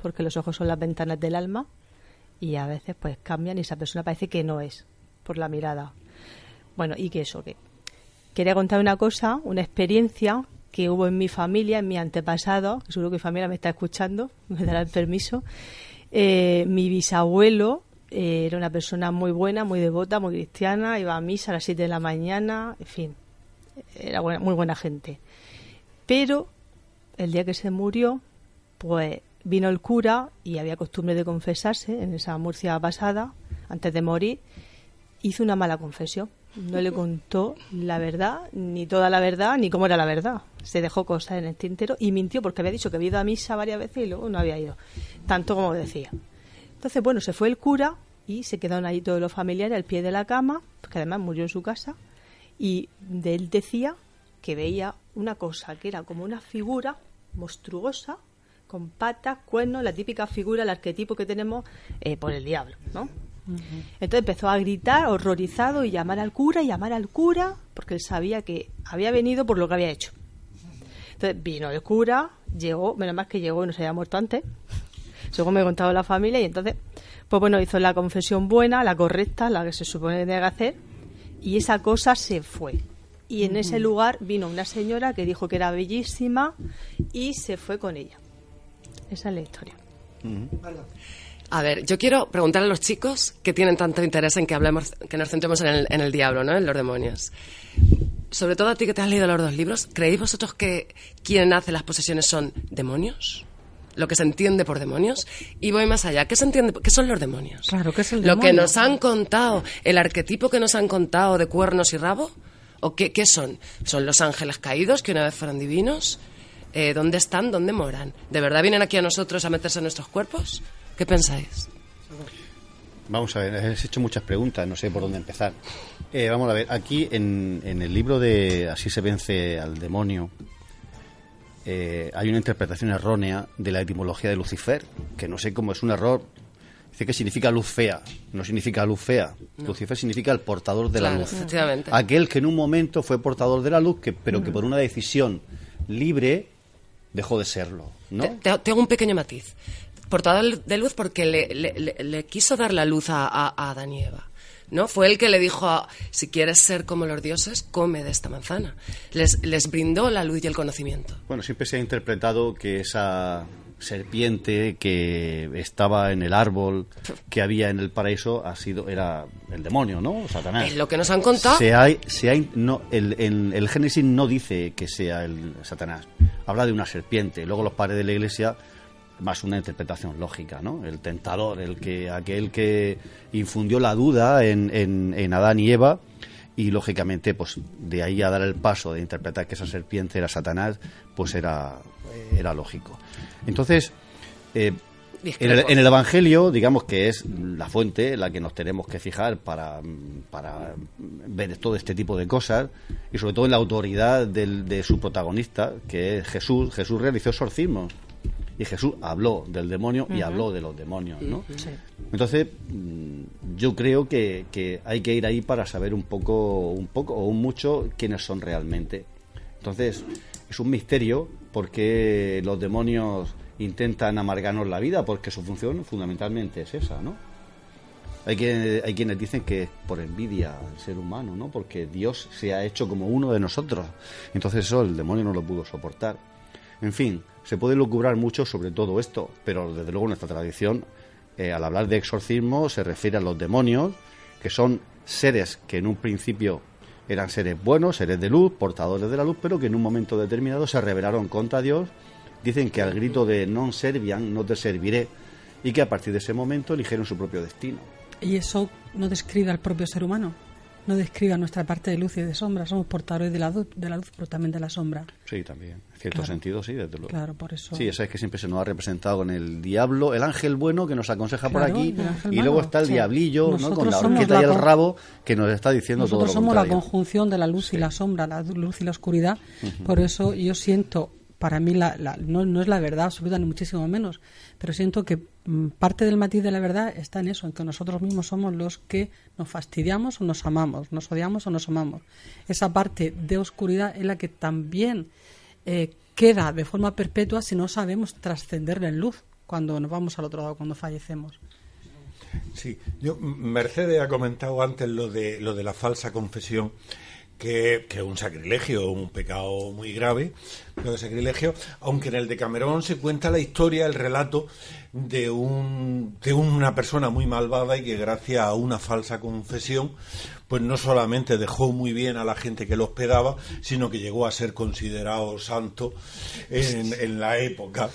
porque los ojos son las ventanas del alma, y a veces pues cambian y esa persona parece que no es, por la mirada. Bueno, y que eso, que quería contar una cosa, una experiencia que hubo en mi familia, en mi antepasado, que seguro que mi familia me está escuchando, me dará el permiso, eh, mi bisabuelo eh, era una persona muy buena, muy devota, muy cristiana, iba a misa a las 7 de la mañana, en fin, era muy buena gente. Pero el día que se murió, pues vino el cura y había costumbre de confesarse en esa Murcia pasada, antes de morir, hizo una mala confesión. No le contó la verdad, ni toda la verdad, ni cómo era la verdad. Se dejó cosas en el tintero y mintió porque había dicho que había ido a misa varias veces y luego no había ido, tanto como decía. Entonces, bueno, se fue el cura y se quedaron ahí todos los familiares al pie de la cama, porque además murió en su casa, y de él decía que veía una cosa que era como una figura monstruosa, con patas, cuernos, la típica figura, el arquetipo que tenemos eh, por el diablo, ¿no? Entonces empezó a gritar horrorizado y llamar al cura y llamar al cura porque él sabía que había venido por lo que había hecho. Entonces vino el cura, llegó, menos mal que llegó y no se había muerto antes, según me contado la familia, y entonces, pues bueno, hizo la confesión buena, la correcta, la que se supone que tenía que hacer, y esa cosa se fue. Y en ese lugar vino una señora que dijo que era bellísima y se fue con ella. Esa es la historia. A ver, yo quiero preguntar a los chicos que tienen tanto interés en que hablemos, que nos centremos en el, en el diablo, ¿no? En los demonios. Sobre todo a ti que te has leído los dos libros, ¿creéis vosotros que quien hace las posesiones son demonios? Lo que se entiende por demonios. Y voy más allá. ¿Qué se entiende? ¿Qué son los demonios? Claro, ¿qué es el Lo que demonio? nos han contado, el arquetipo que nos han contado de cuernos y rabo. ¿O qué, qué son? ¿Son los ángeles caídos que una vez fueron divinos? Eh, ¿Dónde están? ¿Dónde moran? ¿De verdad vienen aquí a nosotros a meterse en nuestros cuerpos? ¿Qué pensáis? Vamos a ver, has hecho muchas preguntas, no sé por dónde empezar. Eh, vamos a ver, aquí en, en el libro de Así se vence al demonio, eh, hay una interpretación errónea de la etimología de Lucifer, que no sé cómo es un error. Dice que significa luz fea, no significa luz fea. No. Lucifer significa el portador de la luz. efectivamente. Aquel que en un momento fue portador de la luz, que, pero que por una decisión libre dejó de serlo. ¿no? Te, te- te hago un pequeño matiz. Portador de luz porque le, le- le- le quiso dar la luz a, a. ¿No? Fue el que le dijo, a- si quieres ser como los dioses, come de esta manzana. Les, les brindó la luz y el conocimiento. Bueno, siempre se ha interpretado que esa serpiente que estaba en el árbol que había en el paraíso ha sido era el demonio, ¿no? Satanás. Es lo que nos han contado. Se ha, se ha- no, el, el- el Génesis no dice que sea el Satanás. Habla de una serpiente. Luego los padres de la Iglesia más una interpretación lógica, ¿no? El tentador, el que aquel que infundió la duda en, en, en Adán y Eva y lógicamente pues de ahí a dar el paso de interpretar que esa serpiente era Satanás, pues era era lógico. Entonces eh, en, el, en el Evangelio, digamos que es la fuente en la que nos tenemos que fijar para, para ver todo este tipo de cosas y sobre todo en la autoridad del- de su protagonista, que es Jesús. Jesús realizó exorcismos y Jesús habló del demonio y habló de los demonios, ¿no? Sí. Entonces, mm, yo creo que, que hay que ir ahí para saber un poco, un poco o un mucho quiénes son realmente. Entonces, es un misterio porque los demonios intentan amargarnos la vida, porque su función fundamentalmente es esa, ¿no? Hay, que, hay quienes dicen que es por envidia al ser humano, ¿no? Porque Dios se ha hecho como uno de nosotros. Entonces eso el demonio no lo pudo soportar. En fin, se puede lucubrar mucho sobre todo esto, pero desde luego nuestra tradición, eh, al hablar de exorcismo, se refiere a los demonios, que son seres que en un principio eran seres buenos, seres de luz, portadores de la luz, pero que en un momento determinado se rebelaron contra Dios. Dicen que al grito de non servian, no te serviré, y que a partir de ese momento eligieron su propio destino. Y eso no describe al propio ser humano, no describe a nuestra parte de luz y de sombra. Somos portadores de la, luz, de la luz, pero también de la sombra. Sí, también. Cierto Claro. sentido, sí, desde luego. Claro, por eso. Sí, eso es que siempre se nos ha representado con el diablo, el ángel bueno que nos aconseja por aquí, y luego está el sí. diablillo, ¿no? Con la horqueta la y el rabo que nos está diciendo todo Nosotros lo somos la contrario. conjunción de la luz y la sombra, la luz y la oscuridad. Por eso yo siento, para mí la, la- no, no es la verdad absoluta ni muchísimo menos, pero siento que mm, parte del matiz de la verdad está en eso, en que nosotros mismos somos los que nos fastidiamos o nos amamos, nos odiamos o nos amamos. Esa parte de oscuridad es la que también eh, queda de forma perpetua si no sabemos trascenderla en luz cuando nos vamos al otro lado, cuando fallecemos. Sí, yo, Mercedes ha comentado antes lo de, lo de la falsa confesión, que, que es un sacrilegio, un pecado muy grave, lo de sacrilegio, aunque en el de Camerón se cuenta la historia, el relato de, un, de una persona muy malvada y que gracias a una falsa confesión, pues no solamente dejó muy bien a la gente que lo hospedaba, sino que llegó a ser considerado santo en, en la época,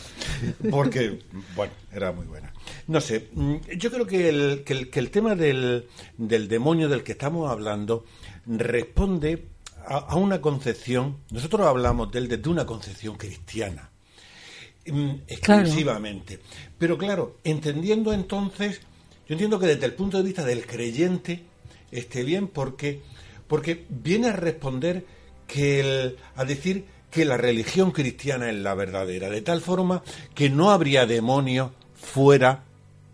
porque, bueno, era muy buena. No sé, mm, yo creo que el, que el, que el tema del, del demonio del que estamos hablando responde a, a una concepción, nosotros hablamos de él desde una concepción cristiana, mm, exclusivamente. Pero claro, entendiendo entonces, yo entiendo que desde el punto de vista del creyente esté bien porque, porque viene a responder que el- a decir que la religión cristiana es la verdadera, de tal forma que no habría demonios fuera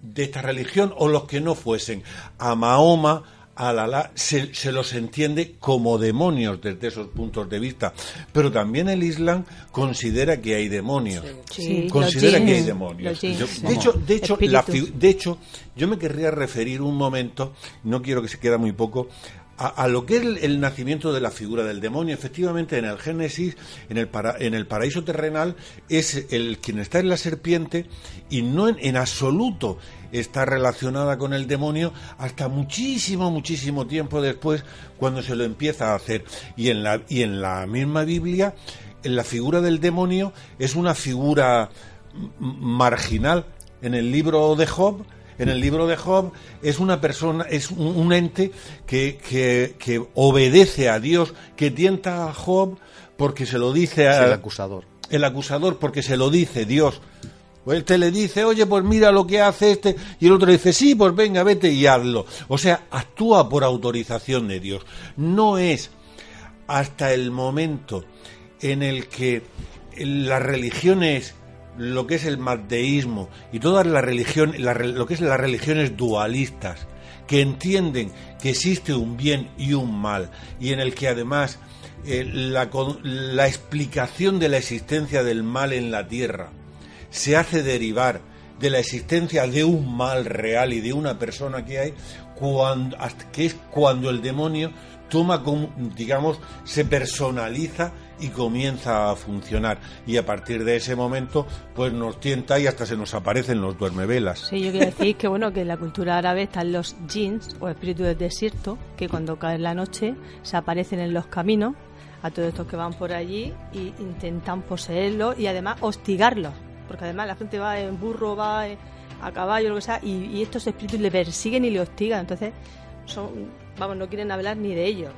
de esta religión o los que no fuesen. A Mahoma, a Alá, se, se los entiende como demonios desde esos puntos de vista. Pero también el Islam considera que hay demonios. Sí, considera que hay demonios. Yo- de hecho, de hecho, la de hecho, yo me querría referir un momento, no quiero que se quede muy poco, a, lo que es el, nacimiento de la figura del demonio. Efectivamente, en el Génesis, en el, en el paraíso terrenal, es el quien está en la serpiente y no en, absoluto está relacionada con el demonio hasta muchísimo, muchísimo tiempo después, cuando se lo empieza a hacer. Y en la, y en la misma Biblia, la figura del demonio es una figura marginal. En el libro de Job, en el libro de Job es una persona, es un, ente que, que, obedece a Dios, que tienta a Job porque se lo dice a, el acusador. El acusador porque se lo dice Dios. Él te le dice, oye, pues mira lo que hace este, y el otro le dice, sí, pues venga, vete y hazlo. O sea, actúa por autorización de Dios. No es hasta el momento en el que las religiones lo que es el mateísmo y todas las religiones, lo que es las religiones dualistas, que entienden que existe un bien y un mal, y en el que además eh, la, la explicación de la existencia del mal en la tierra se hace derivar de la existencia de un mal real y de una persona que hay, que es cuando el demonio toma, digamos, se personaliza y comienza a funcionar. Y a partir de ese momento, pues nos tienta y hasta se nos aparecen los duermevelas. Sí, yo quiero decir que, bueno, que en la cultura árabe están los jeans o espíritus del desierto, que cuando cae la noche se aparecen en los caminos a todos estos que van por allí y intentan poseerlos y además hostigarlos. Porque además la gente va en burro, va a caballo, lo que sea, y, y estos espíritus le persiguen y le hostigan. Entonces, son vamos, no quieren hablar ni de ello.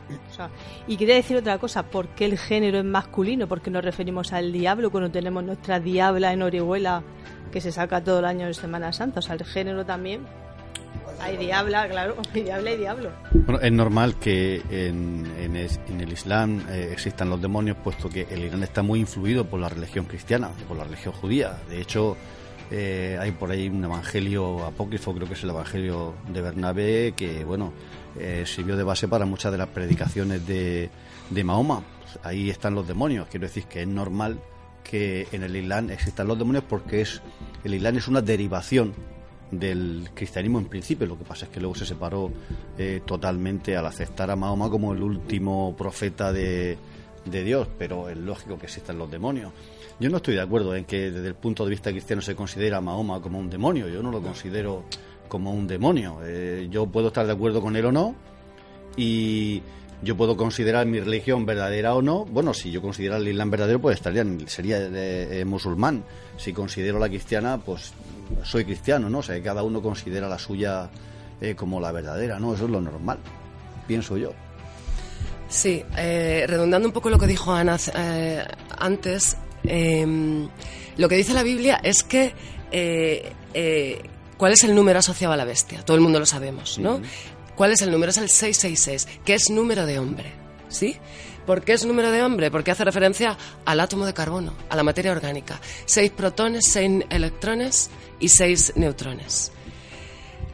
y quería decir otra cosa, ¿por qué el género es masculino? Porque nos referimos al diablo cuando tenemos nuestra diabla en Orihuela que se saca todo el año de Semana Santa. O sea, el género también. Hay diabla, claro, hay diabla y diablo. Bueno, es normal que en, el Islam eh, existan los demonios, puesto que el Islam está muy influido por la religión cristiana, por la religión judía. De hecho, eh, hay por ahí un evangelio apócrifo, creo que es el evangelio de Bernabé, que, bueno, eh, sirvió de base para muchas de las predicaciones de, de Mahoma. Ahí están los demonios. Quiero decir que es normal que en el Islam existan los demonios porque es el Islam es una derivación del cristianismo en principio. Lo que pasa es que luego se separó eh, totalmente al aceptar a Mahoma como el último profeta de, de Dios, pero es lógico que existan los demonios. Yo no estoy de acuerdo en que desde el punto de vista cristiano se considera a Mahoma como un demonio. Yo no lo considero como un demonio. Eh, yo puedo estar de acuerdo con él o no y yo puedo considerar mi religión verdadera o no. Bueno, si yo considero el Islam verdadero, pues estaría, sería eh, musulmán. Si considero la cristiana, pues soy cristiano, ¿no? O sea, cada uno considera la suya eh, como la verdadera, ¿no? Eso es lo normal, pienso yo. Sí, redundando un poco lo que dijo Ana antes, em, lo que dice la Biblia es que ¿Cuál es el número asociado a la bestia? Todo el mundo lo sabemos, ¿no? ¿Cuál es el número? Es el 666, que es número de hombre, ¿sí? ¿Por qué es número de hombre? Porque hace referencia al átomo de carbono, a la materia orgánica. Seis protones, seis electrones y seis neutrones.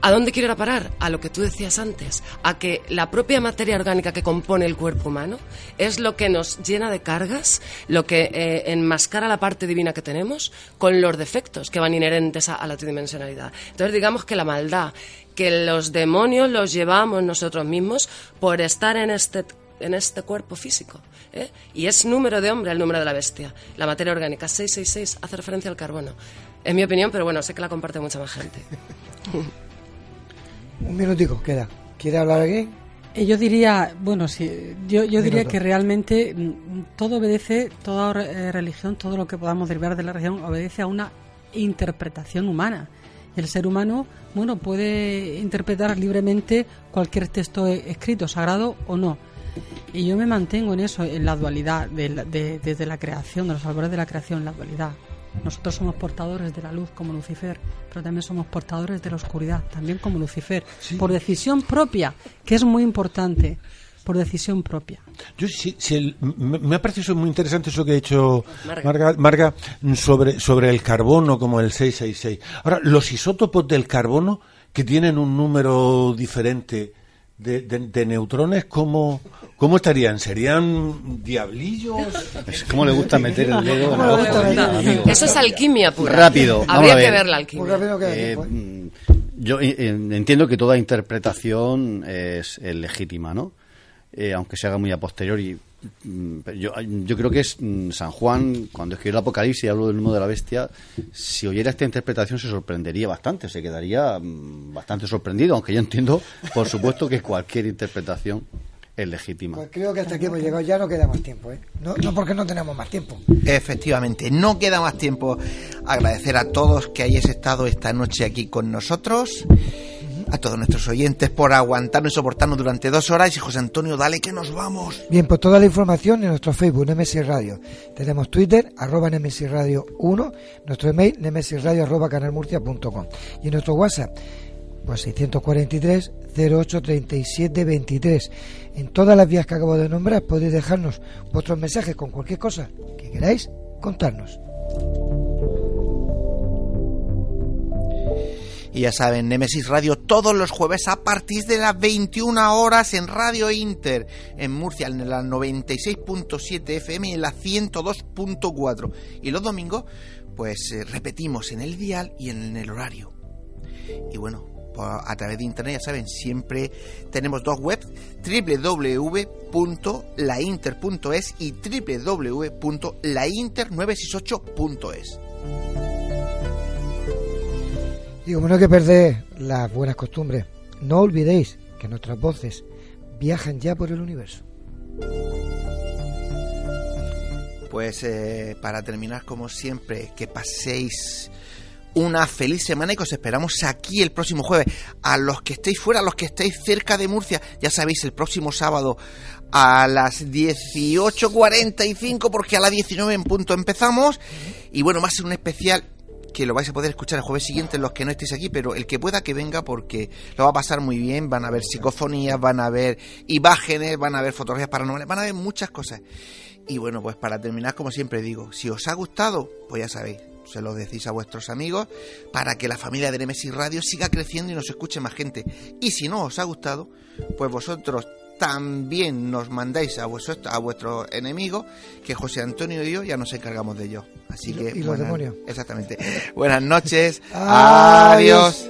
¿A dónde quiero ir a parar? A lo que tú decías antes, a que la propia materia orgánica que compone el cuerpo humano es lo que nos llena de cargas, lo que eh, enmascara la parte divina que tenemos con los defectos que van inherentes a, la tridimensionalidad. Entonces digamos que la maldad, que los demonios los llevamos nosotros mismos por estar en este en este cuerpo físico. ¿eh? Y es número de hombre el número de la bestia. La materia orgánica 666 hace referencia al carbono. Es mi opinión, pero bueno, sé que la comparte mucha más gente. Un minutico, queda. ¿Quiere hablar aquí? Eh, yo diría, bueno, sí, yo, yo diría que realmente mm, todo obedece, toda eh, religión, todo lo que podamos derivar de la religión, obedece a una interpretación humana. El ser humano, bueno, puede interpretar libremente cualquier texto e, escrito, sagrado o no. Y yo me mantengo en eso, en la dualidad, desde la creación, de los albores de la creación, la dualidad. Nosotros somos portadores de la luz como Lucifer, pero también somos portadores de la oscuridad, también como Lucifer, por decisión propia, que es muy importante por decisión propia. Yo me, ha parecido muy interesante eso que ha dicho Marga, sobre, sobre el carbono como el 666. Ahora, los isótopos del carbono que tienen un número diferente de, neutrones, ¿cómo, ¿cómo estarían? ¿Serían diablillos? ¿Cómo le gusta meter el dedo? Eso es alquimia pura. Rápido. Habría que ver la alquimia. Eh, mm, yo entiendo que toda interpretación es, legítima, ¿no? Eh, aunque se haga muy a posteriori. Mm, Yo, yo creo que es mm, San Juan, cuando escribió el Apocalipsis y habló del mundo de la bestia, si oyera esta interpretación se sorprendería bastante, se quedaría mm, bastante sorprendido, aunque yo entiendo, por supuesto, que cualquier interpretación es legítima. Pues creo que hasta aquí hemos llegado, ya no queda más tiempo, ¿eh? No, no porque no tenemos más tiempo. Efectivamente, no queda más tiempo. Agradecer a todos que hayáis estado esta noche aquí con nosotros, a todos nuestros oyentes por aguantarnos y soportarnos durante dos horas. Y José Antonio, dale que nos vamos. Bien, pues toda la información en nuestro Facebook, Nemesis Radio. Tenemos Twitter, arroba Nemesis Radio 1, nuestro email, nemesisradio arroba canalmurcia.com. Y en nuestro WhatsApp, pues 643 08 37 23. En todas las vías que acabo de nombrar podéis dejarnos vuestros mensajes con cualquier cosa que queráis contarnos. Y ya saben, Nemesis Radio todos los jueves a partir de las 21 horas en Radio Inter, en Murcia, en la 96.7 FM y en la 102.4. Y los domingos, pues eh, repetimos en el dial y en el horario. Y bueno, pues, a través de internet, ya saben, siempre tenemos dos webs, www.lainter.es y www.lainter968.es. Y como no que perder las buenas costumbres, no olvidéis que nuestras voces viajan ya por el universo. Pues eh, para terminar, como siempre, que paséis una feliz semana y que os esperamos aquí el próximo jueves. A los que estéis fuera, a los que estéis cerca de Murcia, ya sabéis, el próximo sábado a las 18.45, porque a las 19 en punto empezamos. Y bueno, va a ser un especial que lo vais a poder escuchar el jueves siguiente los que no estéis aquí, pero el que pueda que venga porque lo va a pasar muy bien, van a ver psicofonías, van a ver imágenes, van a ver fotografías paranormales, van a ver muchas cosas. Y bueno, pues para terminar, como siempre digo, si os ha gustado, pues ya sabéis, se lo decís a vuestros amigos para que la familia de Nemesis Radio siga creciendo y nos escuche más gente. Y si no os ha gustado, pues vosotros también nos mandáis a, vuestros a vuestros enemigos, que José Antonio y yo ya nos encargamos de ellos. Así que. y los demonios. Exactamente. Buenas noches. Adiós.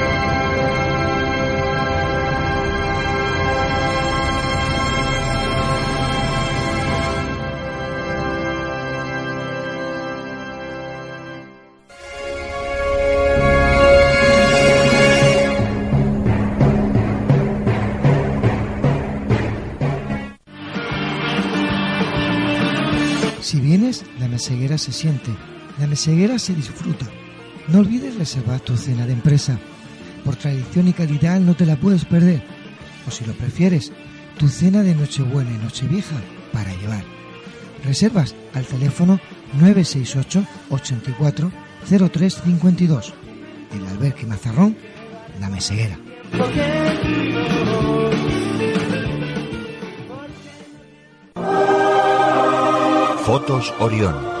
Se siente, la meseguera se disfruta. No olvides reservar tu cena de empresa. Por tradición y calidad no te la puedes perder. O si lo prefieres, tu cena de Nochebuena y Nochevieja para llevar. Reservas al teléfono 968 84 0352. El albergue Mazarrón, la meseguera. Fotos Orión.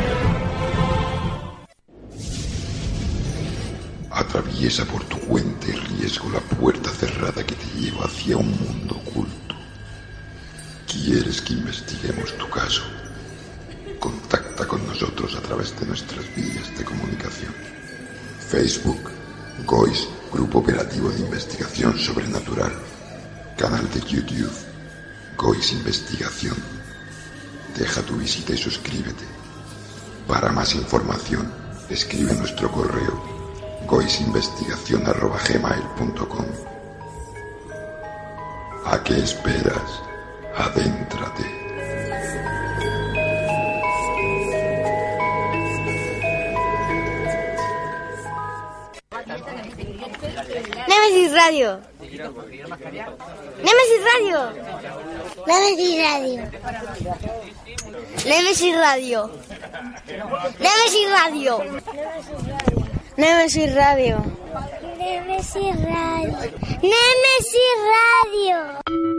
Atraviesa por tu cuenta y riesgo la puerta cerrada que te lleva hacia un mundo oculto. ¿Quieres que investiguemos tu caso? Contacta con nosotros a través de nuestras vías de comunicación. Facebook, GOIS, Grupo Operativo de Investigación Sobrenatural. Canal de YouTube, GOIS Investigación. Deja tu visita y suscríbete. Para más información, escribe nuestro correo goisinvestigación.gmail.com ¿A qué esperas? Adéntrate. Nemesis Radio. Nemesis Radio. Nemesis Radio. Nemesis Radio. Nemesis Radio. Nemesis Radio. Nemesis Radio. Nemesis Radio.